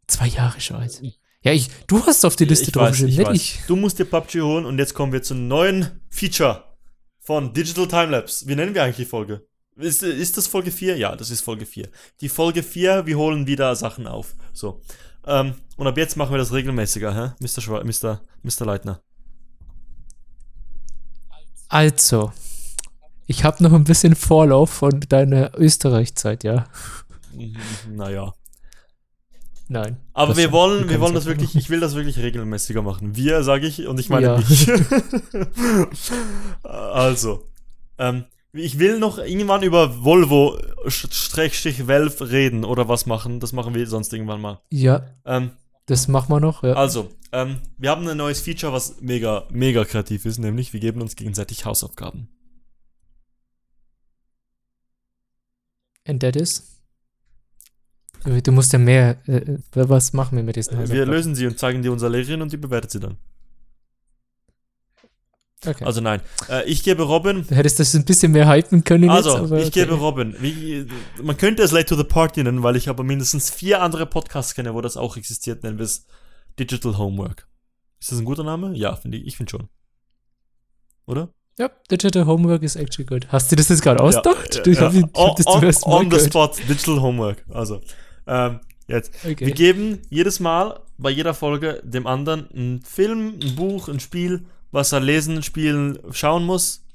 Zwei Jahre schon alt. Ja, ich, du hast auf die Liste
ich
drauf
weiß, ich weiß.
ich.
Du musst dir PUBG holen und jetzt kommen wir zum neuen Feature von Digital Timelapse. Wie nennen wir eigentlich die Folge? Ist, ist das Folge 4? Ja, das ist Folge 4. Die Folge 4, wir holen wieder Sachen auf. So. Ähm, und ab jetzt machen wir das regelmäßiger, hä? Mr. Schwa Mr. Mr. Leitner.
Also. Ich habe noch ein bisschen Vorlauf von deiner Österreich-Zeit, ja.
Mhm, Naja.
Nein.
Aber wir wollen, wir wollen das wirklich, ich will das wirklich regelmäßiger machen. Wir, sage ich, und ich meine
Ja.
mich. also, ähm, ich will noch irgendwann über Volvo Valve reden oder was machen. Das machen wir sonst irgendwann mal.
Ja,
Ähm,
das machen wir noch, ja.
also, ähm, wir haben ein neues Feature, was mega, mega kreativ ist, nämlich wir geben uns gegenseitig Hausaufgaben.
And that is? Du musst ja mehr. Äh, äh, was machen wir mit diesen
Wir
Hausaufgaben?
lösen sie und zeigen die unserer Lehrerin und die bewertet sie dann.
Okay.
Also nein, äh, ich gebe Robin
du hättest das ein bisschen mehr hypen können
Also,
jetzt,
ich
okay.
gebe Robin. Wie, man könnte es Late to the Party nennen, weil ich aber mindestens vier andere Podcasts kenne, wo das auch existiert, nennen wir es Digital Homework. Ist das ein guter Name? Ja, finde ich. Ich finde schon. Oder?
Ja, Digital Homework ist actually good. Hast du das jetzt gerade ausgedacht?
Ja,
ich
ja,
hab,
on, on, the
gehört.
spot, Digital Homework. Also, ähm, jetzt. Wir
Okay.
geben jedes Mal bei jeder Folge dem anderen einen Film, ein Buch, ein Spiel, was er lesen, spielen, schauen muss.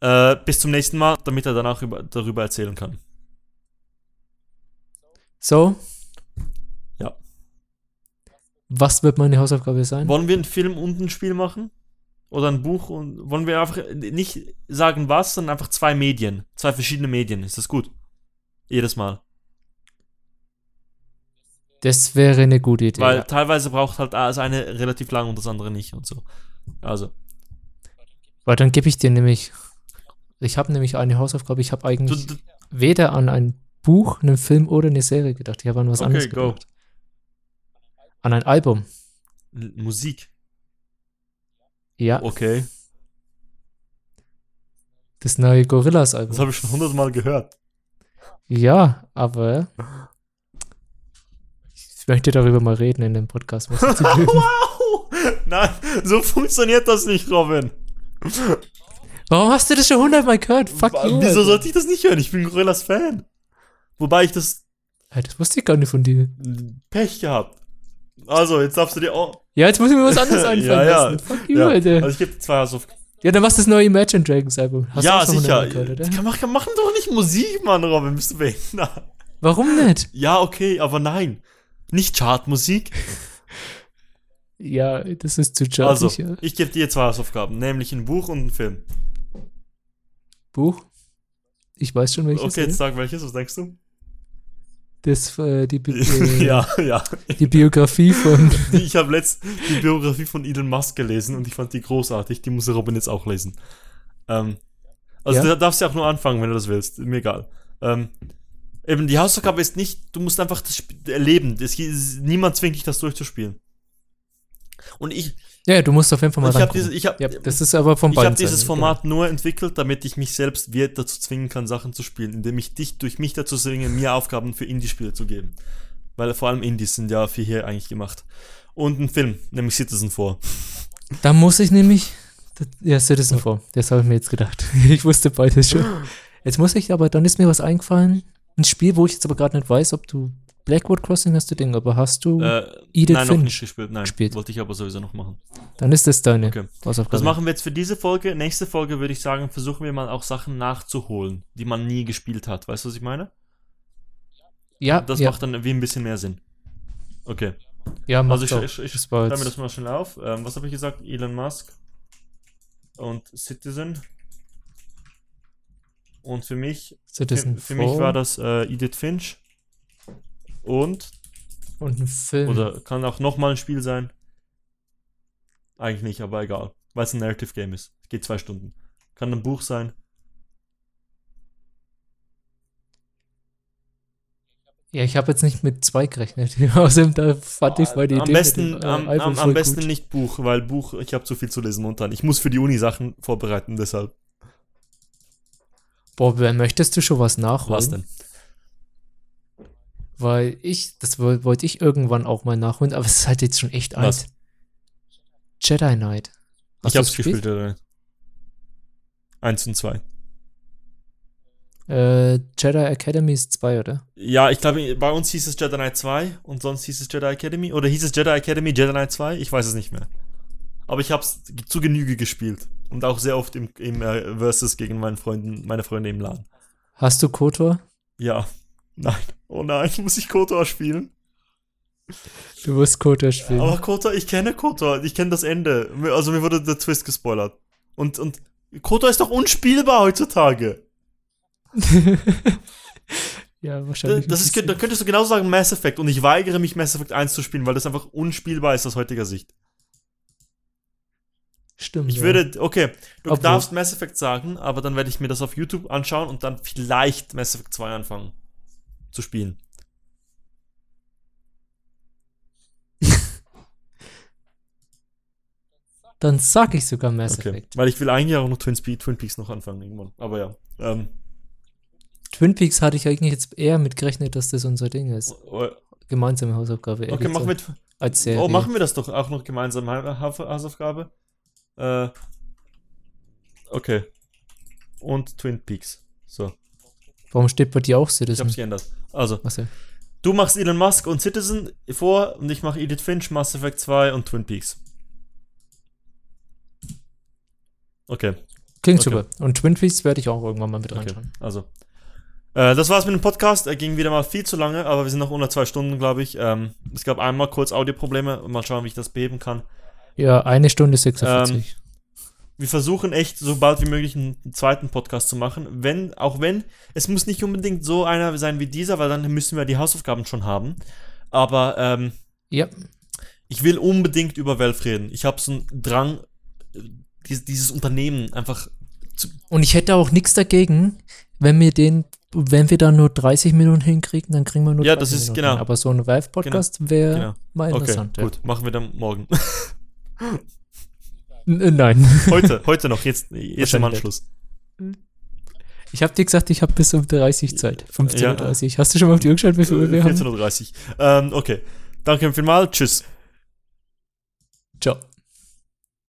Äh, bis zum nächsten Mal, damit er danach über, darüber erzählen kann.
So.
Ja.
Was wird meine Hausaufgabe sein?
Wollen wir einen Film und ein Spiel machen? Oder ein Buch und wollen wir einfach nicht sagen was, sondern einfach zwei Medien. Zwei verschiedene Medien. Ist das gut? Jedes Mal.
Das wäre eine gute Idee.
Weil
ja.
teilweise braucht halt das eine relativ lang und das andere nicht und so. Also.
Weil dann gebe ich dir nämlich. Ich habe nämlich eine Hausaufgabe. Ich habe
Du,
eigentlich
du,
weder an ein Buch, einen Film oder eine Serie gedacht. Ich habe an was
Okay,
anderes
go.
gedacht. An ein Album.
L- Musik.
Ja,
Okay.
das neue Gorillas-Album.
Das habe ich schon hundertmal gehört.
Ja, aber ich möchte darüber mal reden in dem Podcast.
Nein, so funktioniert das nicht, Robin.
Warum hast du das schon hundertmal gehört? Fuck
Wa-
you.
Wieso
Alter.
sollte ich das nicht hören? Ich bin Gorillas Fan. Wobei ich das
Alter, Das wusste ich gar nicht von dir.
Pech gehabt. Also, jetzt darfst du dir auch.
Ja, jetzt muss ich mir was anderes einfallen
Ja, ja.
lassen. Fuck you,
Ja,
Alter.
also ich gebe zwei Hausauf
Ja, dann machst du das neue Imagine Dragons Album. Hast du
ja, sicher.
gehört, oder?
Kann, mach, machen doch nicht Musik, Mann, Robin, bist du behindert?
Warum nicht?
Ja, okay, aber nein. Nicht Chartmusik.
Ja, das ist zu
Also,
chartig, ja.
ich gebe dir zwei Hausaufgaben, nämlich ein Buch und ein Film.
Buch. Ich weiß schon, welches.
Okay, jetzt sag welches, was denkst du?
Das, äh, die, Bi- äh,
ja, ja.
die Biografie von.
Ich habe letzt die Biografie von Elon Musk gelesen und ich fand die großartig. Die muss Robin jetzt auch lesen. Ähm, also
Ja.
da darfst du auch nur anfangen, wenn du das willst. Mir egal. Ähm, eben, die Hausaufgabe ist nicht, du musst einfach das Sp- erleben. Es, niemand zwingt dich, das durchzuspielen. Und ich,
Ja, du musst auf jeden Fall mal
ich habe
reingucken.
diese, ich habe,
ja, das ist aber vom
ich habe dieses Format nur entwickelt, damit ich mich selbst wieder dazu zwingen kann, Sachen zu spielen, indem ich dich durch mich dazu zwinge, mir Aufgaben für Indie-Spiele zu geben. Weil vor allem Indies sind ja für hier eigentlich gemacht. Und ein Film, nämlich Citizen 4.
Genau. Da muss ich nämlich. Ja, Citizen 4. Das habe ich mir jetzt gedacht. Ich wusste beides schon. Jetzt muss ich, aber dann ist mir was eingefallen. Ein Spiel, wo ich jetzt aber gerade nicht weiß, ob du. Blackwood Crossing hast du Ding, aber hast du.
Äh,
Edith
nein, noch
Finch
nicht gespielt. Nein,
gespielt.
wollte ich aber sowieso noch machen.
dann ist das deine
Okay.
Hausaufgabe.
Das machen wir jetzt für diese Folge. Nächste Folge würde ich sagen, versuchen wir mal auch Sachen nachzuholen, die man nie gespielt hat. Weißt du, was ich meine?
ja,
Das
ja,
macht dann wie ein bisschen mehr Sinn. Okay.
ja,
Also
macht
ich,
auch.
ich, ich
Das war
schreibe mir das mal schnell auf. Ähm, was habe ich gesagt? Elon Musk und Citizen. Und für mich, für,
Citizen
für mich
4
war das äh, Edith Finch. Und,
und ein Film.
oder kann auch nochmal ein Spiel sein. Eigentlich nicht, aber egal. Weil es ein Narrative Game ist. Geht zwei Stunden. Kann ein Buch sein.
Ja, ich habe jetzt nicht mit zwei gerechnet. Außerdem, da fand ich mal die
am
Idee
besten,
mit dem, äh,
am, am, am besten
gut.
nicht Buch, weil Buch, ich habe zu viel zu lesen momentan. Ich muss für die Uni Sachen vorbereiten, deshalb.
Boah, wer- möchtest du schon was nachholen?
Was denn?
Weil ich, das woll- wollte ich irgendwann auch mal nachholen, aber es ist halt jetzt schon echt
Was?
alt. Jedi Knight. Hast
ich hab's gespielt, oder nicht? Eins und zwei.
Äh, Jedi Academy ist zwei, oder?
Ja, ich glaube, bei uns hieß es Jedi Knight 2 und sonst hieß es Jedi Academy. Oder hieß es Jedi Academy, Jedi Knight 2? Ich weiß es nicht mehr. Aber ich hab's zu Genüge gespielt. Und auch sehr oft im, im äh, Versus gegen meinen Freunden, meine Freunde im Laden.
Hast du KOTOR?
Ja. Nein. Oh nein, muss ich KOTOR spielen?
Du musst KOTOR spielen.
Aber KOTOR, ich kenne KOTOR, ich kenne das Ende. Also mir wurde der Twist gespoilert. Und, und KOTOR ist doch unspielbar heutzutage.
ja, wahrscheinlich.
das ist, da könntest du genau sagen Mass Effect und ich weigere mich Mass Effect 1 zu spielen, weil das einfach unspielbar ist aus heutiger Sicht.
Stimmt.
Ich
ja.
würde, okay, du
Obwohl-
darfst Mass Effect sagen, aber dann werde ich mir das auf YouTube anschauen und dann vielleicht Mass Effect 2 anfangen zu spielen.
Dann sag ich sogar Mass
Okay.
Effect.
Weil ich will eigentlich auch noch Twin, Speed, Twin Peaks noch anfangen irgendwann. Aber ja. Ähm,
Twin Peaks hatte ich eigentlich jetzt eher mit gerechnet, dass das unser Ding ist.
oh,
Gemeinsame Hausaufgabe.
okay, machen wir,
Als Serie.
oh, machen wir das doch auch noch gemeinsam Ha- Ha- Hausaufgabe. Äh, okay. Und Twin Peaks. So,
Warum steht bei dir auch
ich
Citizen?
hab's geändert. Also,
Was
du machst Elon Musk und Citizen vor und ich mache Edith Finch, Mass Effect 2 und Twin Peaks. Okay.
Klingt
Okay.
super. Und Twin Peaks werde ich auch irgendwann mal mit
Okay,
reinschauen.
also. Äh, das war's mit dem Podcast. Er ging wieder mal viel zu lange, aber wir sind noch unter zwei Stunden, glaube ich. Ähm, es gab einmal kurz Audioprobleme. Mal schauen, wie ich das beheben kann.
Ja, eine Stunde 46.
Wir versuchen echt, so bald wie möglich einen zweiten Podcast zu machen. Wenn, auch wenn, es muss nicht unbedingt so einer sein wie dieser, weil dann müssen wir die Hausaufgaben schon haben. Aber ähm,
ja,
ich will unbedingt über Valve reden. Ich habe so einen Drang, äh, dieses, Unternehmen einfach zu.
und ich hätte auch nichts dagegen, wenn wir den, wenn wir da nur 30 Minuten hinkriegen, dann kriegen wir nur
Ja,
30
das ist-
Minuten
genau.
hin. Aber so ein Valve-Podcast wäre
Genau.
mal
Okay,
interessant. ja.
gut, machen wir dann morgen.
Äh, nein.
heute, heute noch, jetzt, jetzt im Anschluss.
Ich habe dir gesagt, ich habe bis um 30 Zeit. 15.30
Ja.
Uhr. Hast du schon mal auf die Uhr geschaut, wie viel Uhr wir haben?
14.30 Uhr. Ähm, okay. Danke vielmals. Tschüss.
Ciao.